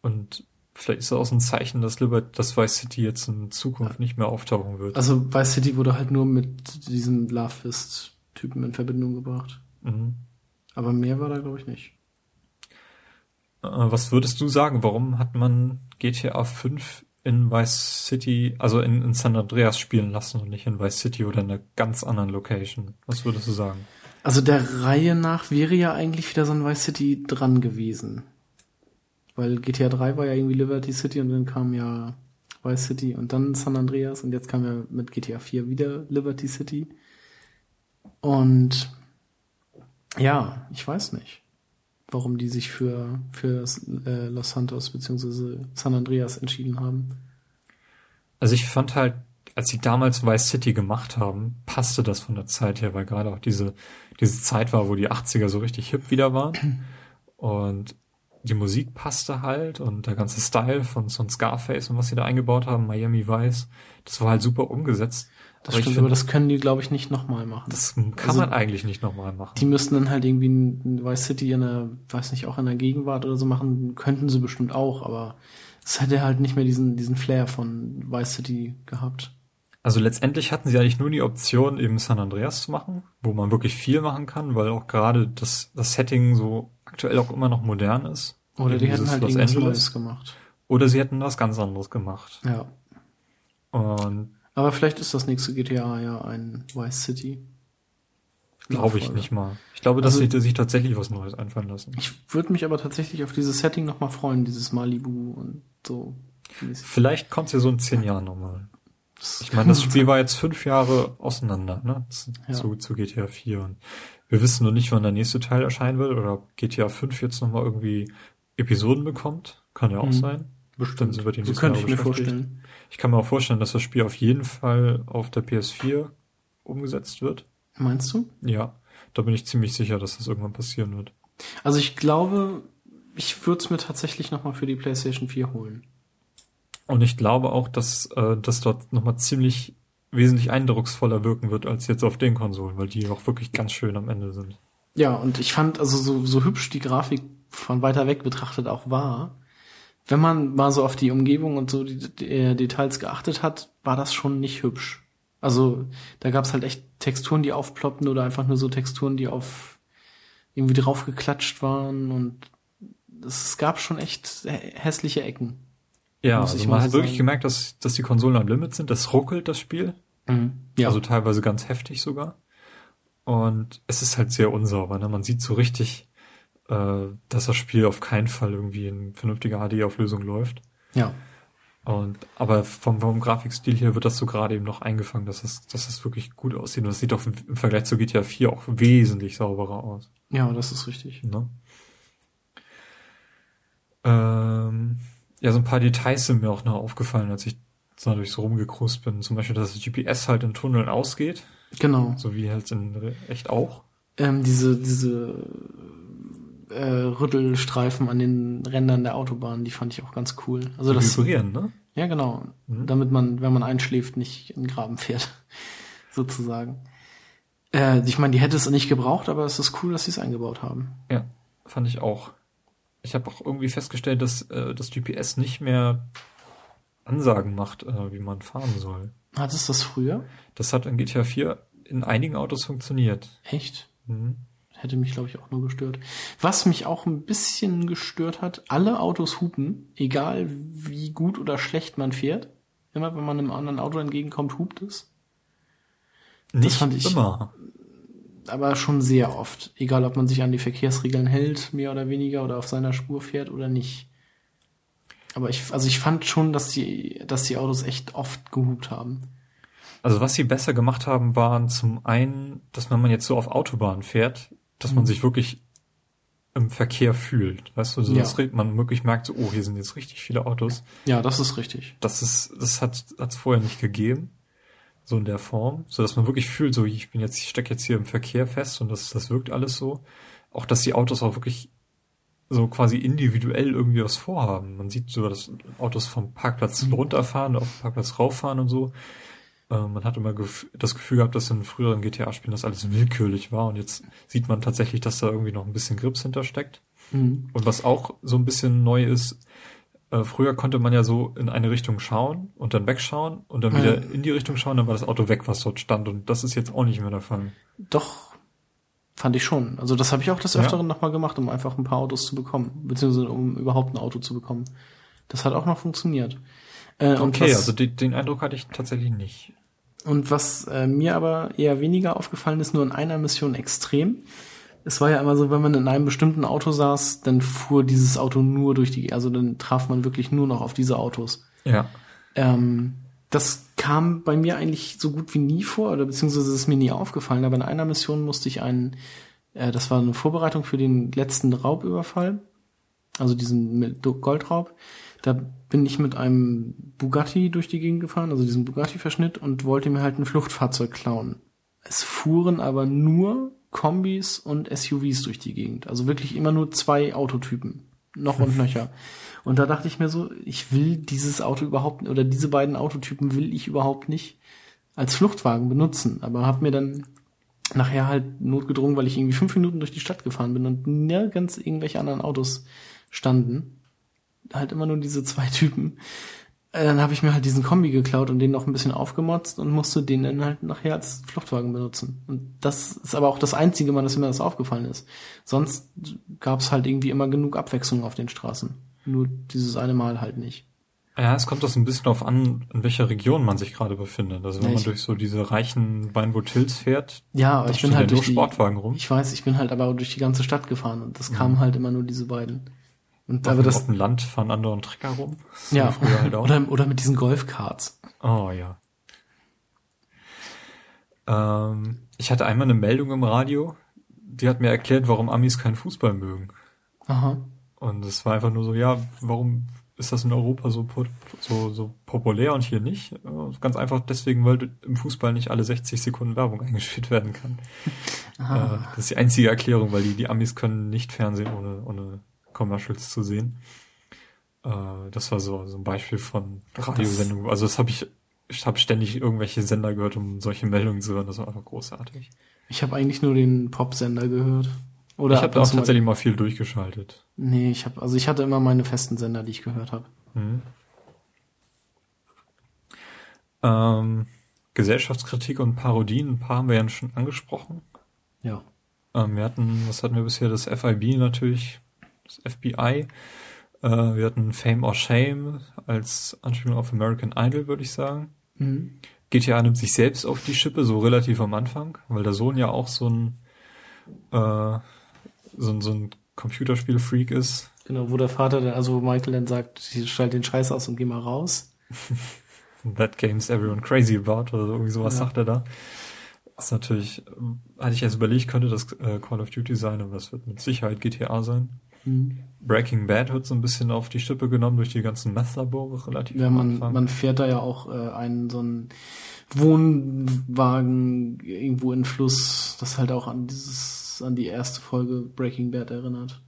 Und vielleicht ist das auch so ein Zeichen, dass Libert, dass Vice City jetzt in Zukunft nicht mehr auftauchen wird. Also Vice City wurde halt nur mit diesem Love Fist-Typen in Verbindung gebracht. Mhm. Aber mehr war da, glaube ich, nicht. Äh, was würdest du sagen? Warum hat man GTA 5 in Vice City, also in, in San Andreas spielen lassen und nicht in Vice City oder in einer ganz anderen Location? Was würdest du sagen? Also der Reihe nach wäre ja eigentlich wieder so ein Vice City dran gewesen. Weil GTA 3 war ja irgendwie Liberty City und dann kam ja Vice City und dann San Andreas und jetzt kam ja mit GTA 4 wieder Liberty City. Und ja, ich weiß nicht, warum die sich für, für äh, Los Santos beziehungsweise San Andreas entschieden haben. Also ich fand halt, als sie damals Vice City gemacht haben, passte das von der Zeit her, weil gerade auch diese, diese Zeit war, wo die 80er so richtig hip wieder waren. Und die Musik passte halt und der ganze Style von ein Scarface und was sie da eingebaut haben, Miami Vice, das war halt super umgesetzt. Das Aber stimmt, find, aber das können die, glaube ich, nicht nochmal machen. das kann also- man eigentlich nicht nochmal machen. Die müssten dann halt irgendwie ein Vice City in der, weiß nicht, auch in der Gegenwart oder so machen, könnten sie bestimmt auch, aber es hätte halt nicht mehr diesen, diesen Flair von Vice City gehabt. Also letztendlich hatten sie eigentlich nur die Option, eben San Andreas zu machen, wo man wirklich viel machen kann, weil auch gerade das, das Setting so aktuell auch immer noch modern ist. Oder die hätten halt Los irgendwas Angeles. Neues gemacht. Oder sie hätten was ganz anderes gemacht. Ja. Und Aber vielleicht ist das nächste GTA ja ein Vice City. glaube ich nicht mal. Ich glaube, dass Also- sie sich tatsächlich was Neues einfallen lassen. Ich würde mich aber tatsächlich auf dieses Setting nochmal freuen, dieses Malibu und so. Vielleicht kommt es ja so in zehn Jahren nochmal. Ich meine, das Spiel war jetzt fünf Jahre auseinander, ne? Zu, Ja. zu, zu GTA 4. Und wir wissen noch nicht, wann der nächste Teil erscheinen wird oder ob GTA 5 jetzt nochmal irgendwie Episoden bekommt. Kann ja auch Mhm. sein. Dann sind wir die so könnte ich mir vorstellen. Ich kann mir auch vorstellen, dass das Spiel auf jeden Fall auf der PS4 umgesetzt wird. Meinst du? Ja, da bin ich ziemlich sicher, dass das irgendwann passieren wird. Also ich glaube, ich würde es mir tatsächlich nochmal für die PlayStation 4 holen. Und ich glaube auch, dass äh, das dort nochmal ziemlich wesentlich eindrucksvoller wirken wird als jetzt auf den Konsolen, weil die auch wirklich ganz schön am Ende sind. Ja, und ich fand, also so, so hübsch die Grafik von weiter weg betrachtet auch war, wenn man mal so auf die Umgebung und so die, die äh, Details geachtet hat, war das schon nicht hübsch. Also da gab's halt echt Texturen, die aufploppten oder einfach nur so Texturen, die auf irgendwie draufgeklatscht waren und es gab schon echt hässliche Ecken. Ja, also man hat wirklich gemerkt, dass, dass die Konsolen am Limit sind. Das ruckelt, das Spiel. Mhm. Ja. Also teilweise ganz heftig sogar. Und es ist halt sehr unsauber. Ne? Man sieht so richtig, äh, dass das Spiel auf keinen Fall irgendwie in vernünftiger HD-Auflösung läuft. Ja. Und aber vom, vom Grafikstil her wird das so gerade eben noch eingefangen, dass es, dass es wirklich gut aussieht. Und das sieht auch im Vergleich zu GTA 4 auch wesentlich sauberer aus. Ja, das ist richtig. Ne? Ähm, ja, so ein paar Details sind mir auch noch aufgefallen, als ich so durch so rumgekrust bin. Zum Beispiel, dass das GPS halt in Tunneln ausgeht. Genau. So wie halt in echt auch. Ähm, diese, diese äh, Rüttelstreifen an den Rändern der Autobahn, die fand ich auch ganz cool. Also das vibrieren, ne? Ja, genau. Mhm. Damit man, wenn man einschläft, nicht in den Graben fährt, sozusagen. Äh, ich meine, die hätte es nicht gebraucht, aber es ist cool, dass sie es eingebaut haben. Ja, fand ich auch. Ich habe auch irgendwie festgestellt, dass äh, das GPS nicht mehr Ansagen macht, äh, wie man fahren soll. Hat es das früher? Das hat in GTA 4 in einigen Autos funktioniert. Echt? Mhm. Hätte mich, glaube ich, auch nur gestört. Was mich auch ein bisschen gestört hat, alle Autos hupen, egal wie gut oder schlecht man fährt. Immer wenn man einem anderen Auto entgegenkommt, hupt es. Nicht das fand ich immer. Aber schon sehr oft. Egal, ob man sich an die Verkehrsregeln hält, mehr oder weniger, oder auf seiner Spur fährt oder nicht. Aber ich, also ich fand schon, dass die, dass die Autos echt oft gehupt haben. Also was sie besser gemacht haben, waren zum einen, dass wenn man jetzt so auf Autobahn fährt, dass man sich wirklich im Verkehr fühlt. Weißt du, so ja. dass man wirklich merkt, so, oh, hier sind jetzt richtig viele Autos. Ja, das ist richtig. Das ist, das hat es vorher nicht gegeben. So in der Form. So dass man wirklich fühlt, so, ich bin jetzt, ich stecke jetzt hier im Verkehr fest und das, das wirkt alles so. Auch, dass die Autos auch wirklich so quasi individuell irgendwie was vorhaben. Man sieht so, dass Autos vom Parkplatz mhm. runterfahren, auf den Parkplatz rauffahren und so. Äh, man hat immer das Gefühl gehabt, dass in früheren GTA-Spielen das alles willkürlich war und jetzt sieht man tatsächlich, dass da irgendwie noch ein bisschen Grips hintersteckt. Mhm. Und was auch so ein bisschen neu ist, äh, früher konnte man ja so in eine Richtung schauen und dann wegschauen und dann wieder mhm. in die Richtung schauen, dann war das Auto weg, was dort stand und das ist jetzt auch nicht mehr der Fall. Doch, fand ich schon. Also das habe ich auch des Öfteren ja. nochmal gemacht, um einfach ein paar Autos zu bekommen, beziehungsweise um überhaupt ein Auto zu bekommen. Das hat auch noch funktioniert. Äh, okay, also die, den Eindruck hatte ich tatsächlich nicht. Und was äh, mir aber eher weniger aufgefallen ist, nur in einer Mission extrem. Es war ja immer so, wenn man in einem bestimmten Auto saß, dann fuhr dieses Auto nur durch die, also dann traf man wirklich nur noch auf diese Autos. Ja. Ähm, das kam bei mir eigentlich so gut wie nie vor, oder beziehungsweise ist mir nie aufgefallen, aber in einer Mission musste ich einen, äh, das war eine Vorbereitung für den letzten Raubüberfall, also diesen Goldraub. Da bin ich mit einem Bugatti durch die Gegend gefahren, also diesem Bugatti-Verschnitt und wollte mir halt ein Fluchtfahrzeug klauen. Es fuhren aber nur Kombis und SUVs durch die Gegend. Also wirklich immer nur zwei Autotypen. Noch und nöcher. Und da dachte ich mir so, ich will dieses Auto überhaupt, oder diese beiden Autotypen will ich überhaupt nicht als Fluchtwagen benutzen. Aber habe mir dann nachher halt notgedrungen, weil ich irgendwie fünf Minuten durch die Stadt gefahren bin und nirgends irgendwelche anderen Autos standen halt immer nur diese zwei Typen. Äh, dann habe ich mir halt diesen Kombi geklaut und den noch ein bisschen aufgemotzt und musste den dann halt nachher als Fluchtwagen benutzen. Und das ist aber auch das einzige Mal, dass mir das aufgefallen ist. Sonst gab es halt irgendwie immer genug Abwechslung auf den Straßen. Nur dieses eine Mal halt nicht. Ja, es kommt das ein bisschen darauf an, in welcher Region man sich gerade befindet. Also wenn ja, man durch so diese reichen Weinwood Hills fährt, ja, aber ich bin halt durch die, Sportwagen rum. Ich weiß, ich bin halt aber durch die ganze Stadt gefahren und das mhm. kamen halt immer nur diese beiden. Und auf, aber das, auf dem Land fahren andere einen Trecker rum. ja, halt oder, oder mit diesen Golfkarts. Oh ja. Ähm, ich hatte einmal eine Meldung im Radio, die hat mir erklärt, warum Amis keinen Fußball mögen. Aha. Und es war einfach nur so, ja, warum ist das in Europa so, so, so populär und hier nicht? Ganz einfach deswegen, weil im Fußball nicht alle 60 Sekunden Werbung eingespielt werden kann. Äh, das ist die einzige Erklärung, weil die, die Amis können nicht Fernsehen ohne, ohne Commercials zu sehen. Äh, das war so, so ein Beispiel von Radiosendung. Also das habe ich, ich habe ständig irgendwelche Sender gehört, um solche Meldungen zu hören. Das war einfach großartig. Ich habe eigentlich nur den Popsender gehört. Oder ich habe auch tatsächlich mal viel durchgeschaltet. Nee, ich habe also ich hatte immer meine festen Sender, die ich gehört habe. Mhm. Ähm, Gesellschaftskritik und Parodien, ein paar haben wir ja schon angesprochen. Ja. Ähm, wir hatten, was hatten wir bisher? Das FIB natürlich, das FBI. Äh, wir hatten Fame or Shame als Anspielung auf American Idol, würde ich sagen. Mhm. GTA nimmt sich selbst auf die Schippe, so relativ am Anfang, weil der Sohn ja auch so ein, äh, so ein, so ein Computerspiel-Freak ist. Genau, wo der Vater, dann, also Michael dann sagt, schalt den Scheiß aus und geh mal raus. That game's everyone crazy about, oder irgendwie sowas ja. sagt er da. Das ist natürlich, hatte ich jetzt überlegt, könnte das äh, Call of Duty sein, aber es wird mit Sicherheit GTA sein. Mhm. Breaking Bad wird so ein bisschen auf die Stippe genommen durch die ganzen Meth-Labore relativ Ja, man, man fährt da ja auch äh, einen so einen Wohnwagen irgendwo in Fluss, das halt auch an dieses, an die erste Folge Breaking Bad erinnert.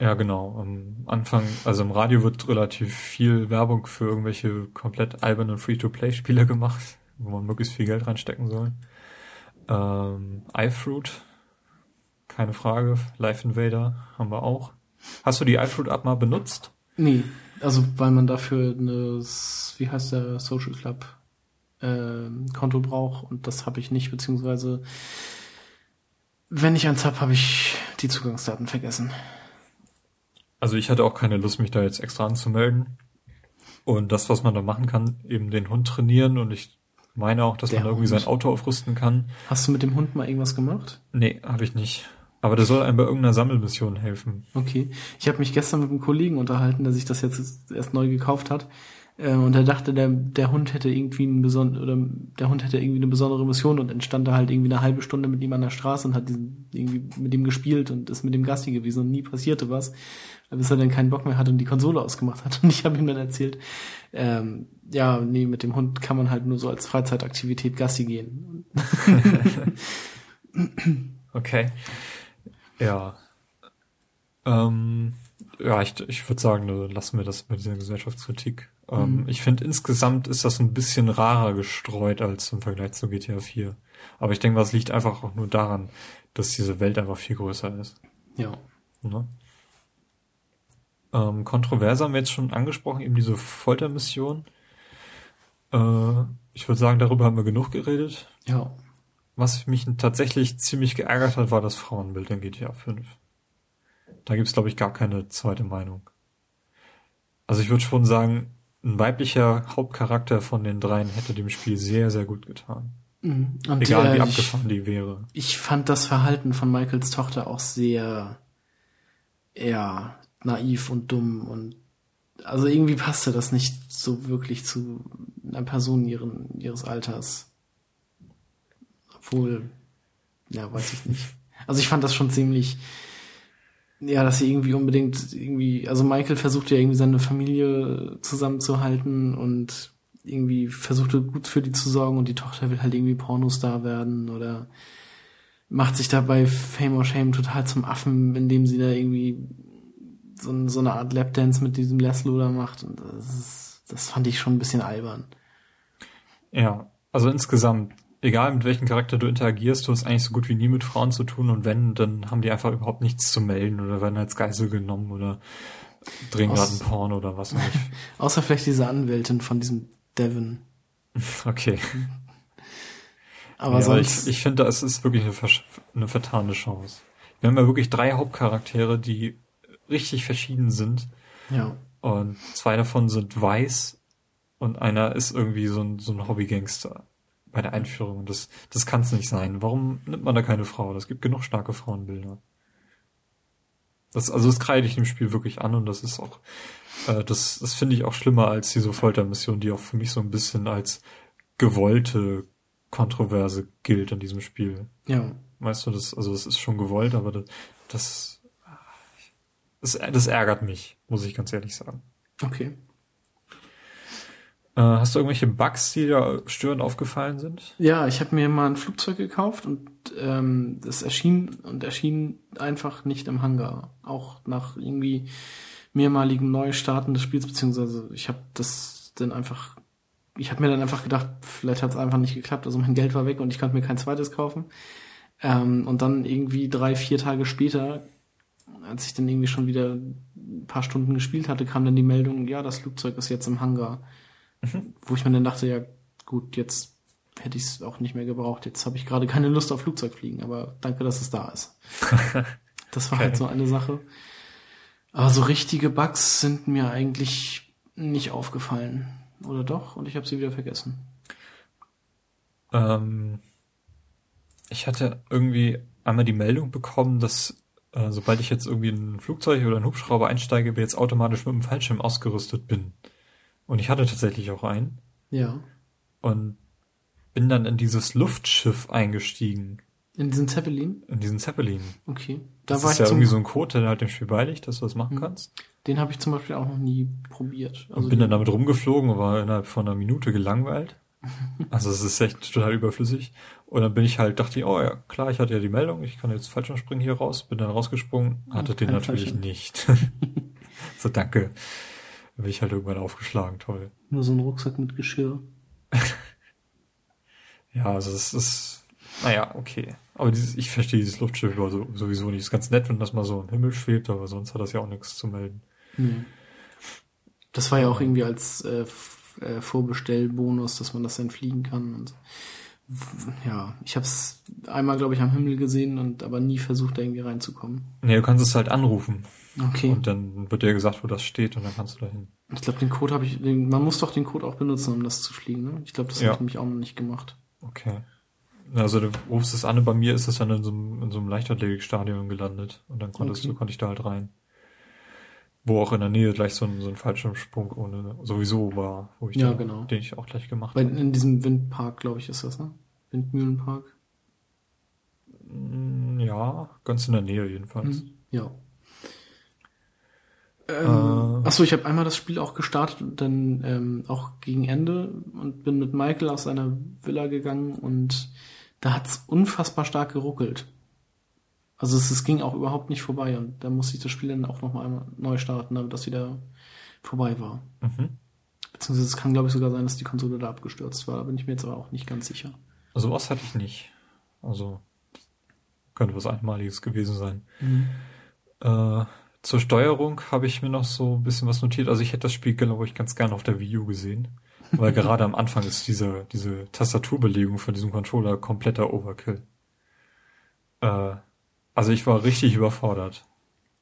Ja, genau. Am Anfang, also im Radio wird relativ viel Werbung für irgendwelche komplett albernen Free-to-Play-Spiele gemacht, wo man möglichst viel Geld reinstecken soll. Ähm, iFruit, keine Frage. Live Invader haben wir auch. Hast du die iFruit-App mal benutzt? Nee, also weil man dafür eine, wie heißt der Social Club äh, Konto braucht und das habe ich nicht, beziehungsweise wenn ich eins habe, habe ich die Zugangsdaten vergessen. Also ich hatte auch keine Lust, mich da jetzt extra anzumelden. Und das, was man da machen kann, eben den Hund trainieren und ich meine auch, dass Der man irgendwie Hund. sein Auto aufrüsten kann. Hast du mit dem Hund mal irgendwas gemacht? Nee, habe ich nicht. Aber der soll einem bei irgendeiner Sammelmission helfen. Okay. Ich habe mich gestern mit einem Kollegen unterhalten, der sich das jetzt erst neu gekauft hat. Äh, und er dachte, der, der Hund hätte irgendwie einen beson oder der Hund hätte irgendwie eine besondere Mission und entstand da halt irgendwie eine halbe Stunde mit ihm an der Straße und hat diesen, irgendwie mit ihm gespielt und ist mit dem Gassi gewesen und nie passierte was bis er dann keinen Bock mehr hat und die Konsole ausgemacht hat. Und ich habe ihm dann erzählt, ähm, ja, nee, mit dem Hund kann man halt nur so als Freizeitaktivität Gassi gehen. okay. Ja. Ähm, ja, ich, ich würde sagen, lassen wir das mit dieser Gesellschaftskritik. Ähm, mhm. Ich finde, insgesamt ist das ein bisschen rarer gestreut als im Vergleich zu GTA 4. Aber ich denke, was liegt einfach auch nur daran, dass diese Welt einfach viel größer ist. Ja. Ne? Ähm, kontroverser haben wir jetzt schon angesprochen, eben diese Foltermission. Äh, ich würde sagen, darüber haben wir genug geredet. Ja. Was mich tatsächlich ziemlich geärgert hat, war das Frauenbild in GTA 5. Da gibt's glaube ich, gar keine zweite Meinung. Also ich würde schon sagen, ein weiblicher Hauptcharakter von den dreien hätte dem Spiel sehr, sehr gut getan. Mhm. Und Egal äh, wie abgefahren die wäre. Ich fand das Verhalten von Michaels Tochter auch sehr, ja, naiv und dumm und also irgendwie passte das nicht so wirklich zu einer Person ihren, ihres Alters. Obwohl, ja, weiß ich nicht. Also ich fand das schon ziemlich, ja, dass sie irgendwie unbedingt irgendwie, also Michael versuchte ja irgendwie seine Familie zusammenzuhalten und irgendwie versuchte gut für die zu sorgen und die Tochter will halt irgendwie Pornostar werden oder macht sich dabei Fame or Shame total zum Affen, indem sie da irgendwie so, so eine Art Lapdance mit diesem Leslo da macht. Und das, ist, das fand ich schon ein bisschen albern. Ja, also insgesamt, egal mit welchem Charakter du interagierst, du hast eigentlich so gut wie nie mit Frauen zu tun und wenn, dann haben die einfach überhaupt nichts zu melden oder werden als Geisel genommen oder drehen gerade ein Porn oder was nicht. Außer vielleicht diese Anwältin von diesem Devon. Okay. Aber ja, sonst. Ich, ich finde, es ist wirklich eine, eine vertane Chance. Wir haben ja wirklich drei Hauptcharaktere, die richtig verschieden sind. Ja. Und zwei davon sind weiß und einer ist irgendwie so ein, so ein Hobbygangster bei der Einführung. Das, das kann es nicht sein. Warum nimmt man da keine Frau? Das gibt genug starke Frauenbilder. Das, also das kreide ich dem Spiel wirklich an und das ist auch, äh, das, das finde ich auch schlimmer als diese Foltermission, die auch für mich so ein bisschen als gewollte Kontroverse gilt in diesem Spiel. Ja. Weißt du, das, also das ist schon gewollt, aber das, das das, das ärgert mich, muss ich ganz ehrlich sagen. Okay. Äh, hast du irgendwelche Bugs, die dir störend aufgefallen sind? Ja, ich habe mir mal ein Flugzeug gekauft und ähm, das erschien und erschien einfach nicht im Hangar. Auch nach irgendwie mehrmaligen Neustarten des Spiels, beziehungsweise ich habe das dann einfach, ich habe mir dann einfach gedacht, vielleicht hat es einfach nicht geklappt, also mein Geld war weg und ich konnte mir kein zweites kaufen. Ähm, und dann irgendwie drei, vier Tage später, als ich dann irgendwie schon wieder ein paar Stunden gespielt hatte, kam dann die Meldung, ja, das Flugzeug ist jetzt im Hangar. Mhm. Wo ich mir dann dachte, ja, gut, jetzt hätte ich es auch nicht mehr gebraucht. Jetzt habe ich gerade keine Lust auf Flugzeugfliegen, aber danke, dass es da ist. das war halt okay. halt so eine Sache. Aber so richtige Bugs sind mir eigentlich nicht aufgefallen. Oder doch? Und ich habe sie wieder vergessen. Ähm, ich hatte irgendwie einmal die Meldung bekommen, dass äh, sobald ich jetzt irgendwie in ein Flugzeug oder einen Hubschrauber einsteige, wir jetzt automatisch mit einem Fallschirm ausgerüstet bin. Und ich hatte tatsächlich auch einen. Ja. Und bin dann in dieses Luftschiff eingestiegen. In diesen Zeppelin? In diesen Zeppelin. Okay. Da das war ist ja irgendwie so ein Code, der halt dem Spiel beiliegt, dass du das machen mhm. kannst. Den habe ich zum Beispiel auch noch nie probiert. Also und bin dann damit rumgeflogen und war innerhalb von einer Minute gelangweilt. also es ist echt total überflüssig. Und dann bin ich halt, dachte ich, oh ja, klar, ich hatte ja die Meldung, ich kann jetzt Fallschirmspringen hier raus, bin dann rausgesprungen, hatte den natürlich Fallschirm. nicht. so, danke. Bin ich halt irgendwann aufgeschlagen, toll. Nur so ein Rucksack mit Geschirr. ja, also es ist, naja, okay. Aber dieses, ich verstehe dieses Luftschiff also sowieso nicht. Es ist ganz nett, wenn das mal so im Himmel schwebt, aber sonst hat das ja auch nichts zu melden. Nee. Das war ja auch irgendwie als äh, äh, Vorbestellbonus, dass man das dann fliegen kann. Und ja, ich habe es einmal, glaube ich, am Himmel gesehen und aber nie versucht, da irgendwie reinzukommen. Nee, du kannst es halt anrufen. Okay. Und dann wird dir gesagt, wo das steht und dann kannst du da hin. Ich glaube, den Code habe ich, den, man muss doch den Code auch benutzen, um das zu fliegen, ne? Ich glaube, das ja. habe ich nämlich auch noch nicht gemacht. Okay. Also du rufst es an und bei mir ist es dann in so einem, in so einem Leichtathletikstadion gelandet und dann konntest okay. du, konnte ich da halt rein. Wo auch in der Nähe gleich so ein, so ein Fallschirmsprung ohne sowieso war, wo ich ja, da, genau. den ich auch gleich gemacht habe. In diesem Windpark, glaube ich, ist das, ne? Windmühlenpark. Mm, ja, ganz in der Nähe jedenfalls. Hm, ja. Ähm, äh, achso, ich habe einmal das Spiel auch gestartet und dann ähm, auch gegen Ende und bin mit Michael aus seiner Villa gegangen und da hat's unfassbar stark geruckelt. Also es, es, ging auch überhaupt nicht vorbei und da musste ich das Spiel dann auch nochmal einmal neu starten, damit das wieder vorbei war. Mhm. Beziehungsweise es kann, glaube ich, sogar sein, dass die Konsole da abgestürzt war, da bin ich mir jetzt aber auch nicht ganz sicher. Also was hatte ich nicht. Also könnte was Einmaliges gewesen sein. Mhm. Äh, zur Steuerung habe ich mir noch so ein bisschen was notiert. Also ich hätte das Spiel, glaube ich, ganz gerne auf der Wii U gesehen. Weil gerade am Anfang ist diese, diese Tastaturbelegung von diesem Controller kompletter Overkill. Äh, also ich war richtig überfordert.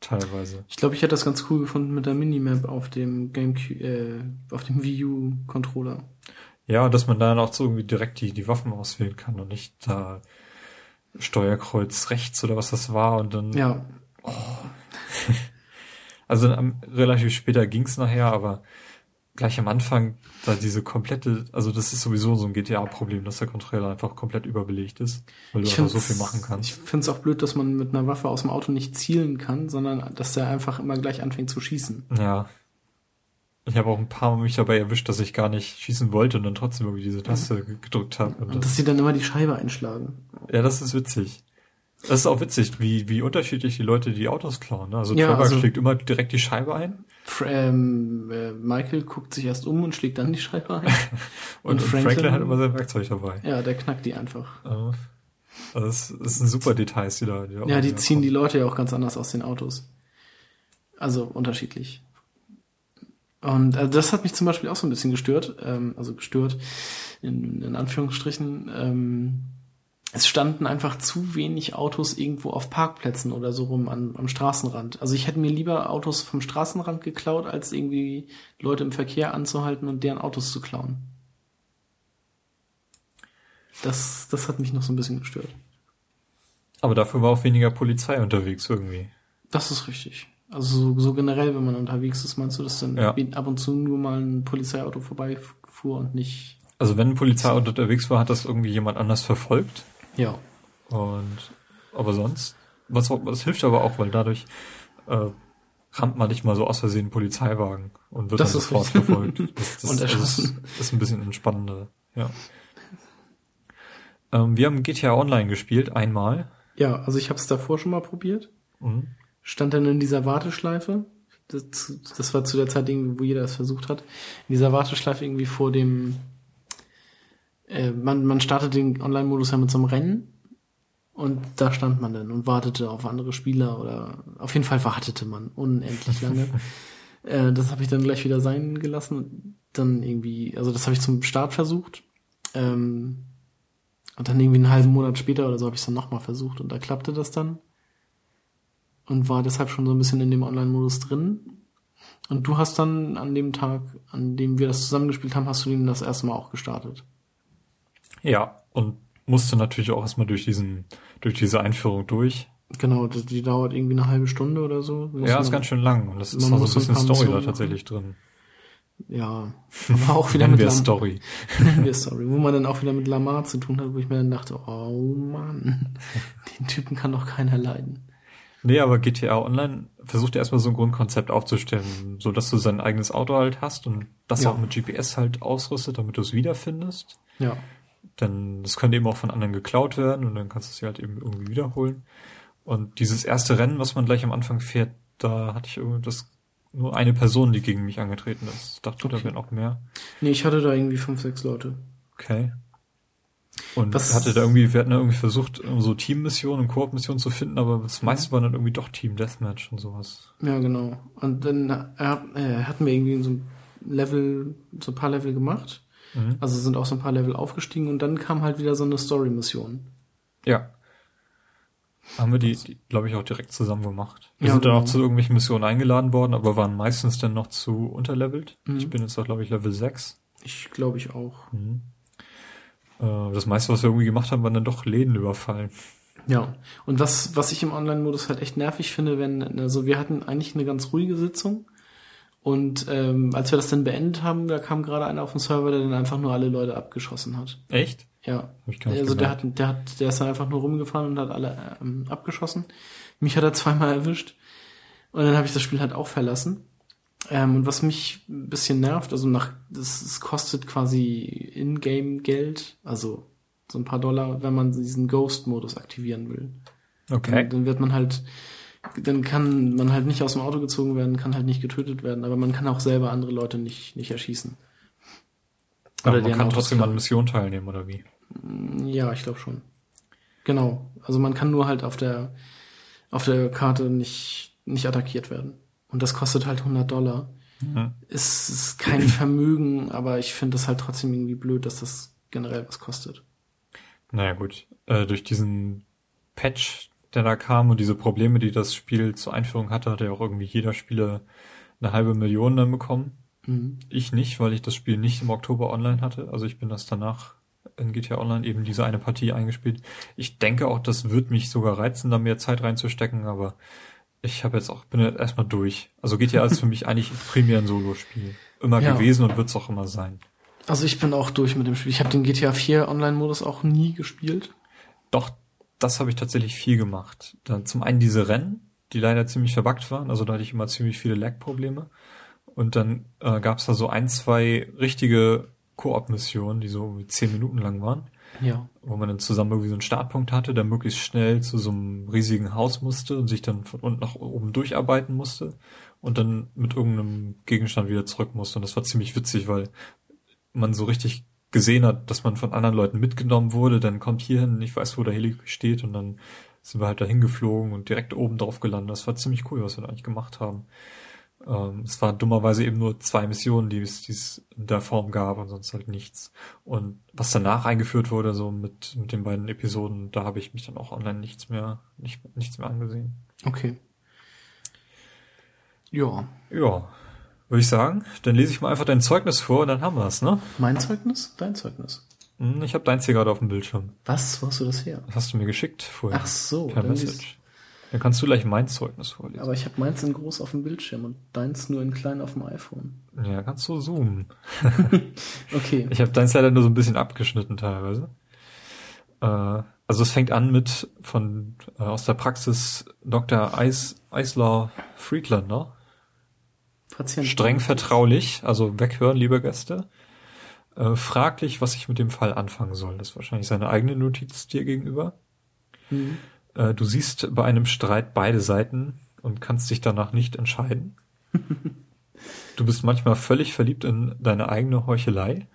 Teilweise. Ich glaube, ich hätte das ganz cool gefunden mit der Minimap auf dem GameCube, äh, auf dem Wii U Controller. Ja, dass man dann auch so irgendwie direkt die, die Waffen auswählen kann und nicht da Steuerkreuz rechts oder was das war und dann. Ja. Oh. Also am, relativ später ging's nachher, aber gleich am Anfang da diese komplette, also das ist sowieso so ein GTA-Problem, dass der Controller einfach komplett überbelegt ist, weil du ich einfach so viel machen kannst. Ich finde es auch blöd, dass man mit einer Waffe aus dem Auto nicht zielen kann, sondern dass der einfach immer gleich anfängt zu schießen. Ja. Ich habe auch ein paar Mal mich dabei erwischt, dass ich gar nicht schießen wollte und dann trotzdem irgendwie diese Taste ja. gedrückt habe. Und, und das dass sie dann immer die Scheibe einschlagen. Ja, das ist witzig. Das ist auch witzig, wie, wie unterschiedlich die Leute die Autos klauen. Ne? Also ja, Trevor also, schlägt immer direkt die Scheibe ein. Ähm, äh, Michael guckt sich erst um und schlägt dann die Scheibe ein. und, und, Franklin, Franklin, hat immer sein Werkzeug dabei. Ja, der knackt die einfach. Also das, das sind super Details, die da. Die da ja, die ziehen kommen. die Leute ja auch ganz anders aus den Autos. Also unterschiedlich. Und also das hat mich zum Beispiel auch so ein bisschen gestört. Ähm, also gestört in, in Anführungsstrichen. Ähm, es standen einfach zu wenig Autos irgendwo auf Parkplätzen oder so rum an, am Straßenrand. Also ich hätte mir lieber Autos vom Straßenrand geklaut, als irgendwie Leute im Verkehr anzuhalten und deren Autos zu klauen. Das, das hat mich noch so ein bisschen gestört. Aber dafür war auch weniger Polizei unterwegs irgendwie. Das ist richtig. Also so, so generell, wenn man unterwegs ist, meinst du, dass dann ja. ab und zu nur mal ein Polizeiauto vorbeifuhr und nicht. Also wenn ein Polizeiauto unterwegs war, hat das irgendwie jemand anders verfolgt? Ja. Und aber sonst, was, was hilft aber auch, weil dadurch äh, rammt man nicht mal so aus Versehen einen Polizeiwagen und wird das dann sofort verfolgt. Das, das, und erschossen. Das ist, ist ein bisschen entspannender, ja. Ähm, wir haben GTA Online gespielt, einmal. Ja, also ich habe es davor schon mal probiert. Mhm. Stand dann in dieser Warteschleife. Das, das war zu der Zeit wo jeder es versucht hat. In dieser Warteschleife irgendwie vor dem, äh, man, man startet den Online-Modus ja mit so einem Rennen und da stand man dann und wartete auf andere Spieler oder auf jeden Fall wartete man unendlich lange. äh, das habe ich dann gleich wieder sein gelassen und dann irgendwie, also das habe ich zum Start versucht. Ähm, und dann irgendwie einen halben Monat später oder so habe ich es dann nochmal versucht und da klappte das dann und war deshalb schon so ein bisschen in dem Online-Modus drin. Und du hast dann an dem Tag, an dem wir das zusammengespielt haben, hast du den das erste Mal auch gestartet. Ja, und musste natürlich auch erstmal durch diesen, durch diese Einführung durch. Genau, die, die dauert irgendwie eine halbe Stunde oder so. ja, ist ganz schön lang und das ist auch so ein bisschen Story da tatsächlich drin. Ja, aber auch wieder mit Lam Story. wir Story, wo man dann auch wieder mit Lamar zu tun hat, wo ich mir dann dachte, oh Mann, den Typen kann doch keiner leiden. Nee, aber GTA Online versucht ja erstmal so ein Grundkonzept aufzustellen, so dass du sein eigenes Auto halt hast und das ja. auch mit GPS halt ausrüstet, damit du es wiederfindest. Ja. Denn das könnte eben auch von anderen geklaut werden und dann kannst du es halt eben irgendwie wiederholen. Und dieses erste Rennen, was man gleich am Anfang fährt, da hatte ich irgendwie das nur eine Person, die gegen mich angetreten ist. Ich dachte, okay. da wären auch mehr. Nee, ich hatte da irgendwie fünf, sechs Leute. Okay. Und Was? hatte da irgendwie, wir hatten da irgendwie versucht, so Teammissionen und Koop-Missionen zu finden, aber das meiste war dann irgendwie doch Team Deathmatch und sowas. Ja, genau. Und dann er, äh, hatten wir irgendwie so ein Level, so ein paar Level gemacht. Mhm. Also sind auch so ein paar Level aufgestiegen und dann kam halt wieder so eine Story-Mission. Ja. Haben wir die, die glaube ich, auch direkt zusammen gemacht. Wir ja, sind dann genau. auch zu irgendwelchen Missionen eingeladen worden, aber waren meistens dann noch zu unterlevelt. Mhm. Ich bin jetzt auch, glaube ich, Level 6. Ich glaube ich auch. Mhm. Äh, das meiste, was wir irgendwie gemacht haben, waren dann doch Läden überfallen. Ja, und was, was ich im Online-Modus halt echt nervig finde, wenn, also wir hatten eigentlich eine ganz ruhige Sitzung und ähm, als wir das dann beendet haben, da kam gerade einer auf den Server, der dann einfach nur alle Leute abgeschossen hat. Echt? Ja. also der hat, der hat, der ist dann einfach nur rumgefahren und hat alle ähm, abgeschossen. Mich hat er zweimal erwischt und dann habe ich das Spiel halt auch verlassen. Ähm, und was mich ein bisschen nervt, also nach, das, das kostet quasi Ingame-Geld, also so ein paar Dollar, wenn man diesen Ghost-Modus aktivieren will. Okay. Dann, dann wird man halt, dann kann man halt nicht aus dem Auto gezogen werden, kann halt nicht getötet werden, aber man kann auch selber andere Leute nicht, nicht erschießen. Oder aber man kann trotzdem an Mission teilnehmen, oder wie? Mm, ja, ich glaube schon. Genau. Also man kann nur halt auf der, auf der Karte nicht, nicht attackiert werden. Und das kostet halt 100 Dollar. Mhm. Es ist kein Vermögen, aber ich finde das halt trotzdem irgendwie blöd, dass das generell was kostet. Naja gut, äh, durch diesen Patch, der da kam und diese Probleme, die das Spiel zur Einführung hatte, hat ja auch irgendwie jeder Spieler eine halbe Million dann bekommen. Mhm. Ich nicht, weil ich das Spiel nicht im Oktober online hatte. Also ich bin das danach in GTA Online eben diese eine Partie eingespielt. Ich denke auch, das wird mich sogar reizen, da mehr Zeit reinzustecken, aber ich habe jetzt auch, bin jetzt erstmal durch. Also GTA ist für mich eigentlich primär ein Solo-Spiel. Immer ja. gewesen und wird es auch immer sein. Also ich bin auch durch mit dem Spiel. Ich habe den GTA 4 Online-Modus auch nie gespielt. Doch, das habe ich tatsächlich viel gemacht. Dann zum einen diese Rennen, die leider ziemlich verbuggt waren. Also da hatte ich immer ziemlich viele Lag-Probleme. Und dann äh, gab es da so ein, zwei richtige Koop-Missionen, die so zehn Minuten lang waren. Ja. Wo man dann zusammen irgendwie so einen Startpunkt hatte, der möglichst schnell zu so einem riesigen Haus musste und sich dann von unten nach oben durcharbeiten musste und dann mit irgendeinem Gegenstand wieder zurück musste. Und das war ziemlich witzig, weil man so richtig gesehen hat, dass man von anderen Leuten mitgenommen wurde, dann kommt hier hin, ich weiß, wo der Heli steht und dann sind wir halt dahin geflogen und direkt oben drauf gelandet. Das war ziemlich cool, was wir da eigentlich gemacht haben. Ähm, es waren dummerweise eben nur zwei Missionen, die es, die es in der Form gab und sonst halt nichts. Und was danach eingeführt wurde, so mit, mit den beiden Episoden, da habe ich mich dann auch online nichts mehr, nicht, nichts mehr angesehen. Okay. Ja. Ja. Würde ich sagen, dann lese ich mal einfach dein Zeugnis vor und dann haben wir es, ne? Mein Zeugnis? Dein Zeugnis? Hm, ich habe deins hier gerade auf dem Bildschirm. Was? Wo hast du das her? Das hast du mir geschickt vorher. Ach so. Per Message. Dann kannst du gleich mein Zeugnis vorlesen. Aber ich habe meins in groß auf dem Bildschirm und deins nur in klein auf dem iPhone. Ja, kannst du zoomen. okay. Ich habe deins leider nur so ein bisschen abgeschnitten teilweise. Äh, also es fängt an mit von äh, aus der Praxis Dr. Eis, Eislaw Friedlander. Patient. Streng vertraulich, also weghören, liebe Gäste. Äh, fraglich, was ich mit dem Fall anfangen soll. Das ist wahrscheinlich seine eigene Notiz dir gegenüber. Mhm. Äh, du siehst bei einem Streit beide Seiten und kannst dich danach nicht entscheiden. Du bist manchmal völlig verliebt in deine eigene Heuchelei.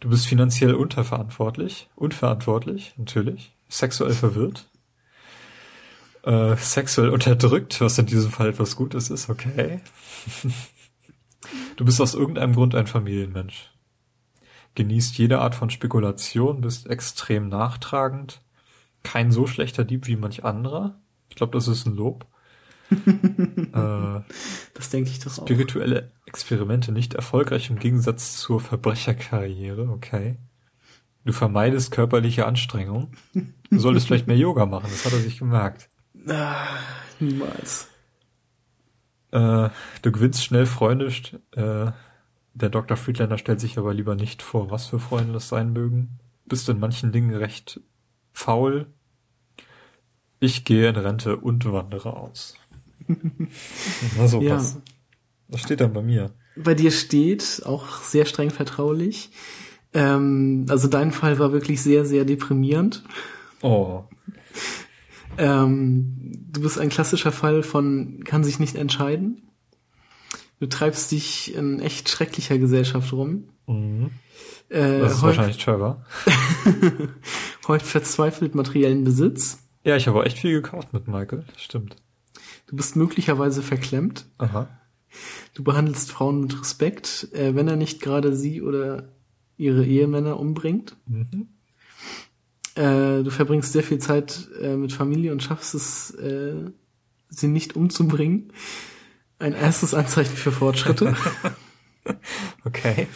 Du bist finanziell unterverantwortlich, unverantwortlich, natürlich, sexuell verwirrt, äh, sexuell unterdrückt, was in diesem Fall etwas Gutes ist, okay. du bist aus irgendeinem Grund ein Familienmensch. Genießt jede Art von Spekulation, bist extrem nachtragend, kein so schlechter Dieb wie manch anderer. Ich glaube, das ist ein Lob. äh, das denke ich doch auch. Spirituelle Experimente nicht erfolgreich im Gegensatz zur Verbrecherkarriere, okay. Du vermeidest körperliche Anstrengung. Du solltest vielleicht mehr Yoga machen, das hat er sich gemerkt. Ah, niemals. Äh, du gewinnst schnell Freunde. Äh, der Dr. Friedlander stellt sich aber lieber nicht vor, was für Freunde das sein mögen. Bist in manchen Dingen recht faul. Ich gehe in Rente und wandere aus. Na so ja. was. Was steht dann bei mir? Bei dir steht, auch sehr streng vertraulich, ähm, also dein Fall war wirklich sehr, sehr deprimierend. Oh. Ähm, du bist ein klassischer Fall von kann sich nicht entscheiden. Du treibst dich in echt schrecklicher Gesellschaft rum. Mhm. Äh, das ist wahrscheinlich Trevor. heute verzweifelt materiellen Besitz. Ja, ich habe auch echt viel gekauft mit Michael, das stimmt. Du bist möglicherweise verklemmt. Aha. Du behandelst Frauen mit Respekt, äh, wenn er nicht gerade sie oder ihre Ehemänner umbringt. Mhm. Äh, du verbringst sehr viel Zeit äh, mit Familie und schaffst es, äh, sie nicht umzubringen. Ein erstes Anzeichen für Fortschritte. okay.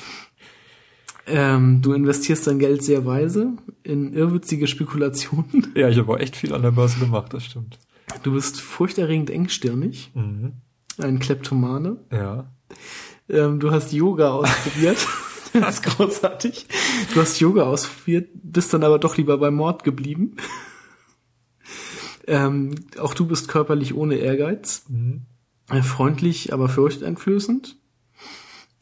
Ähm, du investierst dein Geld sehr weise in irrwitzige Spekulationen. Ja, ich habe auch echt viel an der Börse gemacht, das stimmt. Du bist furchterregend engstirnig. Mhm. Ein Kleptomane. Ja. Ähm, du hast Yoga ausprobiert. das ist großartig. Du hast Yoga ausprobiert, bist dann aber doch lieber beim Mord geblieben. Ähm, auch du bist körperlich ohne Ehrgeiz. Mhm. Freundlich, aber furchteinflößend.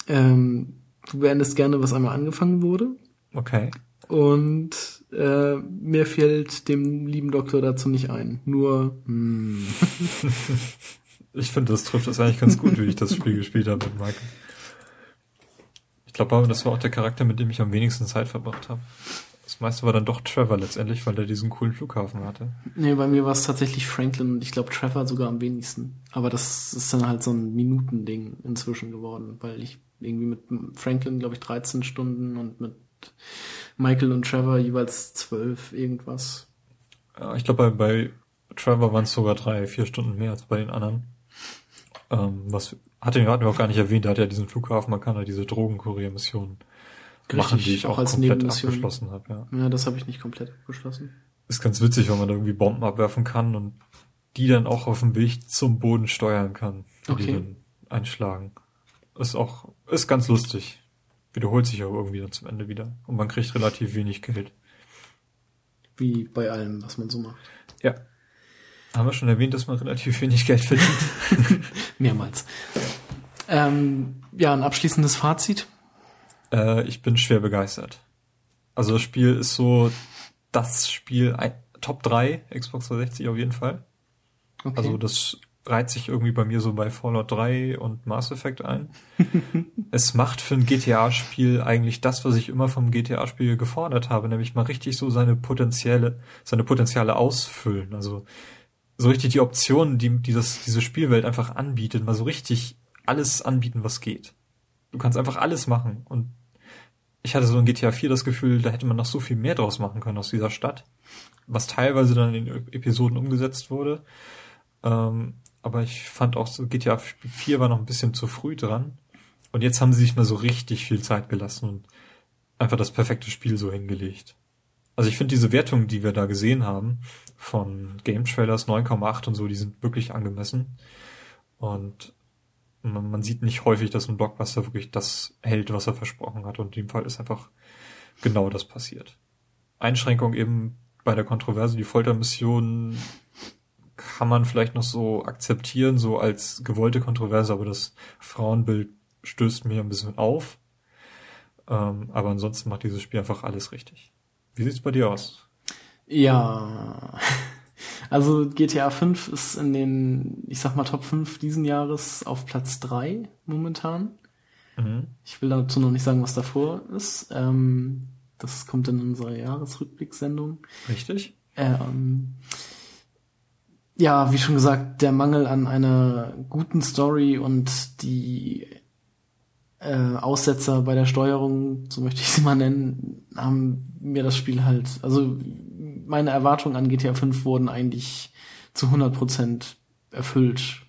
Ähm, du beendest gerne, was einmal angefangen wurde. Okay. Und äh, mir fällt dem lieben Doktor dazu nicht ein. Nur. Hm. ich finde, das trifft das eigentlich ganz gut, wie ich das Spiel gespielt habe mit Michael. Ich glaube das war auch der Charakter, mit dem ich am wenigsten Zeit verbracht habe. Das meiste war dann doch Trevor letztendlich, weil er diesen coolen Flughafen hatte. Nee, bei mir war es tatsächlich Franklin und ich glaube Trevor sogar am wenigsten. Aber das ist dann halt so ein Minutending inzwischen geworden, weil ich irgendwie mit Franklin, glaube ich, 13 Stunden und mit Michael und Trevor jeweils 12 irgendwas. Ja, ich glaube, bei, bei Trevor waren es sogar drei, vier Stunden mehr als bei den anderen. Ähm, was hatte hatten wir auch gar nicht erwähnt, der hat ja diesen Flughafen, man kann ja diese Drogenkurier-Missionen machen, die ich auch, auch komplett abgeschlossen habe. Ja, ja das habe ich nicht komplett abgeschlossen. Ist ganz witzig, wenn man da irgendwie Bomben abwerfen kann und die dann auch auf dem Weg zum Boden steuern kann, die, okay. die dann einschlagen. Ist auch, ist ganz lustig. Wiederholt sich aber irgendwie dann zum Ende wieder. Und man kriegt relativ wenig Geld. Wie bei allem, was man so macht. Ja. Haben wir schon erwähnt, dass man relativ wenig Geld verdient? Mehrmals. Ähm, ja, ein abschließendes Fazit. Äh, ich bin schwer begeistert. Also das Spiel ist so das Spiel Top 3 Xbox 360 auf jeden Fall. Okay. Also das reiht sich irgendwie bei mir so bei Fallout 3 und Mass Effect ein. es macht für ein GTA-Spiel eigentlich das, was ich immer vom GTA-Spiel gefordert habe, nämlich mal richtig so seine potenzielle, seine Potenziale ausfüllen. Also so richtig die Optionen, die dieses, diese Spielwelt einfach anbietet, mal so richtig alles anbieten, was geht. Du kannst einfach alles machen. Und ich hatte so in GTA 4 das Gefühl, da hätte man noch so viel mehr draus machen können aus dieser Stadt, was teilweise dann in den Episoden umgesetzt wurde. Ähm, aber ich fand auch so, GTA 4 war noch ein bisschen zu früh dran. Und jetzt haben sie sich mal so richtig viel Zeit gelassen und einfach das perfekte Spiel so hingelegt. Also ich finde diese Wertungen, die wir da gesehen haben, von Game Trailers 9,8 und so, die sind wirklich angemessen. Und man, man sieht nicht häufig, dass ein Blockbuster wirklich das hält, was er versprochen hat. Und in dem Fall ist einfach genau das passiert. Einschränkung eben bei der Kontroverse, die Foltermission kann man vielleicht noch so akzeptieren, so als gewollte Kontroverse, aber das Frauenbild stößt mir ein bisschen auf. Ähm, aber ansonsten macht dieses Spiel einfach alles richtig. Wie sieht's bei dir aus? Ja, Also GTA 5 ist in den, ich sag mal, Top 5 diesen Jahres auf Platz 3 momentan. Mhm. Ich will dazu noch nicht sagen, was davor ist. Ähm, das kommt in unserer Jahresrückblicksendung. Richtig. Ähm, ja, wie schon gesagt, der Mangel an einer guten Story und die äh, Aussetzer bei der Steuerung, so möchte ich sie mal nennen, haben mir das Spiel halt, also meine Erwartungen an GTA 5 wurden eigentlich zu 100% erfüllt.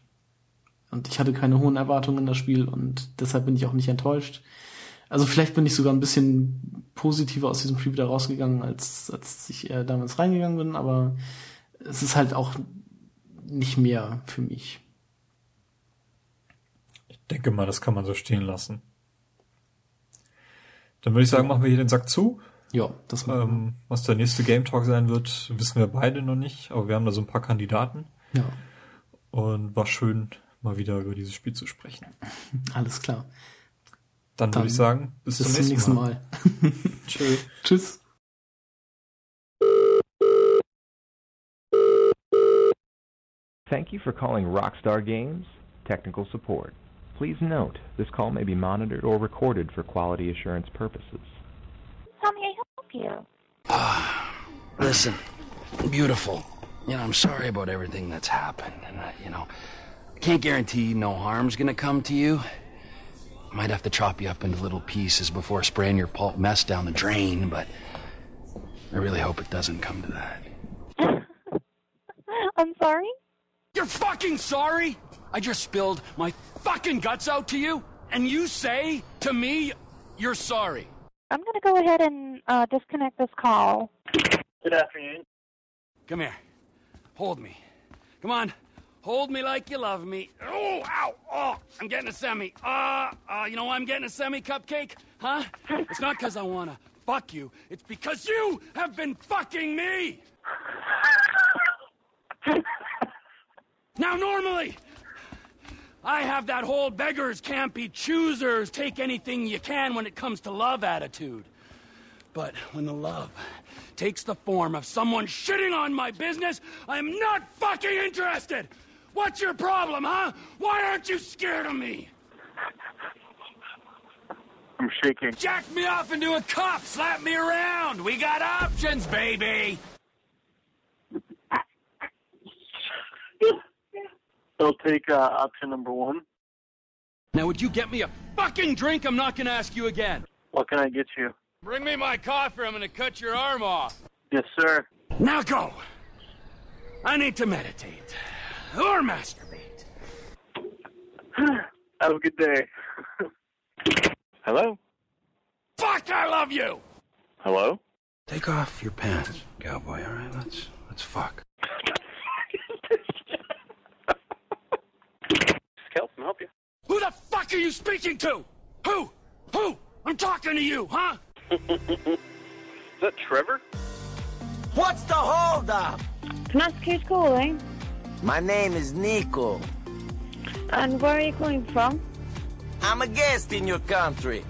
Und ich hatte keine hohen Erwartungen in das Spiel und deshalb bin ich auch nicht enttäuscht. Also vielleicht bin ich sogar ein bisschen positiver aus diesem Spiel wieder rausgegangen, als, als ich äh, damals reingegangen bin, aber es ist halt auch nicht mehr für mich. Ich denke mal, das kann man so stehen lassen. Dann würde ich sagen, machen wir hier den Sack zu. Ja, das ähm, Was der nächste Game Talk sein wird, wissen wir beide noch nicht, aber wir haben da so ein paar Kandidaten. Ja. Und war schön, mal wieder über dieses Spiel zu sprechen. Alles klar. Dann, Dann würde ich sagen, bis, bis zum nächsten Mal. Mal. Tschüss. Tschüss. Thank you for calling Rockstar Games Technical Support. Please note, this call may be monitored or recorded for quality assurance purposes. How may I help you? Listen, beautiful. You know, I'm sorry about everything that's happened, and uh, you know, I can't guarantee no harm's gonna come to you. I might have to chop you up into little pieces before spraying your pulp mess down the drain, but I really hope it doesn't come to that. I'm sorry? You're fucking sorry? I just spilled my fucking guts out to you, and you say to me, you're sorry. I'm gonna go ahead and uh, disconnect this call. Good afternoon. Come here. Hold me. Come on. Hold me like you love me. Oh, ow, oh, I'm getting a semi. Uh, uh, you know why I'm getting a semi cupcake? Huh? It's not because I want to fuck you. It's because you have been fucking me. Now, normally, I have that whole beggars can't be choosers, take anything you can when it comes to love attitude. But when the love takes the form of someone shitting on my business, I'm not fucking interested! What's your problem, huh? Why aren't you scared of me? I'm shaking. Jack me off into a cup, slap me around. We got options, baby. I'll take uh, option number one. Now, would you get me a fucking drink? I'm not gonna ask you again. What can I get you? Bring me my coffee. I'm gonna cut your arm off. Yes, sir. Now go. I need to meditate or masturbate. Have a good day. Hello? Fuck, I love you! Hello? Take off your pants, cowboy, alright? Let's let's fuck. Kel, can I help you? Who the fuck are you speaking to? Who? Who? I'm talking to you, huh? Is that Trevor? What's the holdup? Can I ask who's calling? My name is Nico. And where are you calling from? I'm a guest in your country.